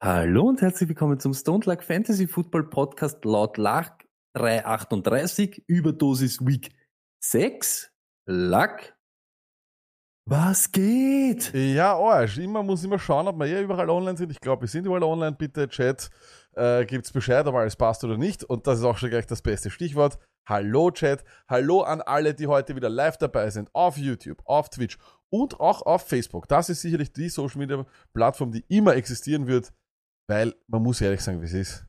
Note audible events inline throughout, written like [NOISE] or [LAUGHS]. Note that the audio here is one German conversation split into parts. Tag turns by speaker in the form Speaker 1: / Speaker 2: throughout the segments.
Speaker 1: Hallo und herzlich willkommen zum Stone Luck Fantasy Football Podcast laut Luck 338 Überdosis Week 6. Luck. Was geht?
Speaker 2: Ja, Arsch. Immer muss immer schauen, ob wir eh überall online sind. Ich glaube, wir sind überall online. Bitte, Chat, äh, gibt's Bescheid, ob alles passt oder nicht. Und das ist auch schon gleich das beste Stichwort. Hallo, Chat. Hallo an alle, die heute wieder live dabei sind. Auf YouTube, auf Twitch und auch auf Facebook. Das ist sicherlich die Social Media Plattform, die immer existieren wird, weil man muss ehrlich sagen, wie es ist.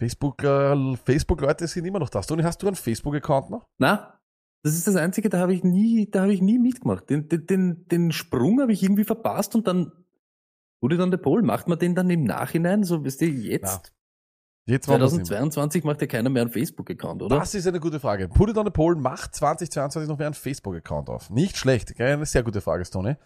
Speaker 2: Facebook, äh, Facebook-Leute sind immer noch da. Toni, hast du einen Facebook-Account noch?
Speaker 1: Na, das ist das Einzige, da habe ich nie, da habe ich nie mitgemacht. Den, den, den, den Sprung habe ich irgendwie verpasst und dann wurde dann der Pol. Macht man den dann im Nachhinein? So, wisst ihr, jetzt?
Speaker 2: Jetzt machen wir's immer.
Speaker 1: 2022 macht ja keiner mehr einen Facebook-Account, oder?
Speaker 2: Das ist eine gute Frage. Put it on the Poll macht 2022 noch mehr einen Facebook-Account auf. Nicht schlecht. Gell? Eine sehr gute Frage, Stone.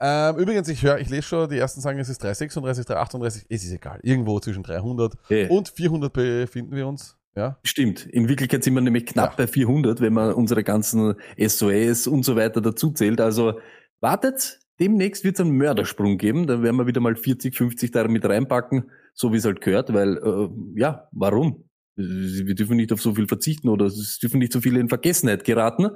Speaker 2: Ähm, übrigens, ich höre, ich lese schon, die ersten sagen, es ist 336, 338. Es ist egal. Irgendwo zwischen 300
Speaker 1: Hey.
Speaker 2: und 400 befinden wir uns. Ja.
Speaker 1: Stimmt. In Wirklichkeit sind wir nämlich knapp
Speaker 2: Ja.
Speaker 1: bei 400, wenn man unsere ganzen SOS und so weiter dazu zählt. Also wartet, demnächst wird es einen Mördersprung geben. Da werden wir wieder mal 40, 50 da mit reinpacken, so wie es halt gehört, weil, äh, ja, warum? Wir dürfen nicht auf so viel verzichten oder es dürfen nicht so viele in Vergessenheit geraten.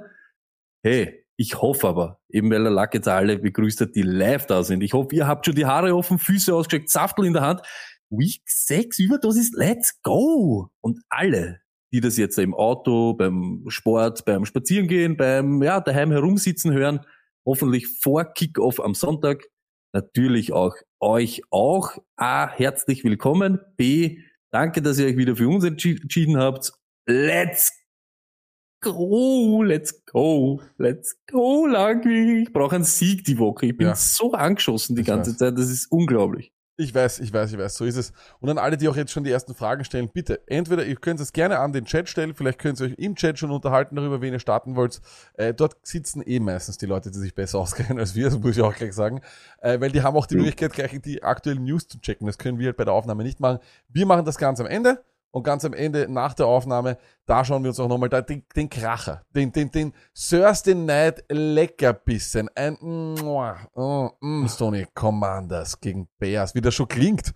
Speaker 1: Hey, ich hoffe aber, eben weil der Lack jetzt alle begrüßt hat, die live da sind. Ich hoffe, ihr habt schon die Haare offen, Füße ausgestreckt, Saftel in der Hand. Week 6 Überdosis, let's go! Und alle, die das jetzt im Auto, beim Sport, beim Spazierengehen, beim ja, daheim herumsitzen hören, hoffentlich vor Kickoff am Sonntag, natürlich auch euch auch A, herzlich willkommen, B, danke, dass ihr euch wieder für uns entschi- entschieden habt. Let's go, let's go, let's go, Langwig. Ich brauche einen Sieg die Woche. Ich bin
Speaker 2: Ja.
Speaker 1: so angeschossen die ganze. Zeit, das ist unglaublich.
Speaker 2: Ich weiß, ich weiß, ich weiß, so ist es. Und an alle, die auch jetzt schon die ersten Fragen stellen, bitte, entweder ihr könnt es gerne an den Chat stellen, vielleicht könnt ihr euch im Chat schon unterhalten darüber, wen ihr starten wollt. Äh, dort sitzen eh meistens die Leute, die sich besser [LAUGHS] auskennen als wir, das muss ich auch gleich sagen. Äh, weil die haben auch die. Möglichkeit, gleich die aktuellen News zu checken. Das können wir halt bei der Aufnahme nicht machen. Wir machen das ganz am Ende. Und ganz am Ende, nach der Aufnahme, da schauen wir uns auch nochmal da, den, den Kracher, den, den, den Thursday Night Leckerbissen, ein Mua, oh, mm, Sony Commanders gegen Bears, wie das schon klingt.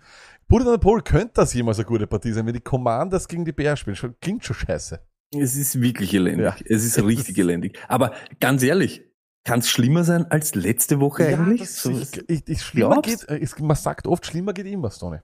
Speaker 2: On the Pole, könnte das jemals eine gute Partie sein, wenn die Commanders gegen die Bears spielen? Schon, klingt schon scheiße.
Speaker 1: Es ist wirklich elendig.
Speaker 2: Ja.
Speaker 1: Es ist richtig [LAUGHS] elendig. Aber ganz ehrlich, kann es schlimmer sein als letzte Woche eigentlich?
Speaker 2: das,
Speaker 1: So,
Speaker 2: ich, ich, ich, schlimmer
Speaker 1: glaubst?
Speaker 2: geht, äh, es, man sagt oft, schlimmer geht immer, Stoney.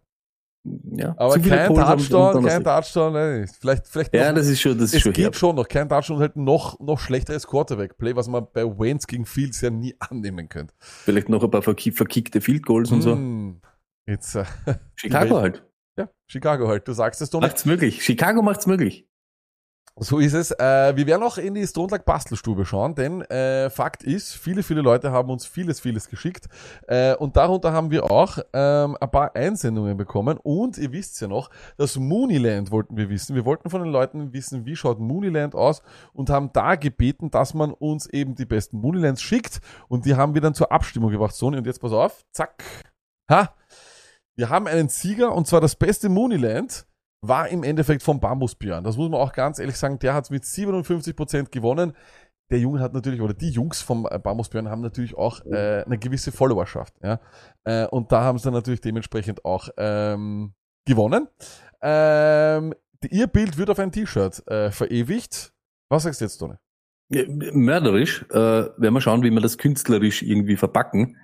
Speaker 1: Ja,
Speaker 2: Aber
Speaker 1: zu viele
Speaker 2: kein Touchdown, kein Touchdown, nein, vielleicht, vielleicht
Speaker 1: Ja,
Speaker 2: noch-
Speaker 1: das ist schon, das ist
Speaker 2: es
Speaker 1: schon
Speaker 2: geht
Speaker 1: herb.
Speaker 2: schon noch. Kein Touchdown und halt noch, noch schlechteres Quarterback-Play, was man bei Wentz gegen Fields ja nie [LAUGHS] annehmen könnte.
Speaker 1: Vielleicht noch ein paar verki- verkickte Field Goals und so.
Speaker 2: Hm, Jetzt, äh, [LAUGHS]
Speaker 1: Chicago halt.
Speaker 2: ja, Chicago halt. Du sagst es doch nicht.
Speaker 1: Macht's möglich. Chicago macht's möglich.
Speaker 2: So ist es. Äh, wir werden auch in die Stone Luck Bastelstube schauen, denn äh, Fakt ist, viele, viele Leute haben uns vieles, vieles geschickt. Äh, und darunter haben wir auch ähm, ein paar Einsendungen bekommen. Und ihr wisst ja noch, das Mooneyland wollten wir wissen. Wir wollten von den Leuten wissen, wie schaut Mooneyland aus und haben da gebeten, dass man uns eben die besten Mooneylands schickt. Und die haben wir dann zur Abstimmung gebracht. Sony, und jetzt pass auf. Zack. Ha. Wir haben einen Sieger und zwar das beste Mooneyland war im Endeffekt vom Bambusbjörn. Das muss man auch ganz ehrlich sagen, der hat mit 57% gewonnen. Der Junge hat natürlich, oder die Jungs vom äh, Bambusbjörn haben natürlich auch äh, eine gewisse Followerschaft. Ja? Äh, und da haben sie dann natürlich dementsprechend auch ähm, gewonnen. Ähm, ihr Bild wird auf ein T-Shirt äh, verewigt. Was sagst du jetzt, Tone?
Speaker 1: Mörderisch. Äh, werden wir schauen, wie wir das künstlerisch irgendwie verpacken.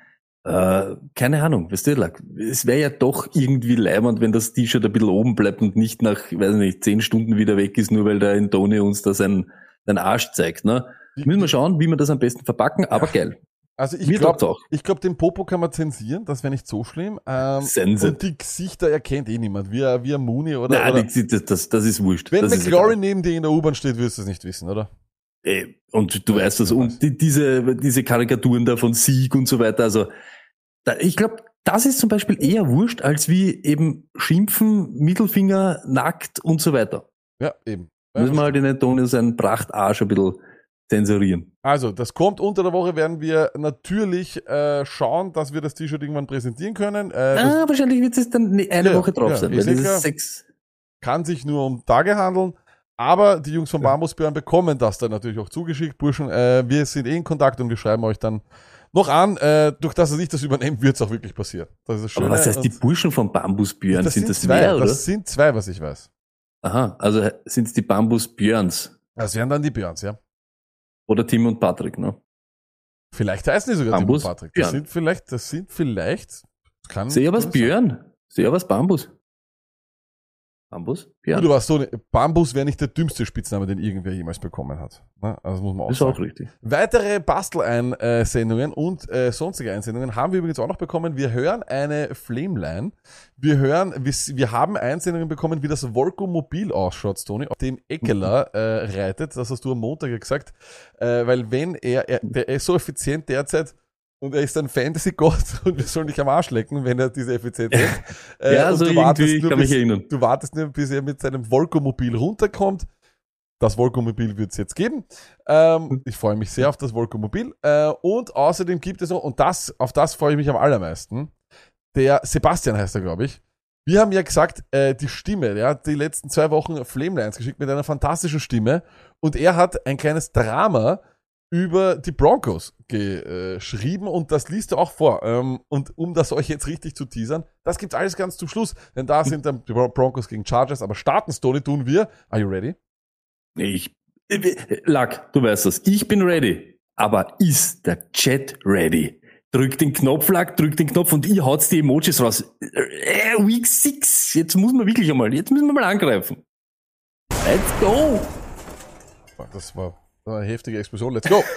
Speaker 1: Äh, keine Ahnung, weißt du, Lack, es wäre ja doch irgendwie leibend, wenn das T-Shirt ein bisschen oben bleibt und nicht nach, weiß nicht, zehn Stunden wieder weg ist, nur weil der Tony uns da sein, sein Arsch zeigt. Ne? Müssen wir schauen, wie wir das am besten verpacken, aber geil.
Speaker 2: Also ich glaube,
Speaker 1: glaubt's auch.
Speaker 2: ich glaub, den Popo kann man zensieren, das wäre nicht so schlimm. Ähm,
Speaker 1: Sense.
Speaker 2: und die Gesichter erkennt eh niemand, wie, wie ein Mooney oder,
Speaker 1: Nein,
Speaker 2: oder
Speaker 1: die- das, das, das ist wurscht.
Speaker 2: Wenn
Speaker 1: das
Speaker 2: McLaurin neben dir in der U-Bahn steht, wirst du es nicht wissen, oder?
Speaker 1: Ey, Und du weißt das, und die, diese, diese Karikaturen da von Sieg und so weiter, also da, ich glaube, das ist zum Beispiel eher wurscht, als wie eben schimpfen, Mittelfinger, nackt und so weiter.
Speaker 2: Ja, eben.
Speaker 1: Müssen wir halt in Antonio seinen Prachtarsch ein bisschen zensurieren.
Speaker 2: Also, das kommt unter der Woche, werden wir natürlich äh, schauen, dass wir das T-Shirt irgendwann präsentieren können. Äh,
Speaker 1: Ah, wahrscheinlich wird es dann ne- eine
Speaker 2: Ja,
Speaker 1: Woche drauf
Speaker 2: ja,
Speaker 1: sein, weil das ist sechs.
Speaker 2: kann sich nur um Tage handeln. Aber die Jungs von Bambusbären bekommen das dann natürlich auch zugeschickt. Burschen, äh, wir sind eh in Kontakt und wir schreiben euch dann noch an. Äh, durch das, dass ich das übernehme, wird es auch wirklich passieren. Das ist das Schöne.
Speaker 1: Aber was heißt die Burschen von Bambusbjörn?
Speaker 2: das
Speaker 1: Sind das
Speaker 2: zwei,
Speaker 1: mehr, oder?
Speaker 2: Das sind zwei, was ich weiß.
Speaker 1: Aha, also sind es die Bambusbjörns.
Speaker 2: Das wären dann die Björns, ja.
Speaker 1: Oder Tim und Patrick, ne?
Speaker 2: Vielleicht heißen die sogar Tim und
Speaker 1: Bambus
Speaker 2: Patrick. Das
Speaker 1: Björn.
Speaker 2: sind vielleicht, das sind vielleicht, kann.
Speaker 1: Sehr was. Björn. Sehr was Bambus. Bambus? Björn.
Speaker 2: Du warst so, Bambus wäre nicht der dümmste Spitzname, den irgendwer jemals bekommen hat. Ne? Also das muss man auch
Speaker 1: ist
Speaker 2: sagen.
Speaker 1: auch richtig.
Speaker 2: Weitere Bastel-Einsendungen und äh, sonstige Einsendungen haben wir übrigens auch noch bekommen. Wir hören eine Flameline. Wir hören, wir, wir haben Einsendungen bekommen, wie das Volco Mobil ausschaut, Tony, auf dem Eckler äh, reitet. Das hast du am Montag ja gesagt. Äh, weil wenn er, er, der er ist so effizient derzeit und er ist ein Fantasy-Gott [LAUGHS] und wir sollen dich am Arsch lecken, wenn er diese Effizienz hat. [LAUGHS] Äh,
Speaker 1: ja, so
Speaker 2: du
Speaker 1: irgendwie,
Speaker 2: wartest nur bis-. Du wartest nur, bis er mit seinem Volkomobil runterkommt. Das Volkomobil wird es jetzt geben. Ähm, ich freue mich sehr auf das Volkomobil. Äh, und außerdem gibt es noch, und das, auf das freue ich mich am allermeisten, der Sebastian heißt er, glaube ich. Wir haben ja gesagt, äh, die Stimme, ja, die letzten zwei Wochen Flamelines geschickt mit einer fantastischen Stimme. Und er hat ein kleines Drama über die Broncos geschrieben und das liest er auch vor. Ähm, und um das euch jetzt richtig zu teasern, das gibt's alles ganz zum Schluss, denn da sind dann die Broncos gegen Chargers, aber starten Stony tun wir. Are you ready?
Speaker 1: Ich, Lack, du weißt das. Ich bin ready. Aber ist der Chat ready? Drück den Knopf, Lack, drück den Knopf und ich haut's die Emojis raus. Äh, Week 6. Jetzt muss man wirklich einmal, jetzt müssen wir mal angreifen. Let's go!
Speaker 2: Das war eine heftige Explosion. Let's go! [LAUGHS]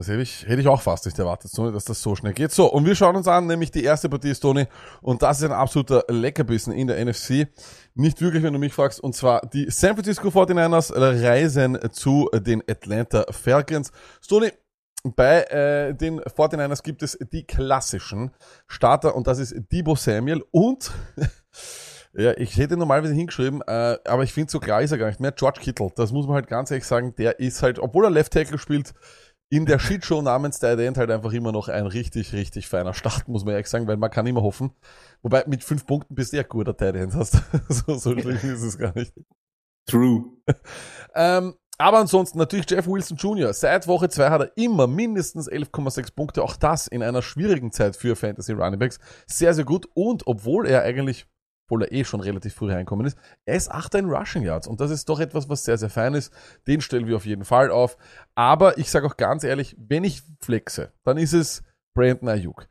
Speaker 2: Das hätte ich, hätte ich auch fast nicht erwartet, Tony, dass das so schnell geht. So, und wir schauen uns an, nämlich die erste Partie ist Tony. Und das ist ein absoluter Leckerbissen in der NFC. Nicht wirklich, wenn du mich fragst. Und zwar die San Francisco 49ers reisen zu den Atlanta Falcons. Tony, bei äh, den 49ers gibt es die klassischen Starter und das ist Debo Samuel und [LAUGHS] ja, ich hätte normalerweise hingeschrieben, äh, aber ich finde, so klar ist er gar nicht mehr. George Kittle, das muss man halt ganz ehrlich sagen, der ist halt, obwohl er Left Tackle spielt, in der Shitshow namens Tight End halt einfach immer noch ein richtig, richtig feiner Start, muss man ehrlich sagen, weil man kann immer hoffen. Wobei mit fünf Punkten bist du ja guter Tight End hast. [LAUGHS] so, so schlimm ist es gar nicht.
Speaker 1: True. [LAUGHS]
Speaker 2: Ähm, aber ansonsten natürlich Jeff Wilson Jr. Seit Woche 2 hat er immer mindestens 11,6 Punkte. Auch das in einer schwierigen Zeit für Fantasy Running Backs. Sehr, sehr gut. Und obwohl er eigentlich, obwohl er eh schon relativ früh reinkommen ist, er ist Achter in Rushing Yards. Und das ist doch etwas, was sehr, sehr fein ist. Den stellen wir auf jeden Fall auf. Aber ich sage auch ganz ehrlich, wenn ich flexe, dann ist es Brandon Ayuk.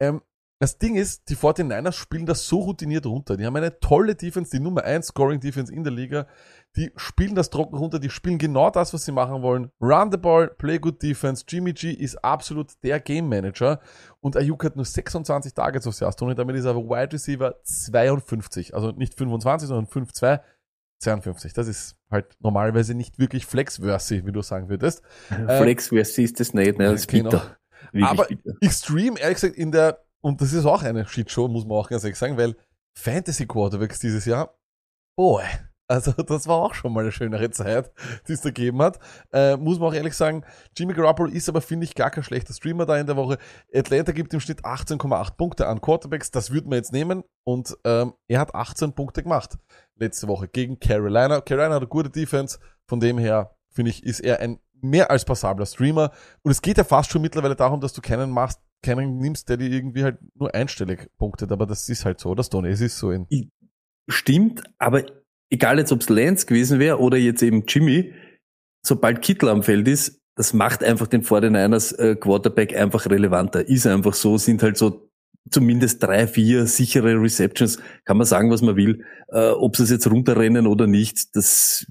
Speaker 2: Ähm, das Ding ist, die 49ers spielen das so routiniert runter. Die haben eine tolle Defense, die Nummer 1 Scoring Defense in der Liga. Die spielen das trocken runter, die spielen genau das, was sie machen wollen. Run the ball, play good defense. Jimmy G ist absolut der Game Manager. Und Ayuk hat nur 26 Targets aufs Jahr. Tony, damit ist er aber Wide Receiver 52. Also nicht 25, sondern 5-2. 52. Das ist halt normalerweise nicht wirklich flexworthy, wie du sagen würdest.
Speaker 1: Flex, wer ist das nicht? Ne? Das ist
Speaker 2: Genau.
Speaker 1: bitter. Wirklich
Speaker 2: Aber
Speaker 1: bitter.
Speaker 2: extrem, ehrlich gesagt, in der, und das ist auch eine Shitshow, muss man auch ganz ehrlich sagen, weil Fantasy Quarterbacks dieses Jahr, boah, also [LAUGHS] das war auch schon mal eine schönere Zeit, die es da gegeben hat. Äh, muss man auch ehrlich sagen, Jimmy Garoppolo ist aber, finde ich, gar kein schlechter Streamer da in der Woche. Atlanta gibt im Schnitt 18,8 Punkte an Quarterbacks, das würde man jetzt nehmen und ähm, er hat 18 Punkte gemacht letzte Woche gegen Carolina. Carolina hat eine gute Defense, von dem her, finde ich, ist er ein mehr als passabler Streamer. Und es geht ja fast schon mittlerweile darum, dass du keinen machst, keinen nimmst, der dir irgendwie halt nur einstellig punktet. Aber das ist halt so, das Tony, es ist so in.
Speaker 1: Stimmt, aber egal jetzt, ob es Lance gewesen wäre oder jetzt eben Jimmy, sobald Kittel am Feld ist, das macht einfach den 49ers äh, Quarterback einfach relevanter. Ist einfach so, sind halt so zumindest drei, vier sichere Receptions, kann man sagen, was man will. Äh, ob sie es jetzt runterrennen oder nicht, das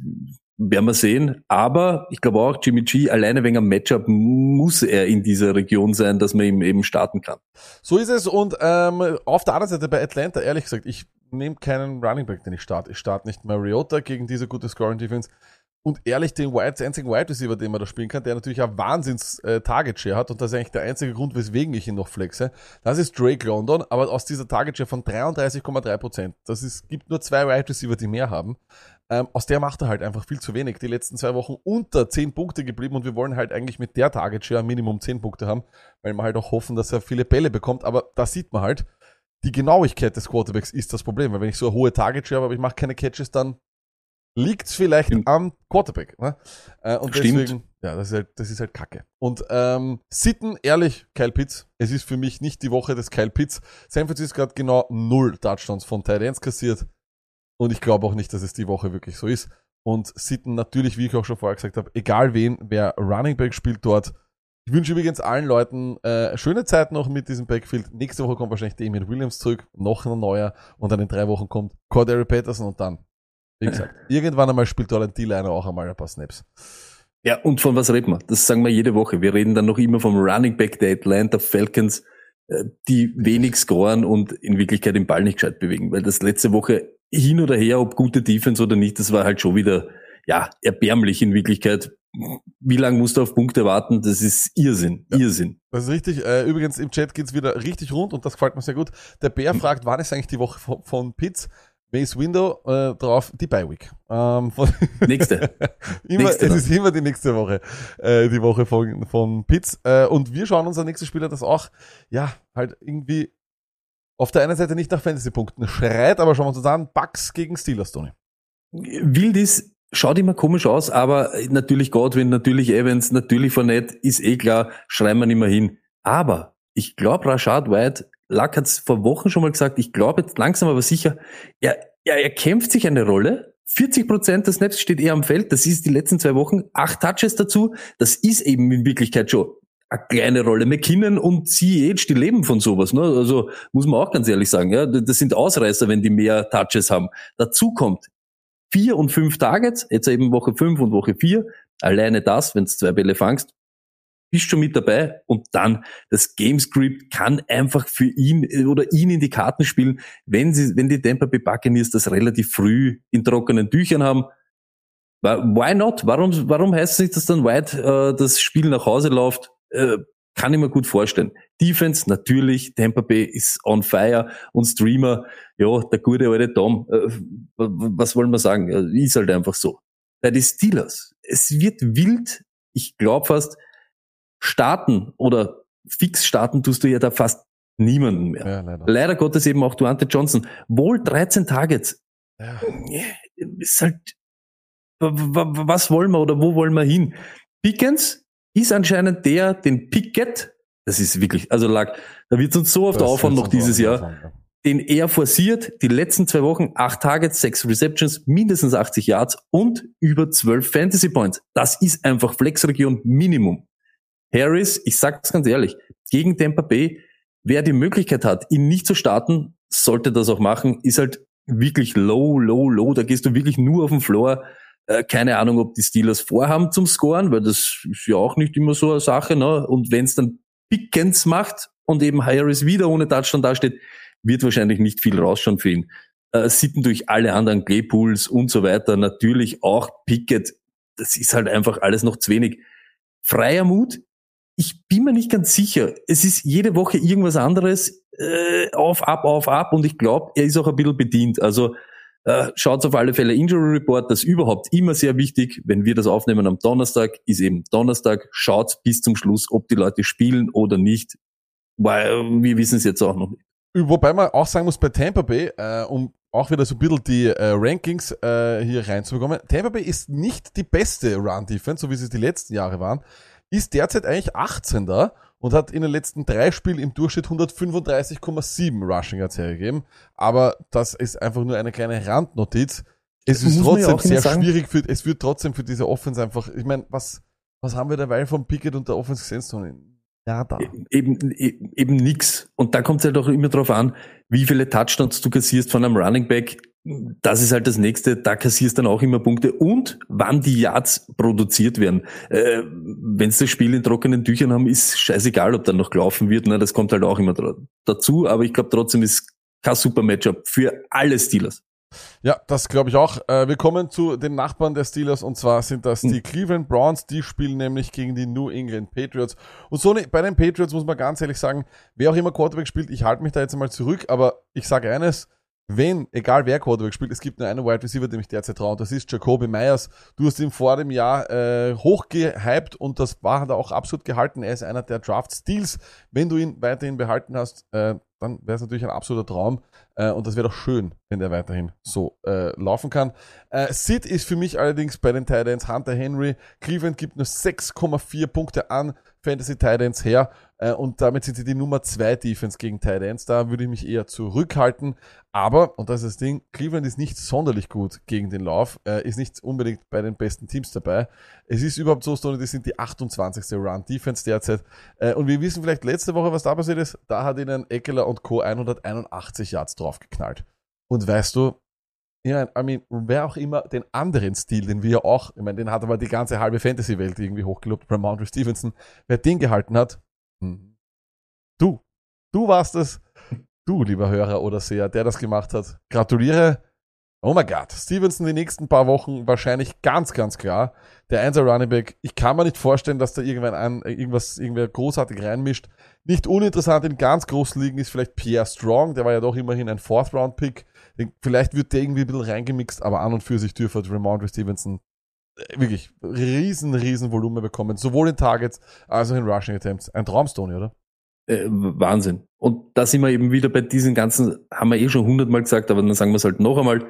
Speaker 1: werden wir sehen. Aber ich glaube auch, Jimmy G, alleine wegen einem Matchup muss er in dieser Region sein, dass man ihm eben starten kann.
Speaker 2: So ist es. Und ähm, auf der anderen Seite bei Atlanta, ehrlich gesagt, ich nehme keinen Running Back, den ich starte. Ich starte nicht Mariota gegen diese gute Scoring Defense. und ehrlich den den einzigen Wide Receiver, den man da spielen kann, der natürlich ein Wahnsinns äh, hat und das ist eigentlich der einzige Grund, weswegen ich ihn noch flexe. Das ist Drake London, aber aus dieser Target Share von 33,3%, das ist, gibt nur zwei Wide Receiver, die mehr haben. Ähm, aus der macht er halt einfach viel zu wenig. Die letzten zwei Wochen unter 10 Punkte geblieben und wir wollen halt eigentlich mit der Target Share Minimum 10 Punkte haben, weil wir halt auch hoffen, dass er viele Bälle bekommt. Aber da sieht man halt, die Genauigkeit des Quarterbacks ist das Problem, weil wenn ich so eine hohe Target Share habe, aber ich mache keine Catches, dann liegt vielleicht
Speaker 1: Stimmt.
Speaker 2: am Quarterback. Ne? Äh, und
Speaker 1: Stimmt.
Speaker 2: deswegen, ja, das ist halt, das ist halt Kacke. Und ähm, Sitten, ehrlich, Kyle Pitts, es ist für mich nicht die Woche des Kyle Pitts. San Francisco hat genau null Touchdowns von Tight Ends kassiert. Und ich glaube auch nicht, dass es die Woche wirklich so ist. Und Sitten natürlich, wie ich auch schon vorher gesagt habe, egal wen, wer Running Back spielt dort. Ich wünsche übrigens allen Leuten äh, schöne Zeit noch mit diesem Backfield. Nächste Woche kommt wahrscheinlich Damien Williams zurück, noch ein neuer. Und dann in drei Wochen kommt Cordero Patterson und dann, wie gesagt, [LAUGHS] irgendwann einmal spielt dort ein D-Liner auch einmal ein paar Snaps.
Speaker 1: Ja, und von was reden wir? Das sagen wir jede Woche. Wir reden dann noch immer vom Running Back der Atlanta Falcons, die wenig scoren und in Wirklichkeit den Ball nicht gescheit bewegen. Weil das letzte Woche hin oder her, ob gute Defense oder nicht, das war halt schon wieder, ja, erbärmlich in Wirklichkeit. Wie lange musst du auf Punkte warten? Das ist Irrsinn, Irrsinn.
Speaker 2: Das ist richtig. Äh, übrigens, im Chat geht's wieder richtig rund und das gefällt mir sehr gut. Der Bär fragt, wann ist eigentlich die Woche von, von Pitts? Mace Window äh, drauf, die Bye Week. Ähm,
Speaker 1: Nächste. [LAUGHS]
Speaker 2: immer,
Speaker 1: Nächste
Speaker 2: es ist immer die nächste Woche, äh, die Woche von, von Pitts. Äh, und wir schauen unser nächster Spieler, das auch, ja, halt irgendwie auf der einen Seite nicht nach Fantasy-Punkten schreit, aber schauen wir uns das an. Bucks gegen Steelers, Tony.
Speaker 1: Wild ist, schaut immer komisch aus, aber natürlich Godwin, natürlich Evans, natürlich Fournette, ist eh klar, schreiben wir nicht mehr hin. Aber ich glaube, Rashad White, Luck hat es vor Wochen schon mal gesagt, ich glaube jetzt langsam aber sicher, er, er, er kämpft sich eine Rolle. 40 Prozent der Snaps steht er am Feld, das ist die letzten zwei Wochen, acht Touches dazu, das ist eben in Wirklichkeit schon eine kleine Rolle. McKinnon und CH, die leben von sowas, ne? Also muss man auch ganz ehrlich sagen, ja, das sind Ausreißer, wenn die mehr Touches haben. Dazu kommt vier und fünf Targets, jetzt eben Woche fünf und Woche vier. Alleine das, wenn du zwei Bälle fangst, bist schon mit dabei und dann das Gamescript kann einfach für ihn äh, oder ihn in die Karten spielen, wenn sie, wenn die Tampa Bay Buccaneers das relativ früh in trockenen Tüchern haben. Why not? Warum, warum heißt es nicht, dass dann White äh, das Spiel nach Hause läuft? Äh, kann ich mir gut vorstellen. Defense, natürlich, Tampa Bay ist on fire und Streamer, ja, der gute alte Tom, äh, was wollen wir sagen? Ist halt einfach so. Bei den Steelers, es wird wild, ich glaube fast, starten oder fix starten tust du ja da fast niemanden mehr.
Speaker 2: Ja, leider.
Speaker 1: Leider Gottes eben auch Duante Johnson. Wohl 13 Targets.
Speaker 2: Ja.
Speaker 1: Ist halt, was wollen wir oder wo wollen wir hin? Pickens ist anscheinend der, den Pickett, das ist wirklich, also lag, da wird uns so oft aufhören noch dieses Jahr,
Speaker 2: ja.
Speaker 1: den er forciert, die letzten zwei Wochen, acht Targets, sechs Receptions, mindestens 80 Yards und über 12 Fantasy Points. Das ist einfach Flexregion Minimum. Harris, ich sag's ganz ehrlich, gegen Tampa Bay, wer die Möglichkeit hat, ihn nicht zu starten, sollte das auch machen, ist halt wirklich low, low, low. Da gehst du wirklich nur auf den Floor. Äh, keine Ahnung, ob die Steelers vorhaben zum Scoren, weil das ist ja auch nicht immer so eine Sache. Ne? Und wenn es dann Pickens macht und eben Harris wieder ohne Touchdown dasteht, wird wahrscheinlich nicht viel rausschauen für ihn. Äh, sitten durch alle anderen Claypools und so weiter, natürlich auch Pickett. Das ist halt einfach alles noch zu wenig. Freier Mut, ich bin mir nicht ganz sicher. Es ist jede Woche irgendwas anderes, äh, auf, ab, auf, ab und ich glaube, er ist auch ein bisschen bedient. Also äh, schaut auf alle Fälle Injury Report, das ist überhaupt immer sehr wichtig. Wenn wir das aufnehmen am Donnerstag, ist eben Donnerstag. Schaut bis zum Schluss, ob die Leute spielen oder nicht, weil wir wissen es jetzt auch noch nicht.
Speaker 2: Wobei man auch sagen muss, bei Tampa Bay, äh, um auch wieder so ein bisschen die äh, Rankings äh, hier reinzubekommen, Tampa Bay ist nicht die beste Run-Defense, so wie sie die letzten Jahre waren, ist derzeit eigentlich 18. und hat in den letzten drei Spielen im Durchschnitt 135,7 Rushing Yards hergegeben. Aber das ist einfach nur eine kleine Randnotiz. Es ist
Speaker 1: ja
Speaker 2: trotzdem sehr
Speaker 1: sagen.
Speaker 2: schwierig für, es wird trotzdem für diese Offense einfach, ich meine, was, was haben wir derweil von Pickett und der Offense gesehen? Ja, da.
Speaker 1: Eben, eben, eben nix. Und da kommt es halt auch immer drauf an, wie viele Touchdowns du kassierst von einem Running Back. Das ist halt das nächste, da kassierst dann auch immer Punkte und wann die Yards produziert werden. Äh, Wenn das Spiel in trockenen Tüchern haben, ist scheißegal, ob dann noch gelaufen wird. Ne? Das kommt halt auch immer dazu. Aber ich glaube trotzdem ist kein super Matchup für alle Steelers.
Speaker 2: Ja, das glaube ich auch. Äh, wir kommen zu den Nachbarn der Steelers und zwar sind das die Cleveland Browns. Die spielen nämlich gegen die New England Patriots. Und so bei den Patriots muss man ganz ehrlich sagen, wer auch immer Quarterback spielt, ich halte mich da jetzt einmal zurück, aber ich sage eines, wenn, egal wer Quarterback spielt, es gibt nur einen Wide Receiver, dem ich derzeit traue, und das ist Jacoby Myers. Du hast ihn vor dem Jahr äh, hochgehypt und das war hat er auch absolut gehalten. Er ist einer der Draft-Steals. Wenn du ihn weiterhin behalten hast, äh, dann wäre es natürlich ein absoluter Traum. Äh, und das wäre doch schön, wenn der weiterhin so äh, laufen kann. Äh, Sid ist für mich allerdings bei den Titans Hunter Henry. Cleveland gibt nur 6,4 Punkte an Fantasy Titans her. Äh, und damit sind sie die Nummer 2 Defense gegen Titans. Da würde ich mich eher zurückhalten. Aber, und das ist das Ding, Cleveland ist nicht sonderlich gut gegen den Lauf, äh, ist nicht unbedingt bei den besten Teams dabei. Es ist überhaupt so, Stoney, die sind die 28. Run Defense derzeit. Äh, und wir wissen vielleicht letzte Woche, was da passiert ist. Da hat ihnen Eckler und Co. 181 Yards draufgeknallt. Und weißt du, ja, I mean, wer auch immer den anderen Stil, den wir auch, ich meine, den hat aber die ganze halbe Fantasy-Welt irgendwie hochgelobt, Ramondre Stevenson, wer den gehalten hat. Du, du warst es, du, lieber Hörer oder Seher, der das gemacht hat. Gratuliere. Oh mein Gott, Stevenson die nächsten paar Wochen wahrscheinlich ganz, ganz klar. Der 1er Running Back, ich kann mir nicht vorstellen, dass da irgendwann ein, irgendwas, irgendwer großartig reinmischt. Nicht uninteressant in ganz großen Ligen ist vielleicht Pierre Strong, der war ja doch immerhin ein Fourth-Round-Pick. Vielleicht wird der irgendwie ein bisschen reingemixt, aber an und für sich dürfte Ramondre Stevenson wirklich riesen, riesen Volumen bekommen. Sowohl in Targets als auch in Rushing Attempts. Ein Traumstone, oder?
Speaker 1: Äh, Wahnsinn. Und da sind wir eben wieder bei diesen ganzen, haben wir eh schon hundertmal gesagt, aber dann sagen wir es halt noch einmal.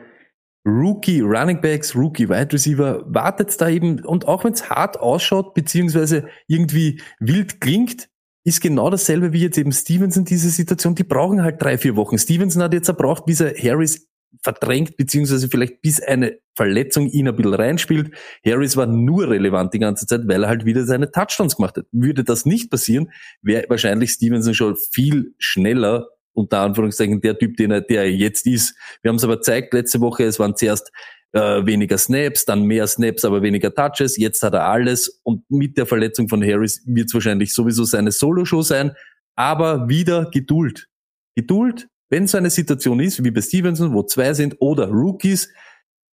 Speaker 1: Rookie Running Backs, Rookie Wide Receiver, wartet da eben, und auch wenn es hart ausschaut, beziehungsweise irgendwie wild klingt, ist genau dasselbe wie jetzt eben Stevenson diese Situation. Die brauchen halt drei, vier Wochen. Stevenson hat jetzt erbraucht, bis er Harris verdrängt, beziehungsweise vielleicht bis eine Verletzung ihn ein bisschen reinspielt. Harris war nur relevant die ganze Zeit, weil er halt wieder seine Touchdowns gemacht hat. Würde das nicht passieren, wäre wahrscheinlich Stevenson schon viel schneller unter Anführungszeichen der Typ, den er, der er jetzt ist. Wir haben es aber gezeigt letzte Woche, es waren zuerst äh, weniger Snaps, dann mehr Snaps, aber weniger Touches. Jetzt hat er alles und mit der Verletzung von Harris wird es wahrscheinlich sowieso seine Solo-Show sein. Aber wieder Geduld. Geduld, wenn so eine Situation ist, wie bei Stevenson, wo zwei sind oder Rookies,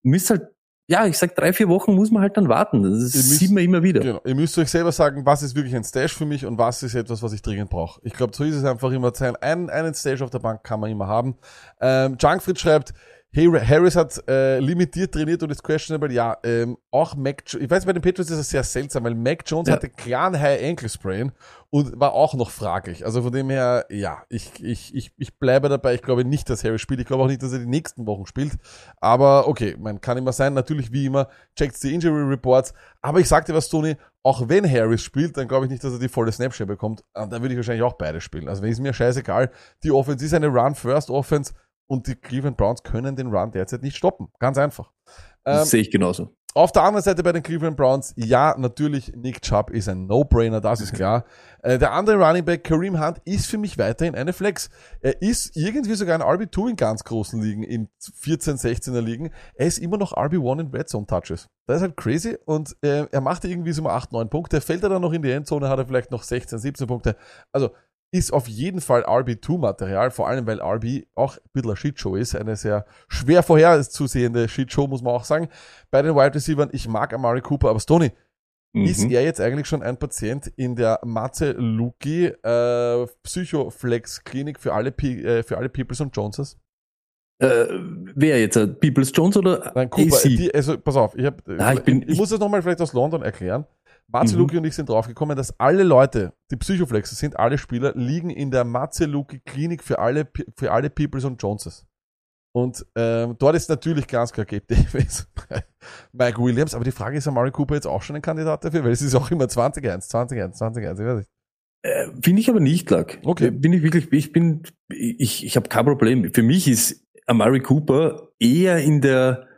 Speaker 1: müsst halt ja, ich sag drei, vier Wochen muss man halt dann warten. Das
Speaker 2: müsst-
Speaker 1: sieht man immer wieder.
Speaker 2: Genau. Ihr müsst euch selber sagen, was ist wirklich ein Stash für mich und was ist etwas, was ich dringend brauche. Ich glaube, so ist es einfach immer sein. Einen, einen Stash auf der Bank kann man immer haben. Ähm, Junkfried schreibt, Harris hat äh, limitiert trainiert und ist questionable. Ja, ähm, auch Mac, Jo- ich weiß, bei den Patriots ist es sehr seltsam, weil Mac Jones
Speaker 1: Ja.
Speaker 2: hatte klaren High Ankle Sprain und war auch noch fraglich. Also von dem her, ja, ich, ich, ich, ich bleibe dabei. Ich glaube nicht, dass Harris spielt. Ich glaube auch nicht, dass er die nächsten Wochen spielt. Aber okay, man kann immer sein. Natürlich wie immer, checkt die Injury Reports. Aber ich sagte was, Tony, auch wenn Harris spielt, dann glaube ich nicht, dass er die volle Snapshare bekommt. Und dann würde ich wahrscheinlich auch beide spielen. Also wenn ist mir scheißegal. Die Offense ist eine Run-First-Offense und die Cleveland Browns können den Run derzeit nicht stoppen. Ganz einfach. Ähm,
Speaker 1: Das sehe ich genauso.
Speaker 2: auf der anderen Seite bei den Cleveland Browns, ja, natürlich, Nick Chubb ist ein No-Brainer, das ist klar. [LAUGHS] Äh, der andere Running Back, Kareem Hunt, ist für mich weiterhin eine Flex. Er ist irgendwie sogar ein RB2 in ganz großen Ligen, in 14, 16er Ligen. Er ist immer noch RB1 in Red Zone Touches. Das ist halt crazy und äh, er macht irgendwie so mal 8, 9 Punkte. Fällt er dann noch in die Endzone, hat er vielleicht noch 16, 17 Punkte. Also ist auf jeden Fall RB2-Material, vor allem weil RB auch ein bisschen eine Shitshow ist, eine sehr schwer vorherzusehende Shitshow, muss man auch sagen. Bei den Wide Receivers, ich mag Amari Cooper, aber Stoney, ist
Speaker 1: Mhm.
Speaker 2: er jetzt eigentlich schon ein Patient in der Matze Luki äh, Psychoflex Klinik für alle, P äh, für alle Peoples und Joneses?
Speaker 1: Äh, wer jetzt? äh, Peoples Jones oder
Speaker 2: Nein, Cooper, die, also pass auf, ich, hab,
Speaker 1: Ah, ich bin-
Speaker 2: ich muss das nochmal vielleicht aus London erklären. Matze
Speaker 1: Mhm.
Speaker 2: Und ich sind draufgekommen, dass alle Leute, die Psychoflexer sind, alle Spieler, liegen in der Matze Luki Klinik für alle, für alle Peoples und Joneses. Und ähm, dort ist natürlich ganz klar Gabe Davis, Mike Williams, aber die Frage ist, Amari Cooper jetzt auch schon ein Kandidat dafür? Weil es ist auch immer 20-1, 20-1, 20-1, ich weiß nicht.
Speaker 1: Äh, Finde ich aber nicht, Lack.
Speaker 2: Okay.
Speaker 1: Äh, Bin ich wirklich, ich bin, ich, ich habe kein Problem. Für mich ist Amari Cooper eher in der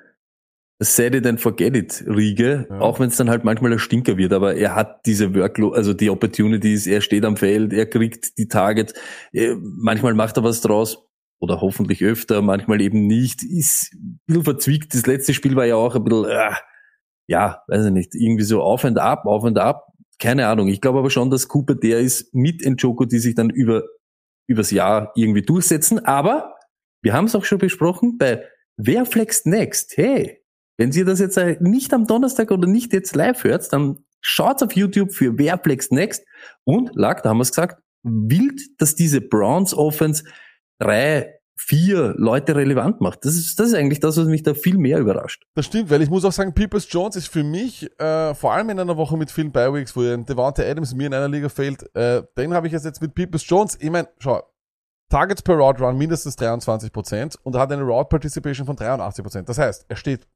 Speaker 1: Set it and forget it Riege,
Speaker 2: Ja.
Speaker 1: auch wenn es dann halt manchmal ein Stinker wird, aber er hat diese Workload, also die Opportunities, er steht am Feld, er kriegt die Targets, äh, manchmal macht er was draus oder hoffentlich öfter, manchmal eben nicht, ist ein bisschen verzwickt. Das letzte Spiel war ja auch ein bisschen, äh, ja, weiß ich nicht, irgendwie so auf und ab, auf und ab. Keine Ahnung. Ich glaube aber schon, dass Cooper der ist mit Njoko, die sich dann über übers Jahr irgendwie durchsetzen. Aber wir haben es auch schon besprochen, bei wer flext next? Hey, wenn ihr das jetzt äh, nicht am Donnerstag oder nicht jetzt live hört, dann schaut auf YouTube für wer flext next und lag, da haben wir es gesagt, wild, dass diese Browns Offense drei, vier Leute relevant macht. Das ist, das ist eigentlich das, was mich da viel mehr überrascht.
Speaker 2: Das stimmt, weil ich muss auch sagen, Peoples Jones ist für mich, äh, vor allem in einer Woche mit vielen Bi-Weeks, wo Devante Adams mir in einer Liga fehlt, äh, den habe ich jetzt, jetzt mit Peoples Jones. Ich meine, schau, Targets per Route Run mindestens 23% und er hat eine Route Participation von 83%. Das heißt, er steht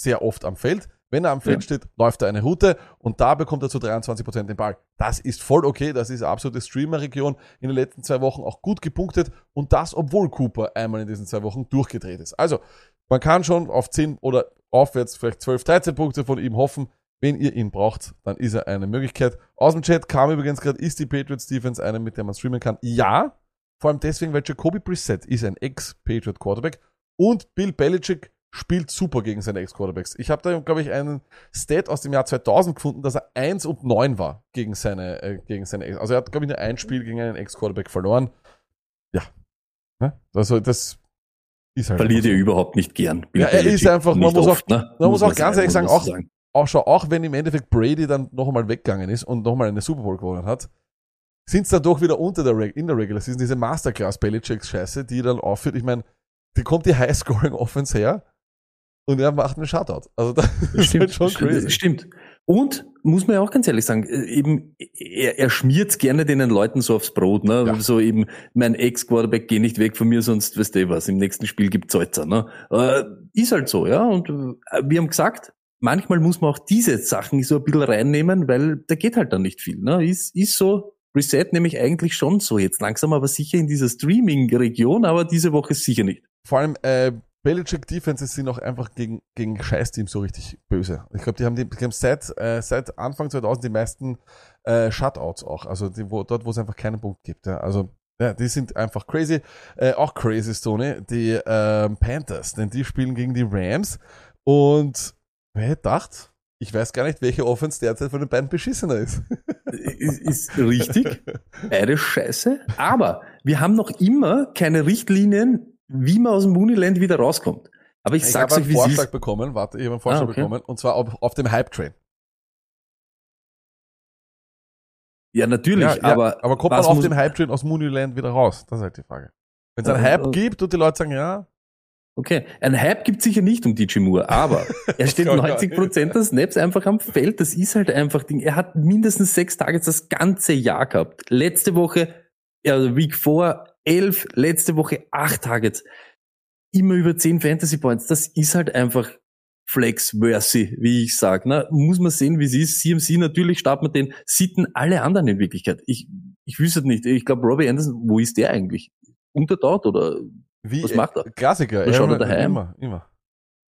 Speaker 2: sehr oft am Feld. Wenn er am Feld
Speaker 1: Ja.
Speaker 2: steht, läuft er eine Route und da bekommt er zu 23% den Ball. Das ist voll okay, das ist absolute Streamer-Region. In den letzten zwei Wochen auch gut gepunktet und das, obwohl Cooper einmal in diesen zwei Wochen durchgedreht ist. Also, man kann schon auf 10 oder aufwärts vielleicht 12, 13 Punkte von ihm hoffen. Wenn ihr ihn braucht, dann ist er eine Möglichkeit. Aus dem Chat kam übrigens gerade, ist die Patriots Defense eine, mit der man streamen kann? Ja, vor allem deswegen, weil Jacoby Brissett ist ein Ex-Patriot Quarterback und Bill Belichick spielt super gegen seine Ex-Quarterbacks. Ich habe da, glaube ich, einen Stat aus dem Jahr 2000 gefunden, dass er 1 und 9 war gegen seine, äh, gegen seine Ex. Also er hat, glaube ich, nur ein Spiel gegen einen Ex-Quarterback verloren. Ja. Ne? Also das ist halt
Speaker 1: Verliert ihr
Speaker 2: so.
Speaker 1: überhaupt nicht gern. Bill
Speaker 2: Ja, er ist einfach- man muss
Speaker 1: oft, ne?
Speaker 2: man muss auch ganz ehrlich sagen, auch- auch schon, auch wenn im Endeffekt Brady dann noch einmal weggegangen ist und noch mal eine Super Bowl gewonnen hat, sind es dann doch wieder unter der Reg in der Regular Season diese Masterclass Belichicks Scheiße, die dann aufführt. Ich meine, die kommt die High-Scoring Offense her und er macht einen Shutout. Also das [LAUGHS] ist
Speaker 1: Stimmt,
Speaker 2: halt schon crazy.
Speaker 1: stimmt. Und muss man ja auch ganz ehrlich sagen, äh, eben er, er schmiert gerne den Leuten so aufs Brot, ne?
Speaker 2: Ja.
Speaker 1: So eben mein Ex-Quarterback geh nicht weg von mir, sonst weißt du was. Im nächsten Spiel gibt's Salzer, ne? Äh, ist halt so, ja. Und äh, wir haben gesagt, manchmal muss man auch diese Sachen so ein bisschen reinnehmen, weil da geht halt dann nicht viel, ne? Ist ist so. Reset nämlich eigentlich schon so jetzt langsam, aber sicher in dieser Streaming-Region, aber diese Woche sicher nicht.
Speaker 2: Vor allem äh, Belichick Defenses sind auch einfach gegen, gegen Scheißteams so richtig böse. Ich glaube, die haben, die, die haben seit, äh, seit Anfang 2000 die meisten äh, Shutouts auch. Also die, wo, dort, wo es einfach keinen Punkt gibt. Ja. Also ja, die sind einfach crazy. Äh, auch crazy, Stone, die ähm, Panthers, denn die spielen gegen die Rams. Und wer hätte gedacht, ich weiß gar nicht, welche Offense derzeit von den beiden beschissener ist. [LAUGHS]
Speaker 1: ist, ist richtig. Beide scheiße. Aber wir haben noch immer keine Richtlinien, wie man aus dem Mooneyland wieder rauskommt. Aber ich,
Speaker 2: Ich
Speaker 1: sag's
Speaker 2: habe
Speaker 1: euch,
Speaker 2: einen
Speaker 1: wie es
Speaker 2: Vorschlag
Speaker 1: ist.
Speaker 2: bekommen, warte, ich habe einen Vorschlag
Speaker 1: Ah, okay.
Speaker 2: bekommen, und zwar auf, auf dem Hype-Train.
Speaker 1: Ja, natürlich,
Speaker 2: Ja, ja,
Speaker 1: aber,
Speaker 2: aber kommt man auf den Hype-Train aus Mooneyland wieder raus? Das ist halt die Frage. Wenn es einen
Speaker 1: Äh,
Speaker 2: Hype
Speaker 1: äh,
Speaker 2: gibt und die Leute sagen, ja,
Speaker 1: Okay, ein Hype gibt sicher nicht um DJ Moore, aber [LAUGHS] er steht
Speaker 2: glaub ich auch
Speaker 1: 90 Prozent der Snaps einfach am Feld. Das ist halt einfach Ding. Er hat mindestens sechs Targets das ganze Jahr gehabt. Letzte Woche, also Week 4, elf, letzte Woche acht Targets. Immer über zehn Fantasy Points. Das ist halt einfach flex-worthy, wie ich sag. Ne? Muss man sehen, wie es ist. CMC natürlich startet man den, sitten alle anderen in Wirklichkeit. Ich, ich wüsste nicht. Ich glaube, Robbie Anderson, wo ist der eigentlich? Unterdort oder
Speaker 2: wie
Speaker 1: Was macht er?
Speaker 2: Klassiker.
Speaker 1: Was schaut er daheim?
Speaker 2: Immer, immer.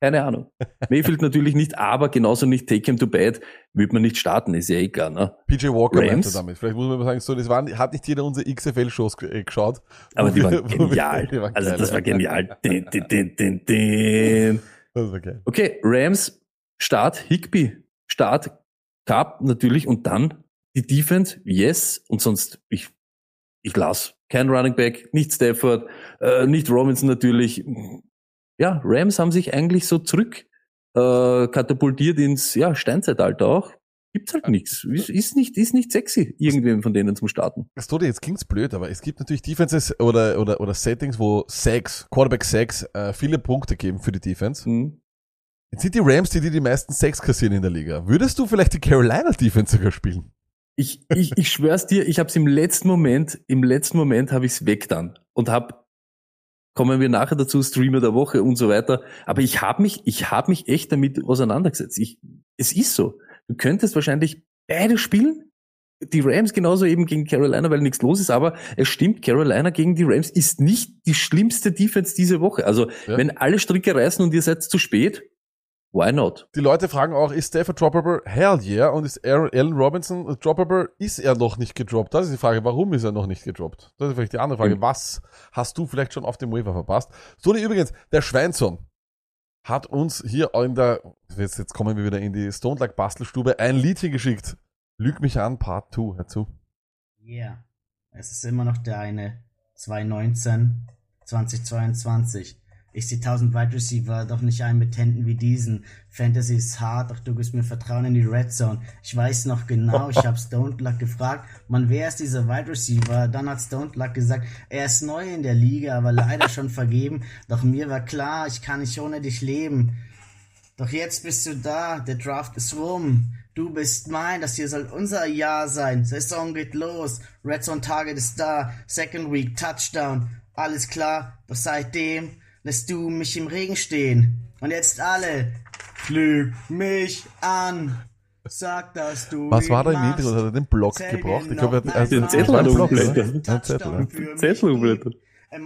Speaker 1: Keine Ahnung. [LAUGHS] Mayfield natürlich nicht, aber genauso nicht Take him to bed wird man nicht starten, ist ja eh klar, ne?
Speaker 2: PJ Walker
Speaker 1: Rams?
Speaker 2: damit. Vielleicht muss man mal sagen, so, das waren, hat nicht jeder unsere XFL-Shows äh, geschaut.
Speaker 1: Aber die waren genial.
Speaker 2: die waren
Speaker 1: Also das war genial. Din, din, din, din.
Speaker 2: Das war geil.
Speaker 1: Okay, Rams, Start, Higby, Start, Cup natürlich und dann die Defense, yes, und sonst, ich, ich las kein Running Back, nicht Stafford, äh, nicht Robinson natürlich. Ja, Rams haben sich eigentlich so zurück äh, katapultiert ins ja, Steinzeitalter auch. Gibt's halt nichts. Ist, ist nicht, ist nicht sexy, irgendwem von denen zum Starten.
Speaker 2: Das tut jetzt klingt's blöd, aber es gibt natürlich Defenses oder, oder, oder Settings, wo Sacks, Quarterback Sacks, äh, viele Punkte geben für die Defense.
Speaker 1: Hm.
Speaker 2: Jetzt sind die Rams, die, die die meisten Sacks kassieren in der Liga. Würdest du vielleicht die Carolina Defense sogar spielen?
Speaker 1: Ich, ich, ich schwör's dir, ich habe es im letzten Moment, im letzten Moment habe ich's weg dann und hab kommen wir nachher dazu, Streamer der Woche und so weiter. Aber ich habe mich, ich habe mich echt damit auseinandergesetzt. Ich, es ist so. Du könntest wahrscheinlich beide spielen. Die Rams genauso eben gegen Carolina, weil nichts los ist. Aber es stimmt, Carolina gegen die Rams ist nicht die schlimmste Defense diese Woche. Also
Speaker 2: Ja.
Speaker 1: wenn alle Stricke reißen und ihr seid zu spät, why not?
Speaker 2: Die Leute fragen auch, ist Stafford droppable? Hell yeah. Und ist Aaron, Allen Robinson droppable? Ist er noch nicht gedroppt? Das ist die Frage, warum ist er noch nicht gedroppt? Das ist vielleicht die andere Frage.
Speaker 1: Mhm.
Speaker 2: Was hast du vielleicht schon auf dem Waiver verpasst? So, die übrigens, der Schweinson hat uns hier in der, jetzt, jetzt kommen wir wieder in die Stone Luck Bastelstube, ein Liedchen geschickt. Lüg mich an, Part 2, hör zu.
Speaker 3: Yeah. Es ist immer noch der eine 2019, 2022. Ich sehe tausend Wide Receiver, doch nicht einen mit Händen wie diesen. Fantasy ist hart, doch du gibst mir Vertrauen in die Red Zone. Ich weiß noch genau, ich hab Stone Luck gefragt, man, wer ist dieser Wide Receiver? Dann hat Stone Luck gesagt, er ist neu in der Liga, aber leider schon vergeben. Doch mir war klar, ich kann nicht ohne dich leben. Doch jetzt bist du da, der Draft ist rum. Du bist mein, das hier soll unser Jahr sein. Saison geht los, Red Zone Target ist da, Second Week Touchdown. Alles klar, doch seitdem lässt du mich im Regen stehen. Und jetzt alle, flüg mich an. Sag, dass du
Speaker 2: Was war da im. Intro? Hat er den Block
Speaker 3: Zähl
Speaker 2: gebraucht?
Speaker 3: dir
Speaker 2: Ich glaube, er hat-
Speaker 1: den Zettel umgeblättert.
Speaker 3: Touchdown
Speaker 2: Ein Zettel.
Speaker 1: Zettel umgeblättert.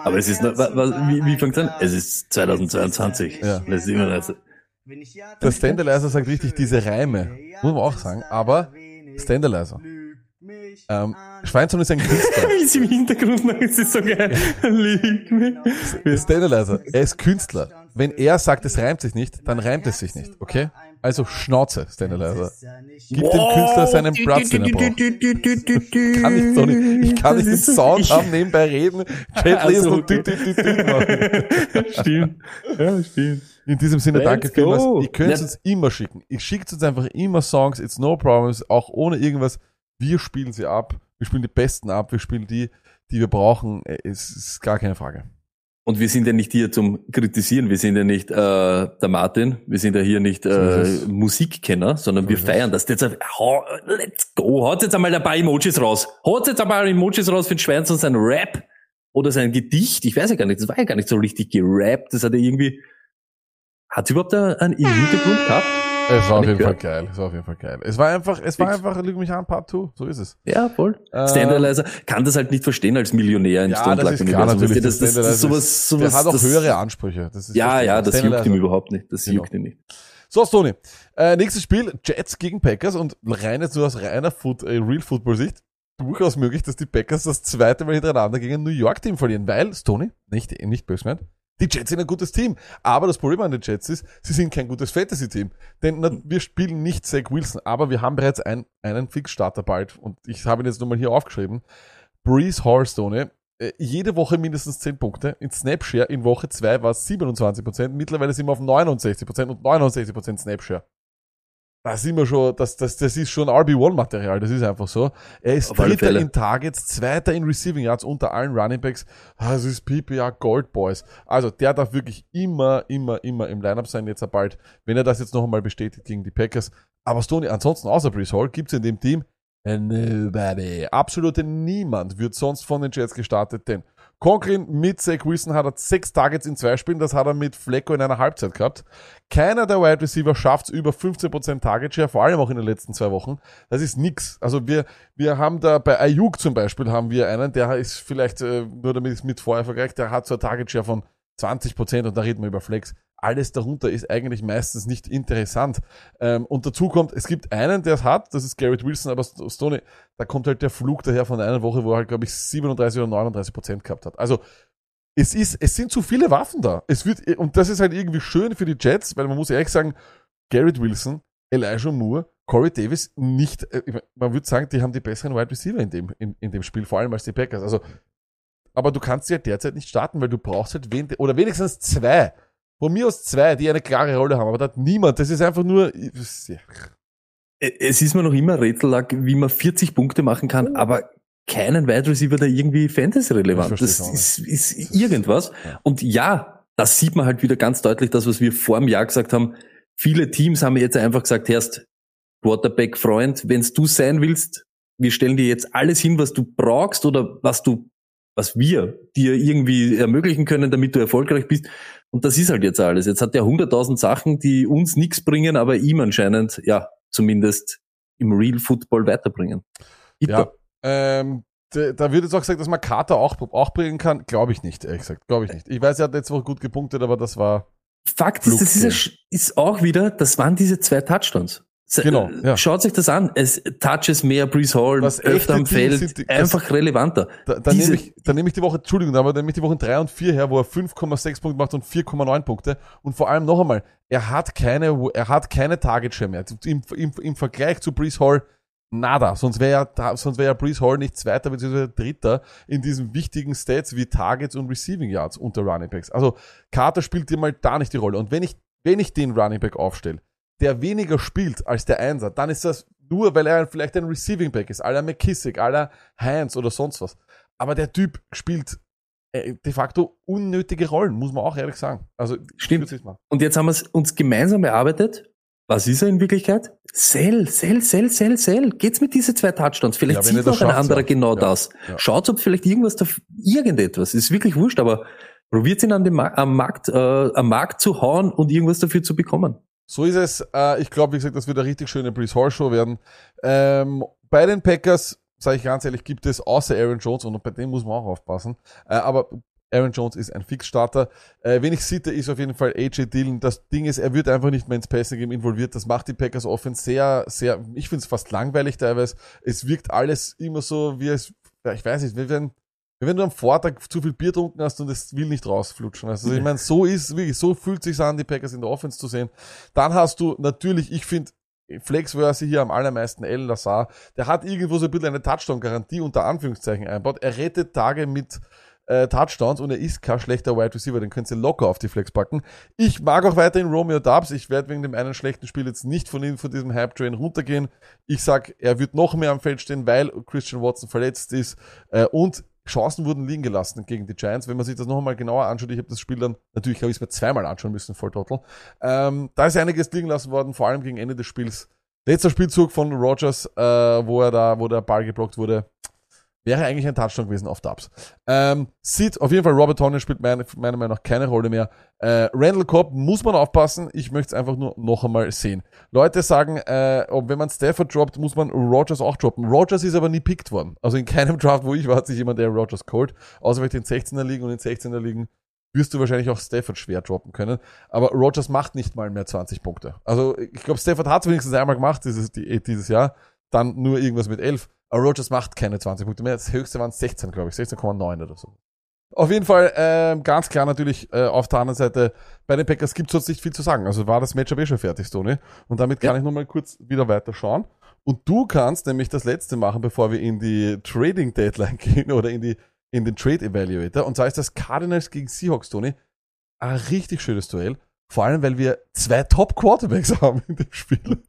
Speaker 1: Aber es ist, noch- wa- wa- wie, wie fängt es an? Es ist 2022.
Speaker 2: Ja.
Speaker 1: Das ist immer noch so.
Speaker 2: Der Standalizer sagt richtig diese Reime. Muss man auch sagen. Aber Standalizer. Ähm, Schweinson ist ein Künstler. [LAUGHS]
Speaker 1: Wie es im Hintergrund noch ist, ist so geil. Lieg.
Speaker 2: Standalizer. Er ist Künstler. Wenn er sagt, es reimt sich nicht, dann reimt es sich nicht, okay? Also Schnauze, Standalizer. Gib dem Künstler seinen Platz, den er braucht. Kann ich doch nicht. Ich kann nicht den Sound haben, nebenbei reden, Chat lesen
Speaker 1: Also,
Speaker 2: und düt, düt, düt, düt machen. [LAUGHS]
Speaker 1: Stimmt. Ja, stimmt.
Speaker 2: In diesem Sinne,
Speaker 1: Let's
Speaker 2: danke vielmals. Ihr könnt es uns immer schicken. Ich schickt uns einfach immer Songs, it's no problems, auch ohne irgendwas. Wir spielen sie ab. Wir spielen die besten ab. Wir spielen die, die wir brauchen. Es ist gar keine Frage.
Speaker 1: Und wir sind ja nicht hier zum Kritisieren, wir sind ja nicht äh, der Martin, wir sind ja hier nicht äh,
Speaker 2: es.
Speaker 1: Musikkenner, sondern wir
Speaker 2: es.
Speaker 1: feiern das. Jetzt, hau- let's go, haut jetzt einmal ein paar Emojis raus. Haut jetzt einmal Emojis raus für den Schweins und sein Rap oder sein Gedicht. Ich weiß ja gar nicht, das war ja gar nicht so richtig gerappt, das hat er irgendwie... Hat überhaupt einen einen Hintergrund gehabt?
Speaker 2: Es war auf jeden Fall
Speaker 1: gehört.
Speaker 2: geil. Es war auf jeden Fall geil. Es war einfach, es war einfach, lüg mich an, Part 2. So ist es.
Speaker 1: Ja, voll.
Speaker 2: Äh,
Speaker 1: Standalizer kann das halt nicht verstehen als Millionär im
Speaker 2: Ja,
Speaker 1: Stone
Speaker 2: das ist klar natürlich.
Speaker 1: Das, das, das, ist sowas, sowas,
Speaker 2: Der hat auch
Speaker 1: das,
Speaker 2: höhere Ansprüche. Das ist
Speaker 1: Ja, ja, das juckt ihm überhaupt nicht. Das
Speaker 2: Genau.
Speaker 1: juckt ihn nicht.
Speaker 2: So, Stoney. Äh, nächstes Spiel, Jets gegen Packers und rein jetzt nur aus reiner Foot, äh, Real Football Sicht, durchaus möglich, dass die Packers das zweite Mal hintereinander gegen ein New York Team verlieren, weil, Stoney, nicht, nicht böse gemeint, die Jets sind ein gutes Team. Aber das Problem an den Jets ist, sie sind kein gutes Fantasy-Team. Denn na, wir spielen nicht Zach Wilson, aber wir haben bereits ein, einen Fixstarter bald. Und ich habe ihn jetzt nochmal hier aufgeschrieben. Breeze Hall, Stoney. Äh, Jede Woche mindestens 10 Punkte. In Snapshare in Woche 2 war es 27%. Mittlerweile sind wir auf 69% und 69% Snapshare. Da sind wir schon, das, das, das ist schon RB1-Material, das ist einfach so. Er ist
Speaker 1: Auf
Speaker 2: Dritter in Targets, Zweiter in Receiving Yards unter allen Running Backs. Ah, Das ist PPA Gold Boys. Also der darf wirklich immer, immer, immer im Lineup sein, jetzt bald, wenn er das jetzt noch einmal bestätigt gegen die Packers. Aber Stoney, ansonsten außer Brees Hall gibt's in dem Team nobody. Absolute niemand wird sonst von den Jets gestartet, denn Conklin mit Zach Wilson hat er sechs Targets in zwei Spielen, das hat er mit Flecko in einer Halbzeit gehabt. Keiner der Wide Receiver schafft's über 15% Target Share, vor allem auch in den letzten zwei Wochen. Das ist nix. Also wir, wir haben da bei Ayuk zum Beispiel haben wir einen, der ist vielleicht, äh, nur damit ich es mit vorher vergleiche, der hat so eine Target Share von 20% und da reden wir über Flex. Alles darunter ist eigentlich meistens nicht interessant. Ähm, und dazu kommt, es gibt einen, der es hat, das ist Garrett Wilson, aber St- Stoney, da kommt halt der Flug daher von einer Woche, wo er halt, glaube ich, 37 oder 39 Prozent gehabt hat. Also, es ist, es sind zu viele Waffen da. Es wird, und das ist halt irgendwie schön für die Jets, weil man muss ehrlich sagen, Garrett Wilson, Elijah Moore, Corey Davis nicht, äh, man würde sagen, die haben die besseren Wide Receiver in dem, in, in dem Spiel, vor allem als die Packers. Also, aber du kannst sie halt derzeit nicht starten, weil du brauchst halt wen, oder wenigstens zwei. Von mir aus zwei, die eine klare Rolle haben, aber da hat niemand. Das ist einfach nur.
Speaker 1: Es ist mir noch immer Rätsellack, wie man 40 Punkte machen kann, aber keinen Wide Receiver da irgendwie Fantasy-relevant.
Speaker 2: Ich
Speaker 1: Das ist, ist irgendwas. Und ja, das sieht man halt wieder ganz deutlich, das, was wir vor dem Jahr gesagt haben. Viele Teams haben jetzt einfach gesagt, Herrst, Quarterback-Freund, wenn's du sein willst, wir stellen dir jetzt alles hin, was du brauchst oder was du, was wir dir irgendwie ermöglichen können, damit du erfolgreich bist. Und das ist halt jetzt alles. Jetzt hat er 100.000 Sachen, die uns nichts bringen, aber ihm anscheinend, ja, zumindest im Real Football weiterbringen.
Speaker 2: Ja, ähm, da, wird jetzt auch gesagt, dass man Carter auch, auch bringen kann. Glaube ich nicht, ehrlich gesagt. Glaube ich nicht. Ich weiß, er hat letzte Woche gut gepunktet, aber das war.
Speaker 1: Fakt ist, das ist, ist auch wieder, das waren diese zwei Touchdowns.
Speaker 2: Genau,
Speaker 1: äh,
Speaker 2: ja.
Speaker 1: Schaut sich das an. Es Touches mehr, Brees Hall,
Speaker 2: Das
Speaker 1: öfter am Feld,
Speaker 2: sind die-
Speaker 1: einfach relevanter.
Speaker 2: Da, da nehme ich, da nehme ich die Woche, Entschuldigung, aber da nehme ich die Wochen 3 und 4 her, wo er 5,6 Punkte macht und 4,9 Punkte. Und vor allem noch einmal, er hat keine, er hat keine Target Share mehr. Im, im, Im Vergleich zu Brees Hall Nada. Sonst wäre ja, sonst wäre ja Brees Hall nicht Zweiter bzw. Dritter in diesen wichtigen Stats wie Targets und Receiving Yards unter Running Backs. Also Carter spielt dir mal da nicht die Rolle. Und wenn ich, wenn ich den Running Back aufstelle, der weniger spielt als der Einser, dann ist das nur, weil er vielleicht ein Receiving Back ist, aller McKissick, aller Heinz oder sonst was. Aber der Typ spielt äh, de facto unnötige Rollen, muss man auch ehrlich sagen. Also
Speaker 1: Stimmt. Und jetzt haben wir es uns gemeinsam erarbeitet. Was ist er in Wirklichkeit? Sell, sell, sell, sell, sell. Geht's mit diese zwei Touchdowns? Vielleicht
Speaker 2: Ja,
Speaker 1: sieht noch ein anderer
Speaker 2: ja.
Speaker 1: genau
Speaker 2: Ja,
Speaker 1: das.
Speaker 2: ja.
Speaker 1: Schaut, ob vielleicht irgendwas, da, irgendetwas. Ist wirklich wurscht, aber probiert ihn an den Ma am Markt, äh, am Markt zu hauen und irgendwas dafür zu bekommen.
Speaker 2: So ist es. Äh, ich glaube, wie gesagt, das wird eine richtig schöne Breeze Hall Show werden. Ähm, bei den Packers, sage ich ganz ehrlich, gibt es außer Aaron Jones, und bei dem muss man auch aufpassen, äh, aber Aaron Jones ist ein Fixstarter. Äh, wen ich sitte, ist auf jeden Fall AJ Dillon. Das Ding ist, er wird einfach nicht mehr ins Passing Game involviert. Das macht die Packers Offense sehr, sehr, ich finde es fast langweilig teilweise. Es wirkt alles immer so, wie es, ja, ich weiß nicht, wenn, wie wenn du am Vortag zu viel Bier getrunken hast und es will nicht rausflutschen. Also ich meine, so ist, wirklich, so fühlt sich an, die Packers in der Offense zu sehen. Dann hast du natürlich, ich finde, Flexverse hier am allermeisten El Lazar. Der hat irgendwo so ein bisschen eine Touchdown-Garantie unter Anführungszeichen einbaut. Er rettet Tage mit äh, Touchdowns und er ist kein schlechter Wide Receiver, den könnt ihr locker auf die Flex packen. Ich mag auch weiterhin Romeo Dubs. Ich werde wegen dem einen schlechten Spiel jetzt nicht von ihm, von diesem Hype-Train runtergehen. Ich sag, er wird noch mehr am Feld stehen, weil Christian Watson verletzt ist äh, und Chancen wurden liegen gelassen gegen die Giants. Wenn man sich das noch einmal genauer anschaut, ich habe das Spiel dann, natürlich habe ich es mir zweimal anschauen müssen, voll total. Ähm, da ist einiges liegen lassen worden, vor allem gegen Ende des Spiels. Letzter Spielzug von Rogers, äh, wo er da, wo der Ball geblockt wurde, wäre eigentlich ein Touchdown gewesen auf Dubs. Ähm, Sid, auf jeden Fall Robert Tonyan spielt meine, meiner Meinung nach keine Rolle mehr. Äh, Randall Cobb muss man aufpassen. Ich möchte es einfach nur noch einmal sehen. Leute sagen, äh, wenn man Stafford droppt, muss man Rogers auch droppen. Rogers ist aber nie pickt worden. Also in keinem [LAUGHS] Draft, wo ich war, hat sich jemand der Rogers geholt. Außer vielleicht in 16er liegen und in 16er ligen wirst du wahrscheinlich auch Stafford schwer droppen können. Aber Rogers macht nicht mal mehr 20 Punkte. Also ich glaube, Stafford hat es wenigstens einmal gemacht dieses, die, dieses Jahr. Dann nur irgendwas mit 11. Aber Rogers macht keine 20 Punkte mehr. Das höchste waren 16, glaube ich. 16,9 oder so. Auf jeden Fall ähm, ganz klar natürlich äh, auf der anderen Seite, bei den Packers gibt es sonst nicht viel zu sagen. Also war das Matchup eh schon fertig, Tony. Und damit kann
Speaker 1: Ja.
Speaker 2: ich nochmal kurz wieder weiter schauen. Und du kannst nämlich das letzte machen, bevor wir in die Trading Deadline [LAUGHS] gehen oder in die in den Trade Evaluator. Und zwar ist das Cardinals gegen Seahawks, Tony. Ein richtig schönes Duell. Vor allem, weil wir zwei Top Quarterbacks [LAUGHS] haben in dem Spiel.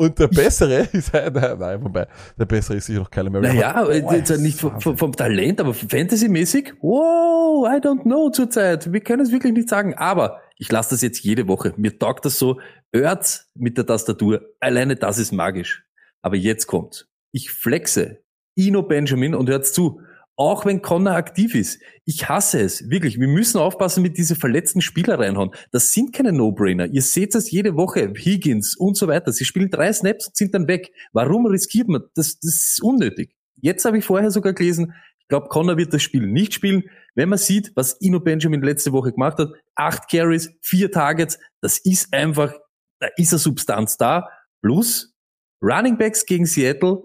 Speaker 2: Und der bessere [LAUGHS] ist, nein, nein, wobei, der bessere ist sicher noch Kyler Murray.
Speaker 1: Naja, äh, jetzt
Speaker 2: ist
Speaker 1: nicht vom, vom, Talent, aber fantasymäßig, wow, I don't know zurzeit. Wir können es wirklich nicht sagen. Aber ich lasse das jetzt jede Woche. Mir taugt das so. Hört's mit der Tastatur. Alleine das ist magisch. Aber jetzt kommt. Ich flexe Ino Benjamin und hört's zu. Auch wenn Connor aktiv ist. Ich hasse es. Wirklich. Wir müssen aufpassen mit diese verletzten Spieler reinhauen. Das sind keine No-Brainer. Ihr seht das jede Woche. Higgins und so weiter. Sie spielen drei Snaps und sind dann weg. Warum riskiert man? Das, das ist unnötig. Jetzt habe ich vorher sogar gelesen, ich glaube, Connor wird das Spiel nicht spielen. Wenn man sieht, was Ino Benjamin letzte Woche gemacht hat, acht Carries, vier Targets, das ist einfach, da ist eine Substanz da. Plus Running Backs gegen Seattle,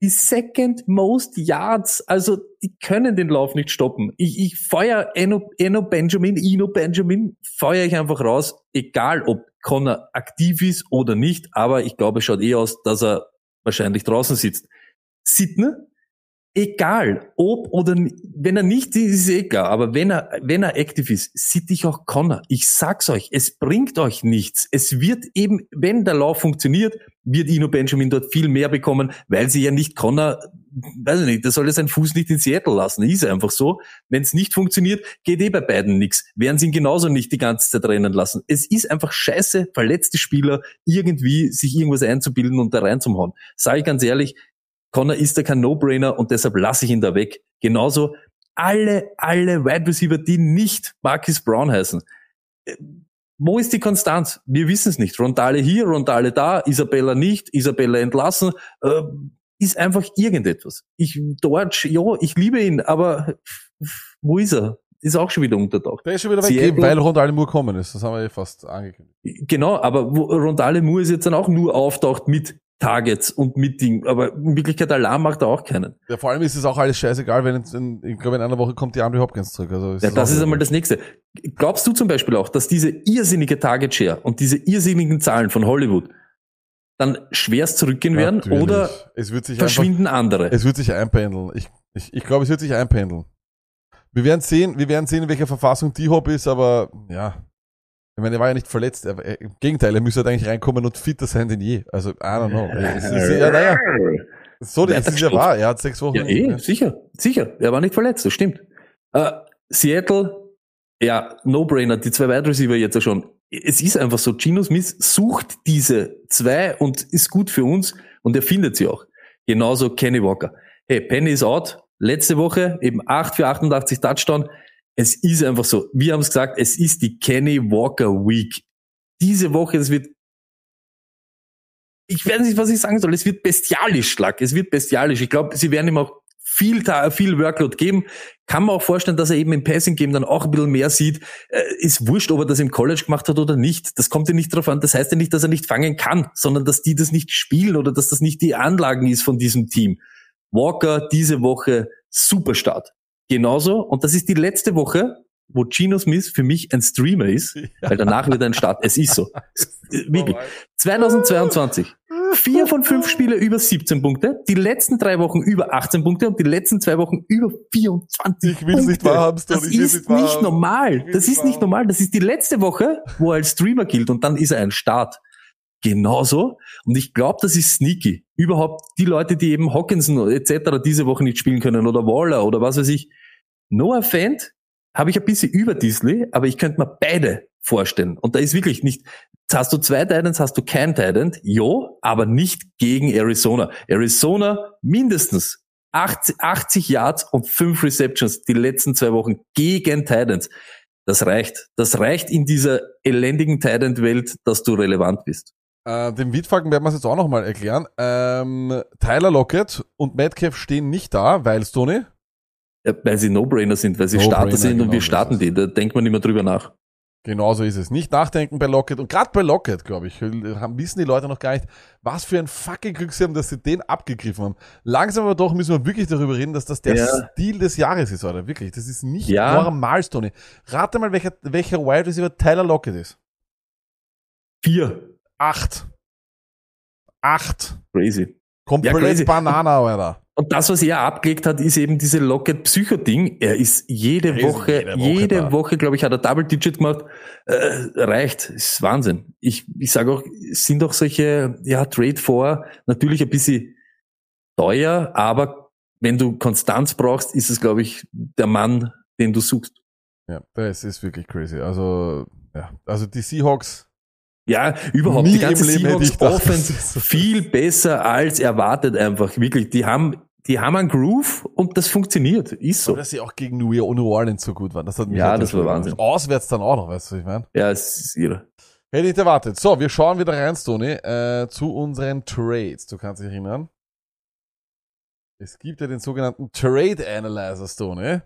Speaker 1: die second most yards, also die können den Lauf nicht stoppen. Ich, ich feuer Eno, Eno Benjamin, Ino Benjamin, feuer ich einfach raus, egal ob Connor aktiv ist oder nicht, aber ich glaube, es schaut eh aus, dass er wahrscheinlich draußen sitzt. Sidner, egal, ob oder wenn er nicht ist, ist egal, aber wenn er, wenn er aktiv ist, sitte ich auch Connor. Ich sag's euch, es bringt euch nichts. Es wird eben, wenn der Lauf funktioniert, wird Ino Benjamin dort viel mehr bekommen, weil sie ja nicht Connor, weiß ich nicht, der soll ja seinen Fuß nicht in Seattle lassen. Ist einfach so. Wenn es nicht funktioniert, geht eh bei beiden nichts. Werden sie ihn genauso nicht die ganze Zeit rennen lassen. Es ist einfach scheiße, verletzte Spieler irgendwie sich irgendwas einzubilden und da reinzuhauen. Sage ich ganz ehrlich, Connor ist da kein No-Brainer und deshalb lasse ich ihn da weg. Genauso alle, alle Wide Receiver, die nicht Marcus Brown heißen. Äh, Wo ist die Konstanz? Wir wissen es nicht. Rondale hier, Rondale da, Isabella nicht, Isabella entlassen. Äh, ist einfach irgendetwas. Ich, Dodge, ja, ich liebe ihn, aber wo ist er? Ist auch schon wieder untertaucht.
Speaker 2: Der ist schon wieder weg,
Speaker 1: Seattle-
Speaker 2: eben weil Rondale Moore kommen ist. Das haben wir ja fast angekündigt.
Speaker 1: Genau, aber Rondale Moore ist jetzt dann auch nur auftaucht mit Targets und mit Ding, aber in Wirklichkeit Alarm macht er auch keinen.
Speaker 2: Ja, vor allem ist es auch alles scheißegal, wenn in, ich glaube in einer Woche kommt die Andre Hopkins zurück. Also
Speaker 1: Ja, das
Speaker 2: auch
Speaker 1: ist einmal das nächste. Glaubst du zum Beispiel auch, dass diese irrsinnige Target Share und diese irrsinnigen Zahlen von Hollywood dann schwerst zurückgehen werden
Speaker 2: Natürlich.
Speaker 1: oder
Speaker 2: es wird sich
Speaker 1: verschwinden andere.
Speaker 2: Einfach, es wird sich einpendeln. Ich, ich, ich glaube, es wird sich einpendeln. Wir werden sehen, wir werden sehen, in welcher Verfassung die Hop ist, aber ja. Ich meine, er war ja nicht verletzt. Er, er, Im Gegenteil, er müsste halt eigentlich reinkommen und fitter sein denn je. Also, I don't know. Es ist, ja, naja. So, das ist ja wahr. Er hat sechs Wochen.
Speaker 1: Ja, eh, sicher, sicher. Er war nicht verletzt, das stimmt. Äh, Seattle, ja, No-Brainer, die zwei Wide Receiver jetzt ja schon. Es ist einfach so, Gino Smith sucht diese zwei und ist gut für uns und er findet sie auch. Genauso Kenny Walker. Hey, Penny ist out. Letzte Woche eben 8 für 88 Touchdown. Es ist einfach so. Wir haben es gesagt, es ist die Kenny Walker Week. Diese Woche, es wird ich weiß nicht, was ich sagen soll. Es wird bestialisch, Schlag. Es wird bestialisch. Ich glaube, sie werden ihm auch viel, viel Workload geben. Kann man auch vorstellen, dass er eben im Passing Game dann auch ein bisschen mehr sieht. Äh, ist wurscht, ob er das im College gemacht hat oder nicht. Das kommt ja nicht darauf an. Das heißt ja nicht, dass er nicht fangen kann, sondern dass die das nicht spielen oder dass das nicht die Anlagen ist von diesem Team. Walker diese Woche Superstart. Genauso, und das ist die letzte Woche, wo Gino Smith für mich ein Streamer ist, weil danach wird er ein Start. Es ist so. Wirklich. 2022. Vier von fünf Spiele über 17 Punkte, die letzten drei Wochen über 18 Punkte und die letzten zwei Wochen über 24
Speaker 2: Ich will es nicht wahrhaben.
Speaker 1: Das
Speaker 2: Ich
Speaker 1: ist
Speaker 2: nicht wahrhaben.
Speaker 1: normal. Das ist nicht normal. Das ist die letzte Woche, wo er als Streamer gilt und dann ist er ein Start. Genauso. Und ich glaube, das ist sneaky. Überhaupt die Leute, die eben Hawkinson etc. diese Woche nicht spielen können oder Waller oder was weiß ich. Noah Fant habe ich ein bisschen über Disley, aber ich könnte mir beide vorstellen. Und da ist wirklich nicht, hast du zwei Titans, hast du kein Titan, jo, aber nicht gegen Arizona. Arizona mindestens 80, 80 Yards und 5 Receptions die letzten zwei Wochen gegen Titans. Das reicht. Das reicht in dieser elendigen Titan-Welt, dass du relevant bist.
Speaker 2: Äh, dem Wittfalken werden wir es jetzt auch nochmal erklären. Ähm, Tyler Lockett und Metcalf stehen nicht da, weil Stoney.
Speaker 1: Weil sie No-Brainer sind, weil sie
Speaker 2: No-Brainer,
Speaker 1: Starter sind und
Speaker 2: genau
Speaker 1: wir
Speaker 2: so
Speaker 1: starten die. Da denkt man immer drüber nach.
Speaker 2: Genauso ist es. Nicht nachdenken bei Lockett. Und gerade bei Lockett, glaube ich, haben, wissen die Leute noch gar nicht, was für ein fucking Glück sie haben, dass sie den abgegriffen haben. Langsam aber doch müssen wir wirklich darüber reden, dass das der
Speaker 1: Ja.
Speaker 2: Stil des Jahres ist, oder? Wirklich. Das ist nicht
Speaker 1: Ja.
Speaker 2: normal, Stoney. Rate mal, welcher, welcher Wide Receiver Tyler Lockett ist.
Speaker 1: Vier.
Speaker 2: Acht. Acht.
Speaker 1: Crazy.
Speaker 2: Komplett
Speaker 1: crazy.
Speaker 2: Banana, Alter.
Speaker 1: Und das, was er abgelegt hat, ist eben diese Locket-Psycho-Ding. Er ist jede
Speaker 2: Er ist
Speaker 1: Woche,
Speaker 2: jede Woche
Speaker 1: jede. Woche, glaube ich, hat er Double-Digit gemacht. Äh, reicht. Ist Wahnsinn. Ich, ich sage auch, es sind auch solche, ja, Trade vor, natürlich ein bisschen teuer, aber wenn du Konstanz brauchst, ist es, glaube ich, der Mann, den du suchst.
Speaker 2: Ja, das ist wirklich crazy. Also, ja. Also die Seahawks,
Speaker 1: Ja, überhaupt.
Speaker 2: Nie
Speaker 1: die ganze
Speaker 2: gedacht,
Speaker 1: Offense viel besser als erwartet einfach. Wirklich. Die haben, die haben einen Groove und das funktioniert. Ist so.
Speaker 2: aber dass sie auch gegen New New Orleans so gut waren. Das hat mich
Speaker 1: Ja, das war Wahnsinn.
Speaker 2: überrascht. Auswärts dann auch noch, weißt du, was ich meine?
Speaker 1: Ja, es ist irre.
Speaker 2: Hätte ich nicht erwartet. So, wir schauen wieder rein, Stoney, äh, zu unseren Trades. Du kannst dich erinnern. Es gibt ja den sogenannten Trade Analyzer, Stoney.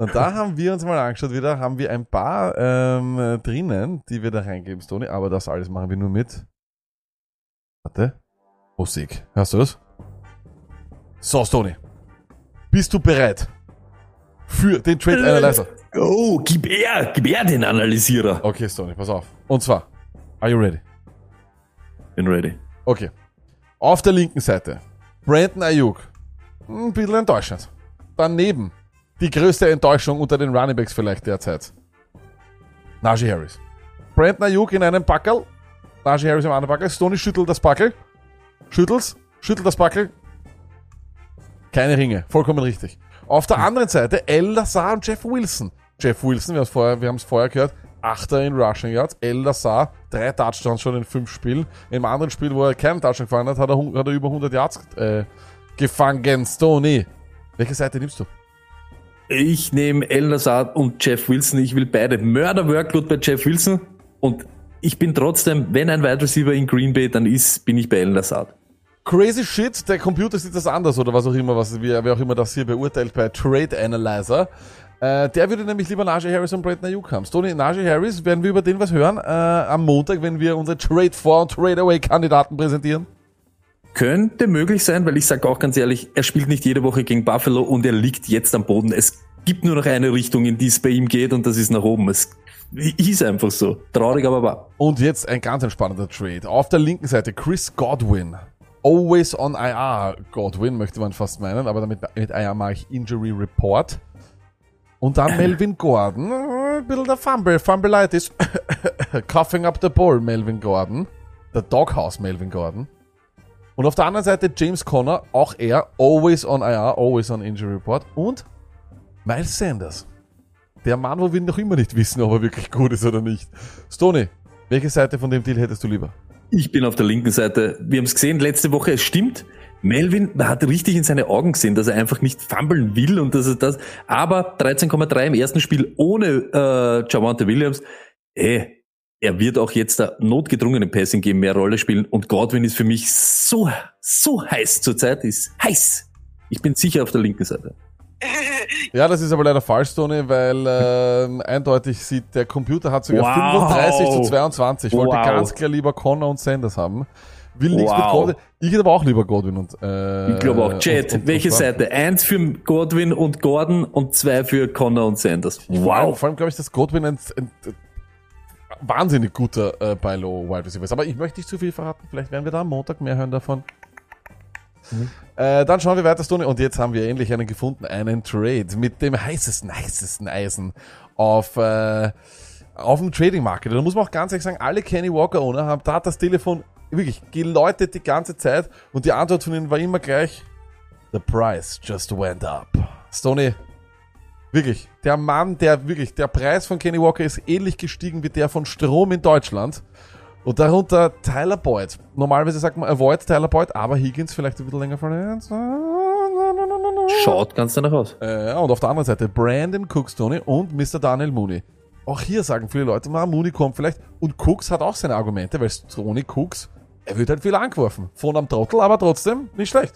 Speaker 2: Und da haben wir uns mal angeschaut wieder, haben wir ein paar ähm, äh, drinnen, die wir da reingeben, Stoney. Aber das alles machen wir nur mit. Warte. Musik. Hörst du das? So, Stoney. Bist du bereit? Für den Trade Analyzer.
Speaker 1: Oh, gib her, gib her den Analysierer.
Speaker 2: Okay, Stoney, pass auf. Und zwar, are you ready?
Speaker 1: Bin ready.
Speaker 2: Okay. Auf der linken Seite Brandon Ayuk. Ein bisschen enttäuschend. Daneben die größte Enttäuschung unter den Runningbacks vielleicht derzeit. Najee Harris. Brandon Ayuk in einem Packel. Najee Harris im anderen Packel. Stoney schüttelt das Packel. Schüttelt's. Schüttelt das Packel. Keine Ringe. Vollkommen richtig. Auf der anderen Seite El Lazar und Jeff Wilson. Jeff Wilson, wir haben es vorher, vorher gehört, Achter in Rushing Yards. El Lazar, drei Touchdowns schon in fünf Spielen. Im anderen Spiel, wo er keinen Touchdown gefangen hat, hat er, hat er über 100 Yards äh, gefangen. Stoney. Welche Seite nimmst du?
Speaker 1: Ich nehme El Nazar und Jeff Wilson. Ich will beide. Mörder-Workload bei Jeff Wilson. Und ich bin trotzdem, wenn ein Wide Receiver in Green Bay, dann ist, bin ich bei El Nazar.
Speaker 2: Crazy Shit, der Computer sieht das anders oder was auch immer, was, wie, wer auch immer das hier beurteilt bei Trade Analyzer. Äh, der würde nämlich lieber Najee Harris und Brandon Ayuk haben. Stoney, Najee Harris, werden wir über den was hören äh, am Montag, wenn wir unsere Trade for und Trade Away Kandidaten präsentieren?
Speaker 1: Könnte möglich sein, weil ich sage auch ganz ehrlich, er spielt nicht jede Woche gegen Buffalo und er liegt jetzt am Boden. Es gibt nur noch eine Richtung, in die es bei ihm geht und das ist nach oben. Es ist einfach so. Traurig, aber wahr.
Speaker 2: Und jetzt ein ganz entspannender Trade. Auf der linken Seite Chris Godwin. Always on IR Godwin, möchte man fast meinen, aber damit mit IR mache ich Injury Report. Und dann [LAUGHS] Melvin Gordon. Ein bisschen der Fumble, Fumbleitis. [COUGHS] Coughing up the ball, Melvin Gordon. Der Doghouse Melvin Gordon. Und auf der anderen Seite James Conner, auch er, always on IR, always on Injury Report. Und Miles Sanders. Der Mann, wo wir noch immer nicht wissen, ob er wirklich gut ist oder nicht. Stoney, welche Seite von dem Deal hättest du lieber?
Speaker 1: Ich bin auf der linken Seite. Wir haben es gesehen letzte Woche, es stimmt. Melvin, hat richtig in seine Augen gesehen, dass er einfach nicht fummeln will und dass er das, aber 13,3 im ersten Spiel ohne äh, Javante Williams, ey, er wird auch jetzt da notgedrungen im Passing Game mehr Rolle spielen und Godwin ist für mich so, so heiß zurzeit, ist heiß. Ich bin sicher auf der linken Seite. [LAUGHS]
Speaker 2: Ja, das ist aber leider falsch, Tony, weil ähm, eindeutig sieht, der Computer hat sogar
Speaker 1: Wow.
Speaker 2: 35 zu 22. Wollte
Speaker 1: Wow.
Speaker 2: ganz klar lieber Connor und Sanders haben. Will nichts mit
Speaker 1: Wow.
Speaker 2: Godwin. Ich hätte aber auch lieber Godwin und äh,
Speaker 1: Ich glaube auch. Jet,
Speaker 2: und- und-
Speaker 1: welche
Speaker 2: und-
Speaker 1: Seite? Eins für Godwin und Gordon und zwei für Connor und Sanders.
Speaker 2: Wow. Vor allem glaube ich, dass Godwin ein, ein, ein wahnsinnig guter äh, bei Low Wide Receiver ist. Aber ich möchte nicht zu viel verraten. Vielleicht werden wir da am Montag mehr hören davon. Äh, dann schauen wir weiter, Stoney. Und jetzt haben wir endlich einen gefunden, einen Trade mit dem heißesten, heißesten Eisen auf, äh, auf dem Trading Market. Da muss man auch ganz ehrlich sagen, alle Kenny Walker Owner haben, da hat das Telefon wirklich geläutet die ganze Zeit und die Antwort von ihnen war immer gleich, the price just went up. Stoney, Wirklich. Der Mann, der wirklich, der Preis von Kenny Walker ist ähnlich gestiegen wie der von Strom in Deutschland. Und darunter Tyler Boyd. Normalerweise sagt man avoid Tyler Boyd, aber Higgins vielleicht ein bisschen länger verletzt.
Speaker 1: Schaut ganz danach aus.
Speaker 2: Äh, und auf der anderen Seite Brandon Cooks, Tony und Mr. Daniel Mooney. Auch hier sagen viele Leute, na, Mooney kommt vielleicht. Und Cooks hat auch seine Argumente, weil Tony Cooks, er wird halt viel angeworfen. Von am Trottel, aber trotzdem nicht schlecht.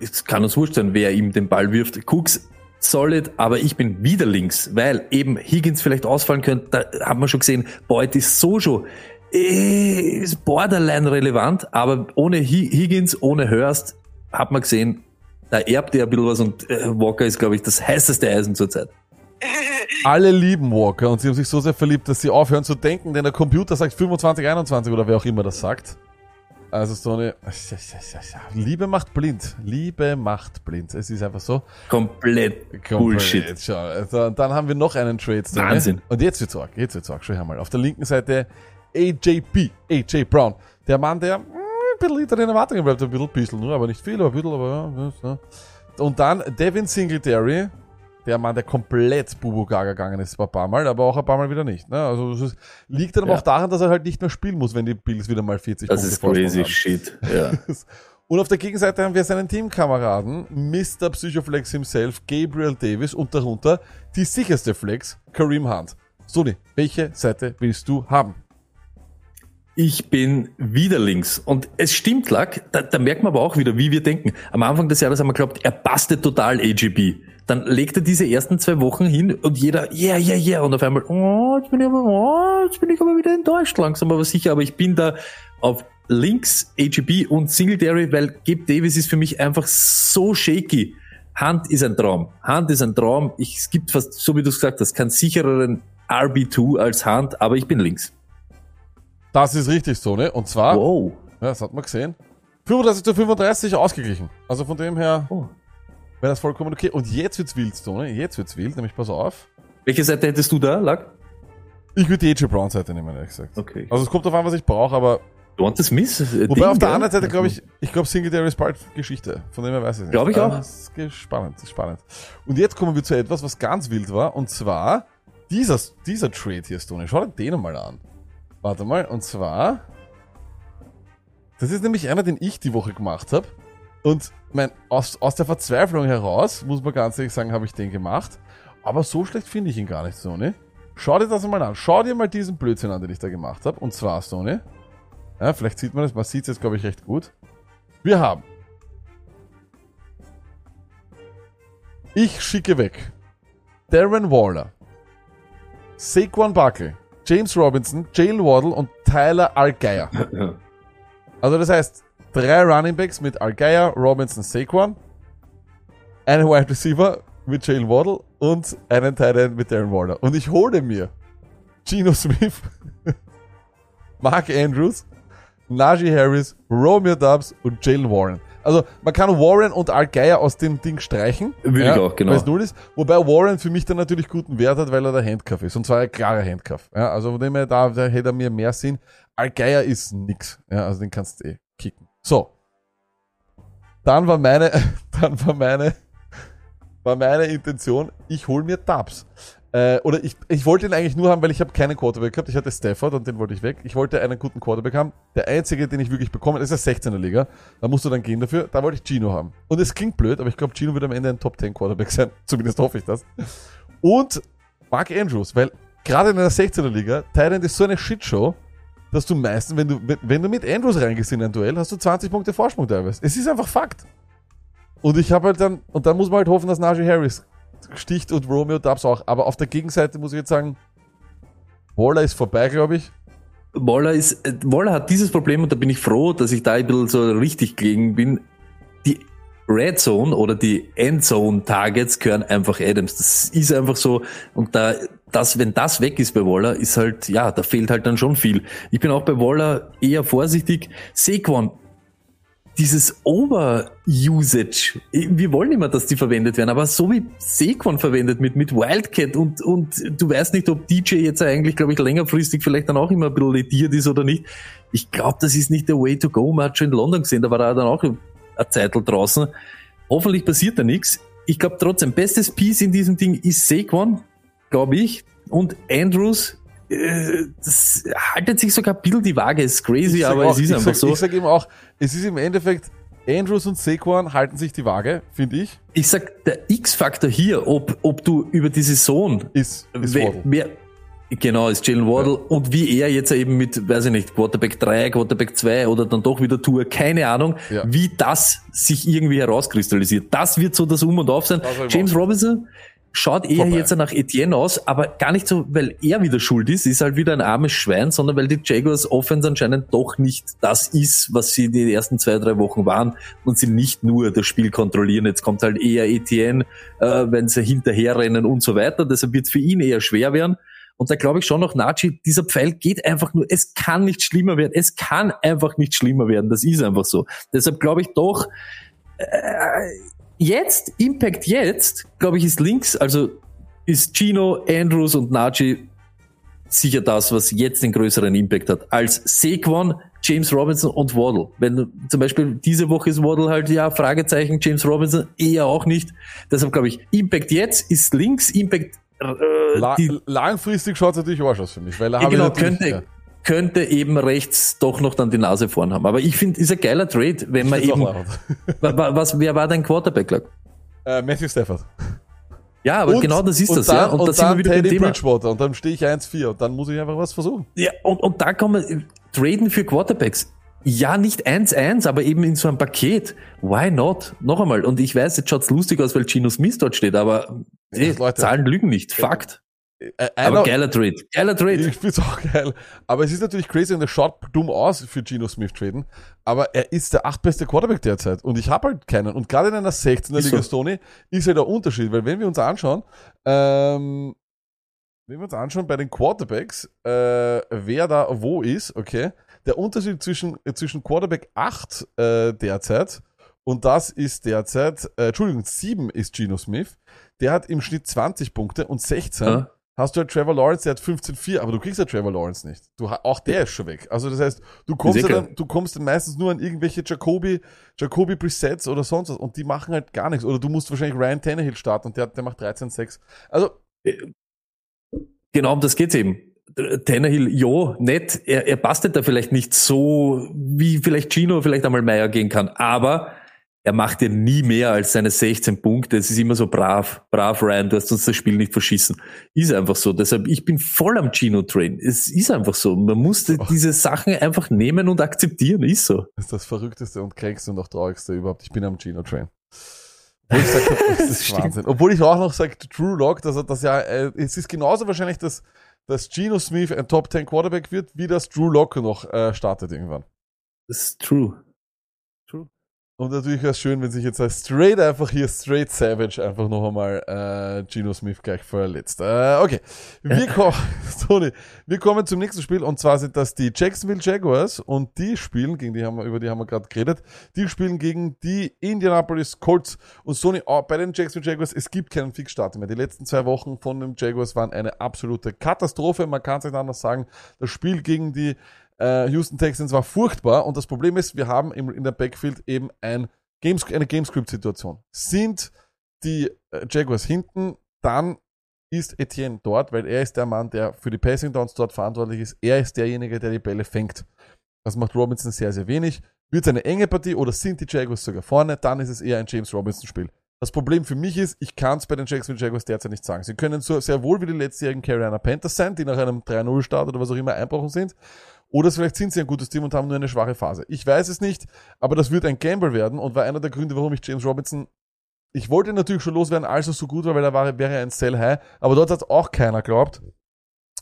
Speaker 1: Es kann uns wurscht sein, wer ihm den Ball wirft. Cooks solid, aber ich bin wieder links, weil eben Higgins vielleicht ausfallen könnte. Da haben wir schon gesehen, Boyd ist so schon ist borderline relevant, aber ohne Hi- Higgins, ohne Hurst, hat man gesehen, da erbt er ein bisschen was und äh, Walker ist, glaube ich, das heißeste Eisen zurzeit. [LAUGHS]
Speaker 2: Alle lieben Walker und sie haben sich so sehr verliebt, dass sie aufhören zu denken, denn der Computer sagt 25, 21 oder wer auch immer das sagt. Also Stoney, Liebe macht blind. Liebe macht blind. Es ist einfach so.
Speaker 1: Komplett Bullshit.
Speaker 2: Schau, also, dann haben wir noch einen Trade. Stoney.
Speaker 1: Wahnsinn.
Speaker 2: Und jetzt wird's arg. Jetzt wird's arg. Schau mal. Auf der linken Seite AJP. AJ Brown. Der Mann, der mm, ein bisschen hinter den Erwartungen bleibt. Ein bisschen, bisschen nur, aber nicht viel, aber ein bisschen, aber ja. Und dann Devin Singletary. Der Mann, der komplett Bubu Gaga gegangen ist, ein paar Mal, aber auch ein paar Mal wieder nicht. Ne? Also es ist- liegt dann aber
Speaker 1: Ja.
Speaker 2: auch daran, dass er halt nicht mehr spielen muss, wenn die Bills wieder mal 40
Speaker 1: Das
Speaker 2: Punkte
Speaker 1: ist
Speaker 2: Vorsprung
Speaker 1: crazy shit. Ja. [LAUGHS]
Speaker 2: Und auf der Gegenseite haben wir seinen Teamkameraden, Mr. Psychoflex himself, Gabriel Davis und darunter die sicherste Flex, Kareem Hunt. Sony, welche Seite willst du haben?
Speaker 1: Ich bin wieder links. Und es stimmt, Lack, da, da merkt man aber auch wieder, wie wir denken. Am Anfang des Jahres haben wir geglaubt, er passte total AGB. Dann legt er diese ersten zwei Wochen hin und jeder, yeah, yeah, yeah. Und auf einmal, oh, jetzt bin ich aber, oh, jetzt bin ich aber wieder enttäuscht langsam, aber sicher. Aber ich bin da auf links AGB und Singletary, weil Gabe Davis ist für mich einfach so shaky. Hand ist ein Traum. Hand ist ein Traum. Ich, es gibt fast, so wie du es gesagt hast, keinen sichereren RB2 als Hand, aber ich bin links.
Speaker 2: Das ist richtig so, ne? Und zwar,
Speaker 1: Wow.
Speaker 2: ja, das hat man gesehen, 35 zu 35 ausgeglichen. Also von dem her
Speaker 1: Oh.
Speaker 2: Wäre das vollkommen okay. Und jetzt wird's wild, Sony. Jetzt wird's wild, nämlich pass auf.
Speaker 1: Welche Seite hättest du da, Lack?
Speaker 2: Ich würde die AJ Brown Seite nehmen, ehrlich gesagt.
Speaker 1: Okay.
Speaker 2: Also es kommt darauf an, was ich brauche, aber
Speaker 1: Devonta Smith? äh,
Speaker 2: Wobei
Speaker 1: Ding,
Speaker 2: auf der anderen Seite glaube ich, ich glaube Singletary ist bald Geschichte. Von dem her weiß ich nicht.
Speaker 1: Glaub ich auch.
Speaker 2: Das ist spannend, das ist spannend. Und jetzt kommen wir zu etwas, was ganz wild war. Und zwar dieser, dieser Trade hier, Stoney. Schau dir den mal an. Warte mal. Und zwar, das ist nämlich einer, den ich die Woche gemacht habe. Und mein, aus, aus der Verzweiflung heraus, muss man ganz ehrlich sagen, habe ich den gemacht. Aber so schlecht finde ich ihn gar nicht, Stoney. Schau dir das mal an. Schau dir mal diesen Blödsinn an, den ich da gemacht habe. Und zwar, Stoney. Ja, vielleicht sieht man das. Man sieht es jetzt, glaube ich, recht gut. Wir haben. Ich schicke weg. Darren Waller. Saquon Buckle. James Robinson, Jalen Waddle und Tyler Algeier. [LAUGHS] Also das heißt, drei Running Backs mit Algeier, Robinson, Saquon. Ein Wide Receiver mit Jalen Waddle und einen Tight End mit Darren Waller. Und ich hole mir Geno Smith, [LAUGHS] Mark Andrews, Najee Harris, Romeo Dubs und Jalen Warren. Also man kann Warren und Al Geier aus dem Ding streichen.
Speaker 1: Würde ich auch, genau.
Speaker 2: Weil es null ist. Wobei Warren für mich dann natürlich guten Wert hat, weil er der Handcuff ist. Und zwar ein klarer Handcuff. Ja, also von dem her, da, da hätte er mir mehr Sinn. Al Geier ist nix. Ja, also den kannst du eh kicken. So. Dann war meine, [LAUGHS] dann war meine, war meine Intention, ich hol mir Dubs. Äh, oder ich, ich wollte ihn eigentlich nur haben, weil ich habe keinen Quarterback gehabt. Ich hatte Stafford und den wollte ich weg. Ich wollte einen guten Quarterback haben. Der einzige, den ich wirklich bekomme, ist der 16er Liga. Da musst du dann gehen dafür. Da wollte ich Gino haben. Und es klingt blöd, aber ich glaube, Gino wird am Ende ein Top 10 Quarterback sein. [LAUGHS] Zumindest hoffe ich das. Und Mark Andrews, weil gerade in einer 16er Liga, Thailand ist so eine Shitshow, dass du meistens, wenn du, wenn du mit Andrews reingehst in ein Duell, hast du 20 Punkte Vorsprung teilweise. Es ist einfach Fakt. Und ich habe halt dann, und dann muss man halt hoffen, dass Najee Harris sticht und Romeo Dubs auch. Aber auf der Gegenseite muss ich jetzt sagen, Waller ist vorbei, glaube ich.
Speaker 1: Waller ist, äh, Waller hat dieses Problem und da bin ich froh, dass ich da ein bisschen so richtig gegen bin. Die Red Zone oder die Endzone Targets gehören einfach Adams. Das ist einfach so. Und da, das, wenn das weg ist bei Waller, ist halt, ja, da fehlt halt dann schon viel. Ich bin auch bei Waller eher vorsichtig. Saquon, dieses Over-Usage, wir wollen immer, dass die verwendet werden, aber so wie Saquon verwendet mit, mit Wildcat und, und du weißt nicht, ob DJ jetzt eigentlich, glaube ich, längerfristig vielleicht dann auch immer ein bisschen lediert ist oder nicht. Ich glaube, das ist nicht der Way to go. Man hat schon in London gesehen, da war er dann auch eine Zeit draußen. Hoffentlich passiert da nichts. Ich glaube trotzdem, bestes Piece in diesem Ding ist Saquon, glaube ich, und Andrews, äh, das haltet sich sogar ein bisschen die Waage, ist crazy, aber
Speaker 2: auch,
Speaker 1: es ist einfach
Speaker 2: sag,
Speaker 1: so.
Speaker 2: Ich sage eben auch, es ist im Endeffekt, Andrews und Saquon halten sich die Waage, finde ich.
Speaker 1: Ich sag, der X-Faktor hier, ob, ob du über die Saison,
Speaker 2: Ist, ist
Speaker 1: wer, wer, genau, ist Jalen Waddle und wie er jetzt eben mit, weiß ich nicht, Quarterback 3, Quarterback 2 oder dann doch wieder Tour, keine Ahnung,
Speaker 2: Ja.
Speaker 1: wie das sich irgendwie herauskristallisiert. Das wird so das Um und Auf sein. James. Robinson schaut eher
Speaker 2: Vorbei.
Speaker 1: jetzt nach Etienne aus, aber gar nicht so, weil er wieder schuld ist, ist halt wieder ein armes Schwein, sondern weil die Jaguars Offense anscheinend doch nicht das ist, was sie die ersten zwei, drei Wochen waren und sie nicht nur das Spiel kontrollieren. Jetzt kommt halt eher Etienne, äh, wenn sie hinterherrennen und so weiter. Deshalb wird es für ihn eher schwer werden. Und da glaube ich schon noch, Nachi, dieser Pfeil geht einfach nur, es kann nicht schlimmer werden. Es kann einfach nicht schlimmer werden. Das ist einfach so. Deshalb glaube ich doch, äh, jetzt, Impact jetzt, glaube ich, ist links, also ist Gino, Andrews und Nachi sicher das, was jetzt den größeren Impact hat, als Saquon, James Robinson und Waddle. Wenn zum Beispiel diese Woche ist Waddle halt, ja, Fragezeichen, James Robinson eher auch nicht. Deshalb glaube ich, Impact jetzt ist links, Impact äh,
Speaker 2: La langfristig schaut es natürlich Arsch aus für mich, weil da
Speaker 1: ja, genau, könnte,
Speaker 2: ja.
Speaker 1: Könnte eben rechts doch noch dann die Nase vorn haben. Aber ich finde, ist ein geiler Trade, wenn man eben, [LAUGHS] was, wer war dein Quarterback?
Speaker 2: Äh, Matthew Stafford.
Speaker 1: Ja, aber
Speaker 2: Und-
Speaker 1: genau das ist das,
Speaker 2: dann,
Speaker 1: ja. Und,
Speaker 2: und
Speaker 1: da sind wir
Speaker 2: dann
Speaker 1: wieder beim
Speaker 2: Teddy
Speaker 1: Thema.
Speaker 2: Bridgewater und dann stehe ich 1-4 und dann muss ich einfach was versuchen.
Speaker 1: Ja, und, und da kann man traden für Quarterbacks. Ja, nicht 1-1, aber eben in so einem Paket. Why not? Noch einmal. Und ich weiß, jetzt schaut's lustig aus, weil Gino Smith dort steht, aber ey,
Speaker 2: Leute.
Speaker 1: Zahlen lügen nicht. Fakt.
Speaker 2: Äh,
Speaker 1: Aber. Geiler Trade.
Speaker 2: Ich find's auch geil. Aber es ist natürlich crazy und es schaut dumm aus für Geno Smith traden. Aber er ist der achtbeste Quarterback derzeit. Und ich habe halt keinen. Und gerade in einer 16er
Speaker 1: Ist
Speaker 2: Liga
Speaker 1: so.
Speaker 2: Stoney ist halt der Unterschied. Weil wenn wir uns anschauen, ähm, wenn wir uns anschauen bei den Quarterbacks, äh, wer da wo ist, okay, der Unterschied zwischen, äh, zwischen Quarterback 8 äh, derzeit und das ist derzeit, äh, Entschuldigung, 7 ist Geno Smith. Der hat im Schnitt 20 Punkte und 16
Speaker 1: Ja.
Speaker 2: Hast du halt Trevor Lawrence, der hat 15,4, aber du kriegst ja Trevor Lawrence nicht. Du, auch der ist schon weg. Also das heißt, du kommst, ja dann, du kommst dann meistens nur an irgendwelche Jacoby, Jacoby Presets oder sonst was und die machen halt gar nichts. Oder du musst wahrscheinlich Ryan Tannehill starten und der, der macht 13,6. Also,
Speaker 1: Genau um das geht's eben. Tannehill, jo, nett. Er, er bastet da vielleicht nicht so, wie vielleicht Gino vielleicht einmal Meier gehen kann. Aber er macht ja nie mehr als seine 16 Punkte. Es ist immer so brav, brav Ryan, du hast uns das Spiel nicht verschissen. Ist einfach so. Deshalb, ich bin voll am Gino-Train. Es ist einfach so. Man muss diese Sachen einfach nehmen und akzeptieren. Ist so.
Speaker 2: das ist das verrückteste und kränkste und auch traurigste überhaupt. Ich bin am Gino Train. Obwohl ich sag, [LAUGHS] das ist. Wahnsinn. Obwohl ich auch noch sage, Drew Lock, dass er das ja, äh, es ist genauso wahrscheinlich, dass, dass Geno Smith ein Top 10 Quarterback wird, wie das Drew Lock noch äh, startet irgendwann.
Speaker 1: Das ist true.
Speaker 2: Und natürlich wäre es schön, wenn sich jetzt als straight einfach hier straight Savage einfach noch einmal äh, Gino Smith gleich verletzt. Äh, okay. Wir, [LAUGHS] ko [LAUGHS] Tony, wir kommen zum nächsten Spiel und zwar sind das die Jacksonville Jaguars und die spielen, gegen die haben wir, über die haben wir gerade geredet, die spielen gegen die Indianapolis Colts. Und Sony, oh, bei den Jacksonville Jaguars, es gibt keinen Fixstart mehr. Die letzten zwei Wochen von den Jaguars waren eine absolute Katastrophe. Man kann es nicht anders sagen. Das Spiel gegen die äh, Houston Texans war furchtbar und das Problem ist, wir haben im, in der Backfield eben ein Games, eine Gamescript-Situation. Sind die äh, Jaguars hinten, dann ist Etienne dort, weil er ist der Mann, der für die Passing Downs dort verantwortlich ist. Er ist derjenige, der die Bälle fängt. Das macht Robinson sehr, sehr wenig. Wird es eine enge Partie oder sind die Jaguars sogar vorne, dann ist es eher ein James Robinson-Spiel. Das Problem für mich ist, ich kann es bei den Jacksonville Jaguars derzeit nicht sagen. Sie können so sehr wohl wie die letztjährigen Carolina Panthers sein, die nach einem 3-0-Start oder was auch immer einbrochen sind. Oder vielleicht sind sie ein gutes Team und haben nur eine schwache Phase. Ich weiß es nicht, aber das wird ein Gamble werden und war einer der Gründe, warum ich James Robinson ich wollte natürlich schon loswerden, als er so gut war, weil er war, wäre ein Sell High, aber dort hat auch keiner glaubt.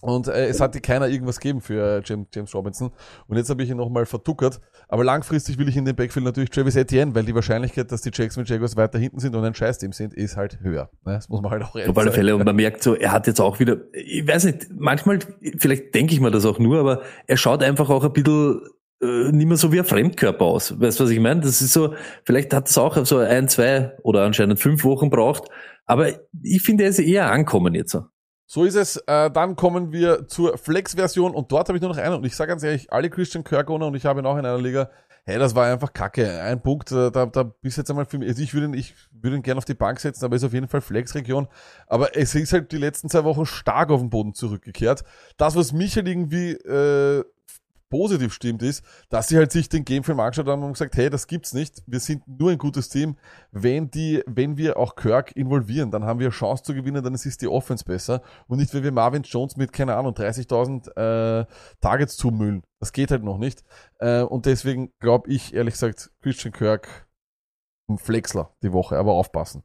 Speaker 2: Und äh, es hatte keiner irgendwas gegeben für äh, James, James Robinson. Und jetzt habe ich ihn nochmal vertuckert. Aber langfristig will ich in den Backfield natürlich Travis Etienne, weil die Wahrscheinlichkeit, dass die Jacksonville Jaguars weiter hinten sind und ein Scheißteam sind, ist halt höher. Ne? Das muss man halt auch ehrlich
Speaker 1: Auf alle. Fälle. Und man merkt so, er hat jetzt auch wieder, ich weiß nicht, manchmal, vielleicht denke ich mir das auch nur, aber er schaut einfach auch ein bisschen äh, nicht mehr so wie ein Fremdkörper aus. Weißt du, was ich meine? Das ist so, vielleicht hat es auch so ein, zwei oder anscheinend fünf Wochen braucht. Aber ich finde, er ist eher ankommen jetzt. so.
Speaker 2: So ist es. Äh, dann kommen wir zur Flex-Version und dort habe ich nur noch einen. Und ich sage ganz ehrlich, alle Christian Kirk-Owner und ich habe ihn auch in einer Liga, hey, das war einfach kacke. Ein Punkt, äh, da, da bist jetzt einmal für mich, also ich würde ihn, ich würde ihn gerne auf die Bank setzen, aber ist auf jeden Fall Flex-Region. Aber es ist halt die letzten zwei Wochen stark auf den Boden zurückgekehrt. Das, was mich halt irgendwie äh, positiv stimmt, ist, dass sie halt sich den Gamefilm angeschaut haben und gesagt, hey, das gibt's nicht. Wir sind nur ein gutes Team. Wenn die, wenn wir auch Kirk involvieren, dann haben wir Chance zu gewinnen, dann ist die Offense besser. Und nicht, wenn wir Marvin Jones mit, keine Ahnung, 30.000 äh, Targets zumüllen. Das geht halt noch nicht. Äh, und deswegen glaube ich, ehrlich gesagt, Christian Kirk ein Flexler die Woche, aber aufpassen.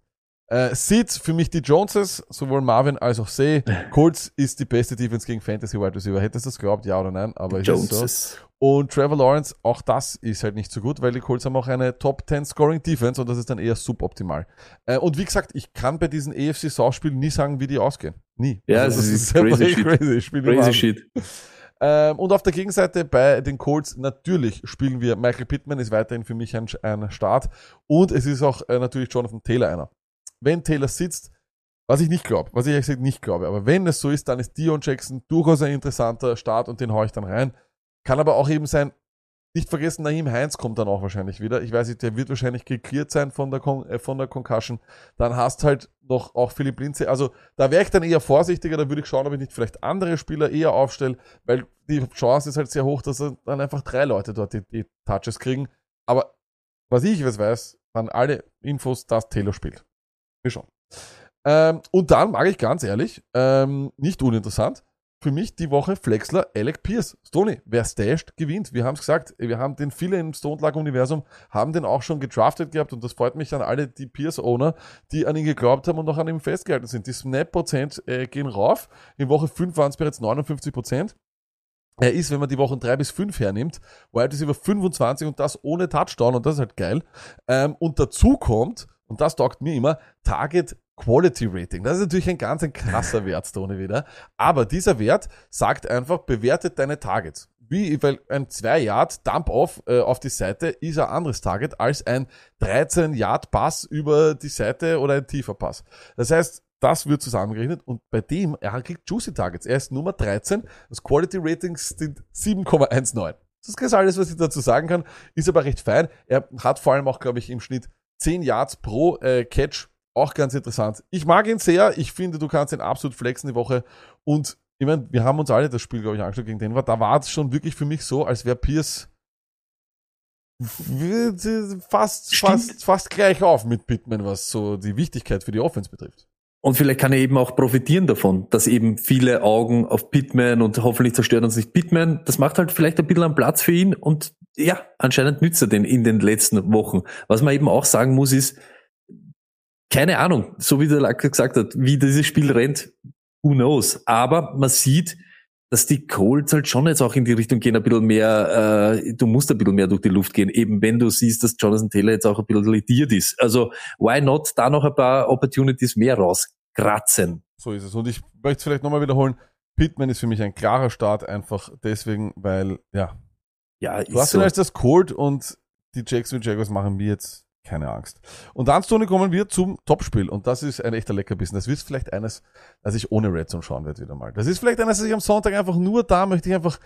Speaker 2: Äh, Seeds für mich die Joneses, sowohl Marvin als auch Say. [LAUGHS] Colts ist die beste Defense gegen Fantasy Wide Receiver. Hättest du das geglaubt, ja oder nein? Aber es ist so.
Speaker 1: Joneses.
Speaker 2: Und Trevor Lawrence, auch das ist halt nicht so gut, weil die Colts haben auch eine Top 10 Scoring Defense und das ist dann eher suboptimal. Äh, und wie gesagt, ich kann bei diesen EFC South Spielen nie sagen, wie die ausgehen. Nie.
Speaker 1: Ja,
Speaker 2: Also
Speaker 1: das ist
Speaker 2: einfach
Speaker 1: crazy shit.
Speaker 2: crazy. Ich spiele immer
Speaker 1: Crazy shit.
Speaker 2: Ähm, und auf der Gegenseite bei den Colts natürlich spielen wir Michael Pittman ist weiterhin für mich ein, ein Start und es ist auch äh, natürlich Jonathan Taylor einer. Wenn Taylor sitzt, was ich nicht glaube, was ich ehrlich gesagt nicht glaube, aber wenn es so ist, dann ist Dion Jackson durchaus ein interessanter Start und den haue ich dann rein. Kann aber auch eben sein, nicht vergessen, Naheem Heinz kommt dann auch wahrscheinlich wieder. Ich weiß nicht, der wird wahrscheinlich geklärt sein von der, Con äh, von der Concussion. Dann hast halt noch auch Philipp Linze. Also da wäre ich dann eher vorsichtiger, da würde ich schauen, ob ich nicht vielleicht andere Spieler eher aufstelle, weil die Chance ist halt sehr hoch, dass dann einfach drei Leute dort die, die Touches kriegen. Aber was ich was weiß, waren alle Infos, dass Taylor spielt. Wir schauen. Ähm, und dann mag ich ganz ehrlich, ähm, nicht uninteressant, für mich die Woche Flexler Alec Pierce. Stoney, wer stasht, gewinnt. Wir haben es gesagt, wir haben den viele im Stone Lag Universum, haben den auch schon gedraftet gehabt und das freut mich an alle die Pierce-Owner, die an ihn geglaubt haben und noch an ihm festgehalten sind. Die Snap-Prozent äh, gehen rauf. In Woche 5 waren es bereits 59 Prozent. Er ist, wenn man die Wochen 3 bis 5 hernimmt, Wide Receiver 25 und das ohne Touchdown und das ist halt geil. Ähm, und dazu kommt, und das taugt mir immer, Target Quality Rating. Das ist natürlich ein ganz ein krasser [LAUGHS] Wert, Stone wieder. Aber dieser Wert sagt einfach, bewertet deine Targets. Wie, weil ein 2-Yard Dump-Off äh, auf die Seite ist ein anderes Target als ein 13-Yard-Pass über die Seite oder ein tiefer Pass. Das heißt, das wird zusammengerechnet und bei dem, er kriegt Juicy Targets. Er ist Nummer 13. Das Quality Rating sind 7,19. Das ist alles, was ich dazu sagen kann. Ist aber recht fein. Er hat vor allem auch, glaube ich, im Schnitt 10 Yards pro äh, Catch. Auch ganz interessant. Ich mag ihn sehr. Ich finde, du kannst ihn absolut flexen die Woche. Und ich meine, wir haben uns alle das Spiel, glaube ich, angeschaut gegen Denver. Da war es schon wirklich für mich so, als wäre Pierce fast,
Speaker 1: Stimmt.
Speaker 2: fast, fast gleich auf mit Pittman, was so die Wichtigkeit für die Offense betrifft.
Speaker 1: Und vielleicht kann er eben auch profitieren davon, dass eben viele Augen auf Pittman und hoffentlich zerstört uns nicht Pittman. Das macht halt vielleicht ein bisschen einen Platz für ihn und ja, anscheinend nützt er den in den letzten Wochen. Was man eben auch sagen muss ist, keine Ahnung, so wie der Lack gesagt hat, wie dieses Spiel rennt, who knows. Aber man sieht, dass die Colts halt schon jetzt auch in die Richtung gehen, ein bisschen mehr, äh, du musst ein bisschen mehr durch die Luft gehen, eben wenn du siehst, dass Jonathan Taylor jetzt auch ein bisschen lediert ist. Also why not da noch ein paar Opportunities mehr rauskratzen?
Speaker 2: So ist es. Und ich möchte es vielleicht nochmal wiederholen. Pittman ist für mich ein klarer Start, einfach deswegen, weil, ja,
Speaker 1: Ja,
Speaker 2: du hast
Speaker 1: ist so.
Speaker 2: ihn als das Colt und die Jacksonville Jaguars machen mir jetzt keine Angst. Und dann, Tony, kommen wir zum Topspiel. Und das ist ein echter Leckerbissen. Das wird vielleicht eines, das ich ohne Red Zone schauen werde wieder mal. Das ist vielleicht eines, das ich am Sonntag einfach nur da möchte ich einfach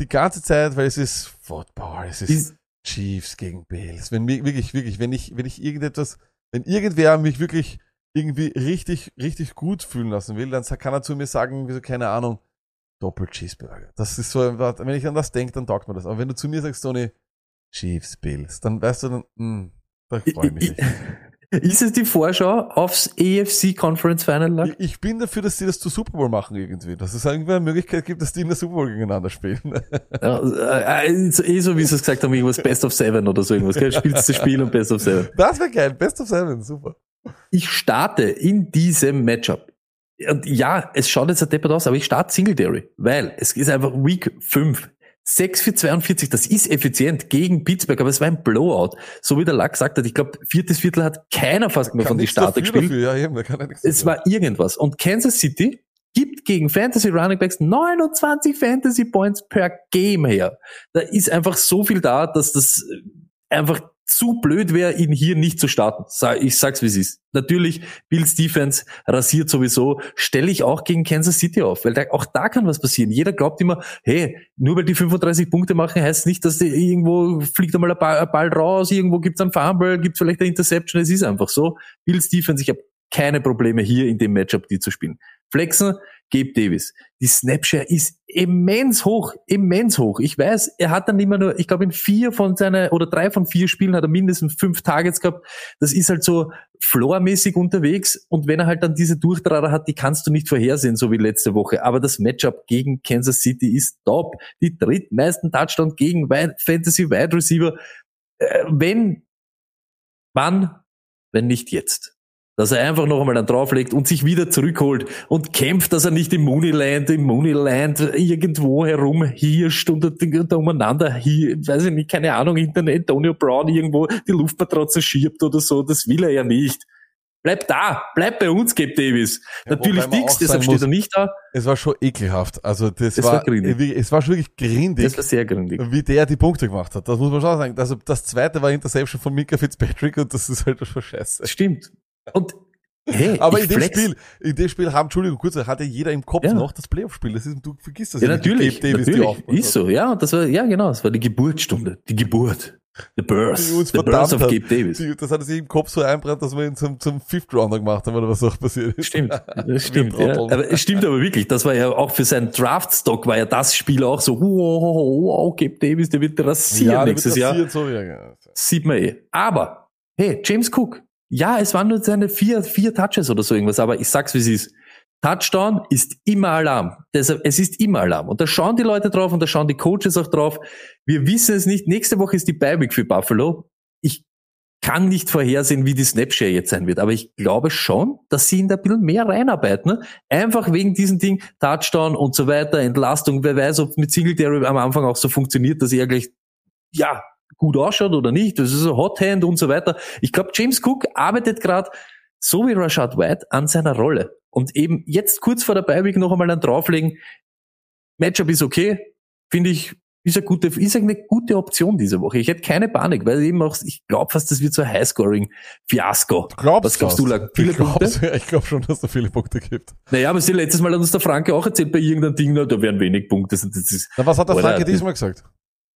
Speaker 2: die ganze Zeit, weil es ist Football, es ist
Speaker 1: Ist-
Speaker 2: Chiefs gegen Bills. Wenn mir wirklich, wirklich, wenn ich, wenn ich irgendetwas, wenn irgendwer mich wirklich irgendwie richtig, richtig gut fühlen lassen will, dann kann er zu mir sagen, wieso, keine Ahnung, Doppel Cheeseburger. Das ist so, wenn ich an das denke, dann taugt mir das. Aber wenn du zu mir sagst, Tony, Chiefs, Bills, dann weißt du dann, mh, da freue ich mich nicht.
Speaker 1: Ist es die Vorschau aufs AFC Conference Final?
Speaker 2: Ich, ich bin dafür, dass die das zu Super Bowl machen irgendwie. Dass es irgendwie eine Möglichkeit gibt, dass die in der Super Bowl gegeneinander spielen.
Speaker 1: Ja, äh, äh, eh so, wie sie es gesagt haben, irgendwas Best of Seven oder so irgendwas. gell? Spielst du Spiel und Best of Seven.
Speaker 2: Das wäre geil. Best of Seven, super.
Speaker 1: Ich starte in diesem Matchup. Und ja, es schaut jetzt ein deppert aus, aber ich starte Singletary, weil es ist einfach Week 5. 6 für 42, das ist effizient gegen Pittsburgh, aber es war ein Blowout. So wie der Lack gesagt hat, ich glaube, viertes Viertel hat keiner fast mehr von die Starter gespielt.
Speaker 2: Ja, eben,
Speaker 1: Es
Speaker 2: dafür.
Speaker 1: war irgendwas. Und Kansas City gibt gegen Fantasy Running Backs 29 Fantasy Points per Game her. Da ist einfach so viel da, dass das äh, einfach zu blöd wäre, ihn hier nicht zu starten. Ich sag's wie es ist. Natürlich, Bills Defense rasiert sowieso, stelle ich auch gegen Kansas City auf, weil da, auch da kann was passieren. Jeder glaubt immer, hey, nur weil die 35 Punkte machen, heißt nicht, dass die irgendwo fliegt einmal ein Ball, ein Ball raus, irgendwo gibt's einen Fumble, gibt's vielleicht eine Interception, es ist einfach so. Bills Defense, ich habe keine Probleme hier in dem Matchup, die zu spielen. Flexen, Gabe Davis. Die Snapshare ist immens hoch, immens hoch. Ich weiß, er hat dann immer nur, ich glaube in vier von seinen, oder drei von vier Spielen hat er mindestens fünf Targets gehabt. Das ist halt so floormäßig unterwegs und wenn er halt dann diese Durchtrader hat, die kannst du nicht vorhersehen, so wie letzte Woche. Aber das Matchup gegen Kansas City ist top. Die drittmeisten Touchdown gegen Fantasy Wide Receiver. Äh, wenn, wann, wenn nicht jetzt dass er einfach noch einmal dann drauflegt und sich wieder zurückholt und kämpft, dass er nicht im Mooneyland, im Mooneyland irgendwo herum hirscht und da umeinander hier, weiß ich nicht, keine Ahnung, hinter Antonio Brown irgendwo die Luftmatratze schiebt oder so. Das will er ja nicht. Bleib da, bleib bei uns, Gabe Davis.
Speaker 2: Ja,
Speaker 1: Natürlich
Speaker 2: auch
Speaker 1: deshalb
Speaker 2: sagen
Speaker 1: steht
Speaker 2: muss-
Speaker 1: er nicht da.
Speaker 2: Es war schon ekelhaft. Also das,
Speaker 1: Es
Speaker 2: war,
Speaker 1: war grindig.
Speaker 2: es war schon wirklich grindig,
Speaker 1: Das war sehr gründig.
Speaker 2: wie der die Punkte gemacht hat. Das muss man schon sagen. Also das zweite war Interception von Mika Fitzpatrick und das ist halt schon scheiße.
Speaker 1: Stimmt. Und hey, [LAUGHS]
Speaker 2: Aber in dem
Speaker 1: flex.
Speaker 2: Spiel, in dem Spiel haben, Entschuldigung, kurz, hatte jeder im Kopf
Speaker 1: Ja.
Speaker 2: noch das Playoff-Spiel. Das ist, du vergisst das
Speaker 1: Ja, natürlich,
Speaker 2: Gabe Davis die
Speaker 1: natürlich.
Speaker 2: aufgemacht
Speaker 1: Ist so, ja. Das war, ja, genau. Das war die Geburtsstunde. Die Geburt. The birth.
Speaker 2: Die
Speaker 1: The birth of. Gabe Davis.
Speaker 2: Die, das hat sich im Kopf so einbrannt, dass wir ihn zum, zum Fifth Rounder gemacht haben oder was auch passiert ist.
Speaker 1: Stimmt, [LAUGHS] das stimmt. Ja. Aber es stimmt aber wirklich. Das war ja auch für seinen Draftstock war ja das Spiel auch so, wow, wow, wow Gabe Davis, der wird rasieren
Speaker 2: der
Speaker 1: nächstes
Speaker 2: wird
Speaker 1: Jahr.
Speaker 2: rasiert, So, ja, ja.
Speaker 1: Sieht man eh. Aber, hey, James Cook. Ja, es waren nur seine vier, vier Touches oder so irgendwas, aber ich sag's wie es ist. Touchdown ist immer Alarm. Deshalb, es ist immer Alarm. Und da schauen die Leute drauf und da schauen die Coaches auch drauf. Wir wissen es nicht. Nächste Woche ist die Bye-Week für Buffalo. Ich kann nicht vorhersehen, wie die Snapshare jetzt sein wird. Aber ich glaube schon, dass sie ihn da ein bisschen mehr reinarbeiten. Ne? Einfach wegen diesem Ding, Touchdown und so weiter, Entlastung. Wer weiß, ob mit Singletary am Anfang auch so funktioniert, dass er gleich, ja, gut ausschaut oder nicht. Das ist so Hot Hand und so weiter. Ich glaube, James Cook arbeitet gerade so wie Rashad White an seiner Rolle. Und eben jetzt kurz vor der Beiweg noch einmal dann drauflegen. Matchup ist okay. Finde ich, ist eine gute, ist eine gute Option diese Woche. Ich hätte keine Panik, weil eben auch, ich glaube fast, das wird so ein Highscoring-Fiasko.
Speaker 2: Glaubst
Speaker 1: Was glaubst du. Lack? Viele
Speaker 2: ich
Speaker 1: Punkte? [LAUGHS]
Speaker 2: ich glaube schon, dass es da viele Punkte gibt.
Speaker 1: Naja, aber sie letztes Mal hat uns der Franke auch erzählt bei irgendeinem Ding, na, da wären wenig Punkte. Das ist,
Speaker 2: Na, was hat der Franke diesmal gesagt?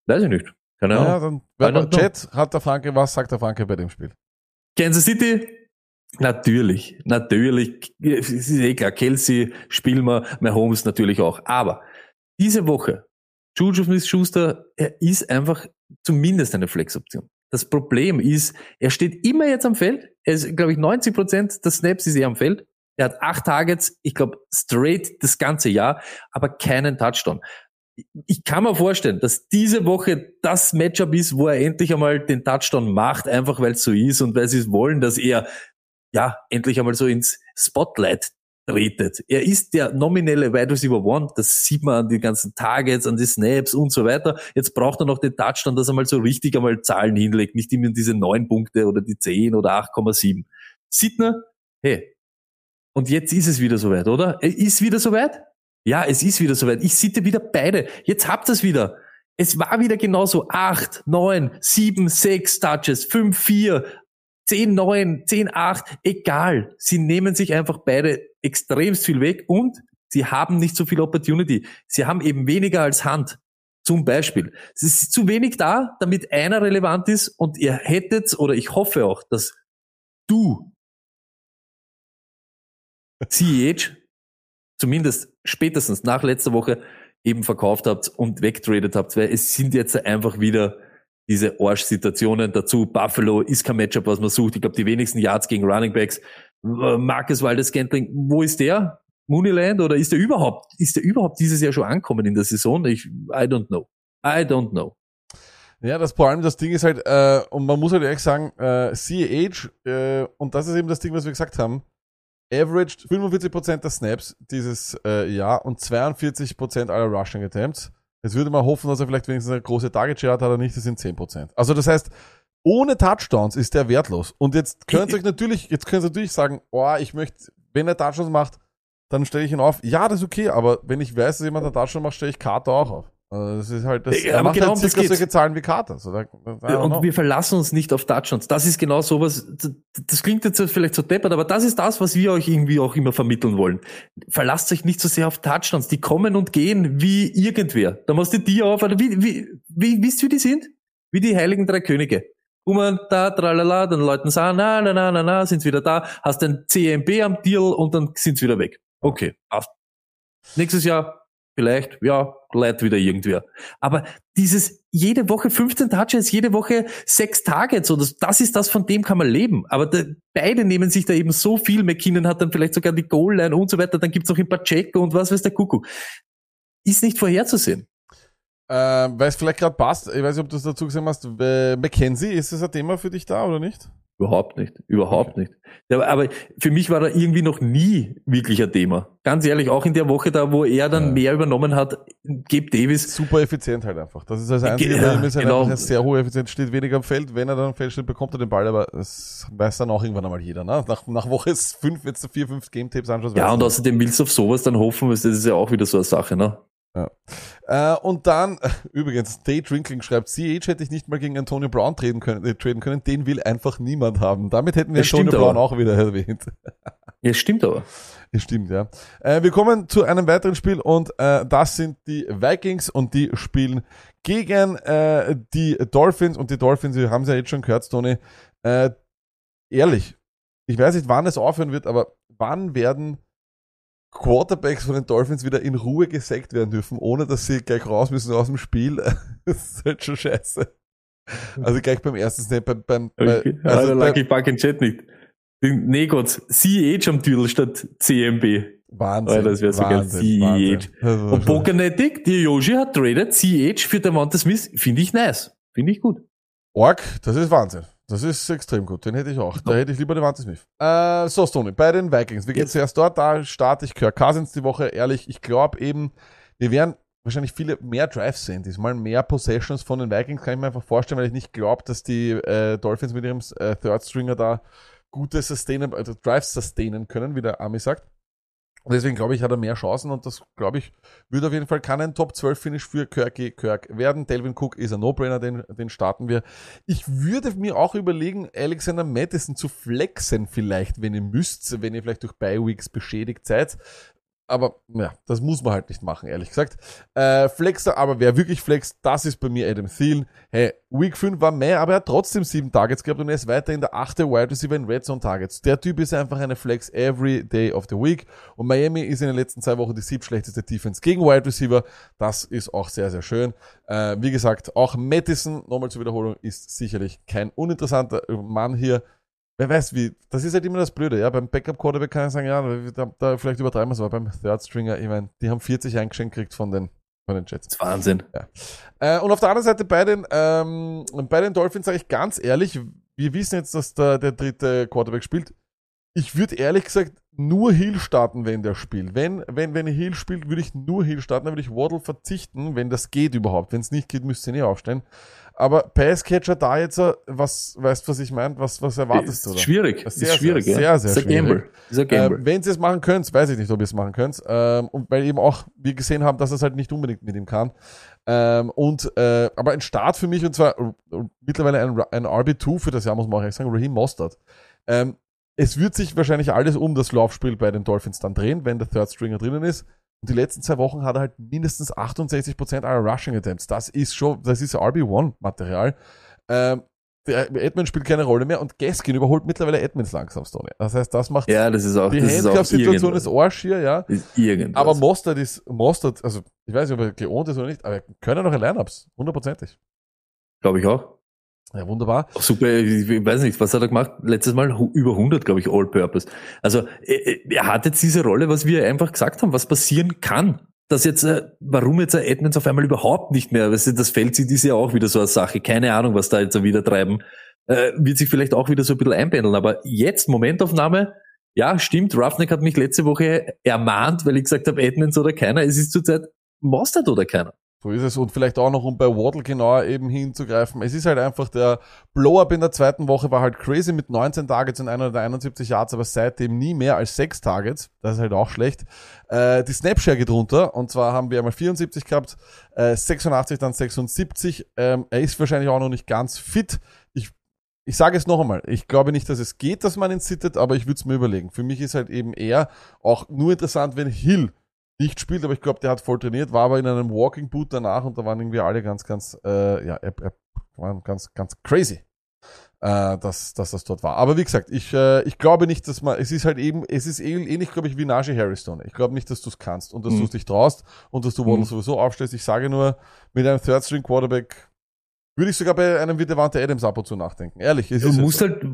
Speaker 1: weiß ich nicht. Keine Ahnung.
Speaker 2: Ja, dann, wenn. Chat hat der Franke, was sagt der Franke bei dem Spiel?
Speaker 1: Kansas City? Natürlich, natürlich. Es ist eh klar, Kelsey spielen wir, Mahomes natürlich auch. Aber diese Woche, Juju Smith-Schuster, er ist einfach zumindest eine Flex-Option. Das Problem ist, er steht immer jetzt am Feld. Er ist, glaube ich, 90 Prozent des Snaps ist er am Feld. Er hat acht Targets, ich glaube, straight das ganze Jahr, aber keinen Touchdown. Ich kann mir vorstellen, dass diese Woche das Matchup ist, wo er endlich einmal den Touchdown macht, einfach weil es so ist und weil sie es wollen, dass er ja endlich einmal so ins Spotlight tretet. Er ist der nominelle Wide Receiver One. Das sieht man an den ganzen Targets, an die Snaps und so weiter. Jetzt braucht er noch den Touchdown, dass er mal so richtig einmal Zahlen hinlegt. Nicht immer diese neun Punkte oder die zehn oder 8,7. Sidner, hey. Und jetzt ist es wieder soweit, oder? Ist wieder soweit? Ja, es ist wieder soweit. Ich sitte wieder beide. Jetzt habt ihr es wieder. Es war wieder genauso. Acht, neun, sieben, sechs Touches, fünf, vier, 10, 9, 10, 8, egal. Sie nehmen sich einfach beide extremst viel weg und sie haben nicht so viel Opportunity. Sie haben eben weniger als Hand. Zum Beispiel. Es ist zu wenig da, damit einer relevant ist und ihr hättet, oder ich hoffe auch, dass du CEH zumindest spätestens nach letzter Woche eben verkauft habt und wegtradet habt, weil es sind jetzt einfach wieder diese Arsch-Situationen dazu. Buffalo ist kein Matchup, was man sucht. Ich glaube, die wenigsten Yards gegen Running Backs. Marcus Waldes Scantling, wo ist der? Mooneyland oder ist der überhaupt, ist der überhaupt dieses Jahr schon ankommen in der Saison? Ich, I don't know. I don't know.
Speaker 2: Ja, das vor allem das Ding ist halt, äh, und man muss halt ehrlich sagen, äh, CAH, äh, und das ist eben das Ding, was wir gesagt haben, averaged 45% der Snaps dieses äh, Jahr und 42% aller Rushing Attempts. Jetzt würde man hoffen, dass er vielleicht wenigstens eine große Target Share hat, hat er nicht, das sind 10%. Also das heißt, ohne Touchdowns ist der wertlos. Und jetzt könnt ihr euch natürlich, jetzt könnt ihr natürlich sagen, oh, ich möchte, wenn er Touchdowns macht, dann stelle ich ihn auf. Ja, das ist okay, aber wenn ich weiß, dass jemand einen Touchdown macht, stelle ich Carter auch auf. Also das ist halt, das,
Speaker 1: Ja,
Speaker 2: er
Speaker 1: aber
Speaker 2: macht
Speaker 1: genau
Speaker 2: halt
Speaker 1: das
Speaker 2: circa
Speaker 1: geht's.
Speaker 2: solche Zahlen wie Carter. So, da, I don't
Speaker 1: Und
Speaker 2: know.
Speaker 1: wir verlassen uns nicht auf Touchdowns. Das ist genau sowas, das- das klingt jetzt vielleicht so deppert, aber das ist das, was wir euch irgendwie auch immer vermitteln wollen. Verlasst euch nicht so sehr auf Touchdowns. Die kommen und gehen wie irgendwer. Da machst du die auf, oder wie, wie, wie, wisst ihr, wie die sind? Wie die heiligen drei Könige. Kommen da, tralala, dann Leuten sagen, na, na, na, na, na, sind's wieder da, hast ein CMB am Deal und dann sind's wieder weg. Okay, passt. Nächstes Jahr vielleicht, ja, leidet wieder irgendwer. Aber dieses jede Woche 15 Touches, jede Woche sechs Targets, oder das ist das, von dem kann man leben. Aber da, beide nehmen sich da eben so viel. McKinnon hat dann vielleicht sogar die Goal-Line und so weiter. Dann gibt's noch ein Pacheco und was weiß der Kuckuck. Ist nicht vorherzusehen.
Speaker 2: Äh, weil es vielleicht gerade passt, ich weiß nicht, ob du es dazu gesehen hast, äh, Mackenzie, ist das ein Thema für dich da oder nicht?
Speaker 1: Überhaupt nicht. Überhaupt nicht. Ja, aber für mich war er irgendwie noch nie wirklich ein Thema. Ganz ehrlich, auch in der Woche da, wo er dann
Speaker 2: Ja.
Speaker 1: mehr übernommen hat, Gabe Davis,
Speaker 2: Super effizient halt einfach. Das ist das Einzige,
Speaker 1: Ja,
Speaker 2: ihm ist halt
Speaker 1: genau.
Speaker 2: einfach sehr hohe Effizienz, steht weniger am Feld. Wenn er dann am Feld steht, bekommt er den Ball, aber das weiß dann auch irgendwann einmal jeder. Ne? Nach, nach Woche 5, jetzt du vier, fünf Game-Tapes anschaust.
Speaker 1: ja, und außerdem willst du auf sowas dann hoffen, weil das ist ja auch wieder so eine Sache, ne?
Speaker 2: Äh, und dann, [LAUGHS] übrigens, Day Drinkling schreibt, CH hätte ich nicht mal gegen Antonio Brown traden können, äh, traden können, den will einfach niemand haben. Damit hätten wir
Speaker 1: Das
Speaker 2: Antonio Brown
Speaker 1: aber.
Speaker 2: auch wieder erwähnt. [LAUGHS]
Speaker 1: Ja, stimmt aber.
Speaker 2: Das stimmt, ja. Äh, wir kommen zu einem weiteren Spiel und äh, das sind die Vikings und die spielen gegen äh, die Dolphins und die Dolphins, wir haben es ja jetzt schon gehört, Tony. Äh, ehrlich, ich weiß nicht, wann es aufhören wird, aber wann werden Quarterbacks von den Dolphins wieder in Ruhe gesackt werden dürfen, ohne dass sie gleich raus müssen aus dem Spiel? [LAUGHS] das ist halt schon scheiße. Also gleich beim ersten Snap, beim, beim, bei,
Speaker 1: Okay.
Speaker 2: also
Speaker 1: Also,
Speaker 2: bei,
Speaker 1: Lucky Buck in Chat nicht. Nee Gott, CEH am Titel statt CMB.
Speaker 2: Wahnsinn.
Speaker 1: Oh, das wär so geil.
Speaker 2: Wahnsinn,
Speaker 1: CEH.
Speaker 2: Wahnsinn. Das war
Speaker 1: Und Pokernetic, die Yoshi hat traded CEH für Devonta Smith. Finde ich nice. Finde ich gut.
Speaker 2: Org, das ist Wahnsinn. Das ist extrem gut. Den hätte ich auch. Da hätte ich lieber Devante Smith. Äh, so, Stoney, bei den Vikings. Wir gehen
Speaker 1: Yes.
Speaker 2: zuerst dort. Da starte ich Kirk Cousins die Woche. Ehrlich, ich glaube eben, wir werden wahrscheinlich viele mehr Drives sehen. Diesmal mehr Possessions von den Vikings. Kann ich mir einfach vorstellen, weil ich nicht glaube, dass die äh, Dolphins mit ihrem äh, Third Stringer da gute Sustainable, also Drives sustainen können, wie der Ami sagt. Deswegen glaube ich, hat er mehr Chancen und das, glaube ich, wird auf jeden Fall, kann Top 12 Finish für Kirky Kirk werden. Delvin Cook ist ein No-Brainer, den, den starten wir. Ich würde mir auch überlegen, Alexander Madison zu flexen vielleicht, wenn ihr müsst, wenn ihr vielleicht durch Bi-Weeks beschädigt seid. Aber ja, das muss man halt nicht machen, ehrlich gesagt. Äh, Flexer, aber wer wirklich flext, das ist bei mir Adam Thielen. Hey, Week 5 war mehr, aber er hat trotzdem sieben Targets gehabt und er ist weiterhin der achte Wide Receiver in Red Zone Targets. Der Typ ist einfach eine Flex every day of the week. Und Miami ist in den letzten zwei Wochen die siebtschlechteste Defense gegen Wide Receiver. Das ist auch sehr, sehr schön. Äh, wie gesagt, auch Madison, nochmal zur Wiederholung, ist sicherlich kein uninteressanter Mann hier. Wer weiß wie, das ist halt immer das Blöde, ja. Beim Backup Quarterback kann ich sagen, ja, da, da vielleicht übertreiben wir es, aber beim Third Stringer, ich meine, die haben 40 eingeschenkt gekriegt von den, von den Jets.
Speaker 1: Das Wahnsinn.
Speaker 2: Äh, und auf der anderen Seite bei den, ähm, bei den Dolphins sage ich ganz ehrlich, wir wissen jetzt, dass der, der dritte Quarterback spielt. Ich würde ehrlich gesagt nur Hill starten, wenn der spielt. Wenn, wenn, wenn Hill spielt, würde ich nur Hill starten, dann würde ich Waddle verzichten, wenn das geht überhaupt. Wenn es nicht geht, müsst ihr nicht aufstellen. Aber Passcatcher da jetzt, was, weißt du, was ich meine? Was, was erwartest du da?
Speaker 1: Ist schwierig.
Speaker 2: Das
Speaker 1: Ist schwierig,
Speaker 2: sehr,
Speaker 1: ja.
Speaker 2: sehr, sehr
Speaker 1: ein
Speaker 2: schwierig.
Speaker 1: Ein Gamble.
Speaker 2: Ähm, wenn sie es machen könnt, weiß ich nicht, ob ihr es machen könnt. Ähm, und weil eben auch wir gesehen haben, dass es halt nicht unbedingt mit ihm kann. Ähm, und äh, aber ein Start für mich und zwar äh, mittlerweile ein, ein RB2 für das Jahr muss man auch ehrlich sagen, Raheem Mostert. Ähm, es wird sich wahrscheinlich alles um das Laufspiel bei den Dolphins dann drehen, wenn der Third Stringer drinnen ist. Und die letzten zwei Wochen hat er halt mindestens 68% aller Rushing Attempts. Das ist schon, das ist RB1-Material. Ähm, der Edmund spielt keine Rolle mehr und Gaskin überholt mittlerweile Edmonds langsam, Stoney. Das heißt, das macht
Speaker 1: ja, das ist auch,
Speaker 2: die Handcuff-Situation ist. Arsch hier, ja.
Speaker 1: Ist irgendwas.
Speaker 2: Aber Mostert ist, Mostert, also ich weiß nicht, ob er geohnt ist oder nicht, aber er können noch in Lineups, hundertprozentig.
Speaker 1: glaube ich auch.
Speaker 2: Ja, wunderbar.
Speaker 1: Super, ich weiß nicht, was hat er gemacht? Letztes Mal über 100, glaube ich, All-Purpose. Also äh, er hat jetzt diese Rolle, was wir einfach gesagt haben, was passieren kann. Dass jetzt, äh, warum jetzt Edmonds auf einmal überhaupt nicht mehr, das Feld sieht, ist ja auch wieder so eine Sache. Keine Ahnung, was da jetzt wieder treiben. Äh, wird sich vielleicht auch wieder so ein bisschen einpendeln. Aber jetzt, Momentaufnahme, ja, stimmt, Roughneck hat mich letzte Woche ermahnt, weil ich gesagt habe, Edmonds oder keiner. Es ist zurzeit Mostert oder keiner.
Speaker 2: So ist es. Und vielleicht auch noch, um bei Waddle genauer eben hinzugreifen. Es ist halt einfach der Blow-Up in der zweiten Woche war halt crazy mit 19 Targets und 171 Yards, aber seitdem nie mehr als 6 Targets. Das ist halt auch schlecht. Äh, die Snapshare geht runter. Und zwar haben wir einmal 74 gehabt, äh, 86, dann 76. Ähm, er ist wahrscheinlich auch noch nicht ganz fit. Ich ich sage es noch einmal, ich glaube nicht, dass es geht, dass man ihn sittet, aber ich würde es mir überlegen. Für mich ist halt eben eher auch nur interessant, wenn Hill nicht spielt, aber ich glaube, der hat voll trainiert, war aber in einem Walking Boot danach und da waren irgendwie alle ganz, ganz, äh, ja, er, waren ganz, ganz crazy, äh, dass, dass das dort war. Aber wie gesagt, ich, äh, ich glaube nicht, dass man, es ist halt eben, es ist ähnlich, ähnlich glaube ich, wie Najee Harrison. Ich glaube nicht, dass du es kannst und dass
Speaker 1: Mhm.
Speaker 2: du es dich traust und dass du Waddle
Speaker 1: Mhm.
Speaker 2: sowieso aufstellst. Ich sage nur, mit einem Third String Quarterback würde ich sogar bei einem wie Devante Adams ab und zu nachdenken. Ehrlich, es
Speaker 1: Du
Speaker 2: ist
Speaker 1: musst
Speaker 2: so.
Speaker 1: halt,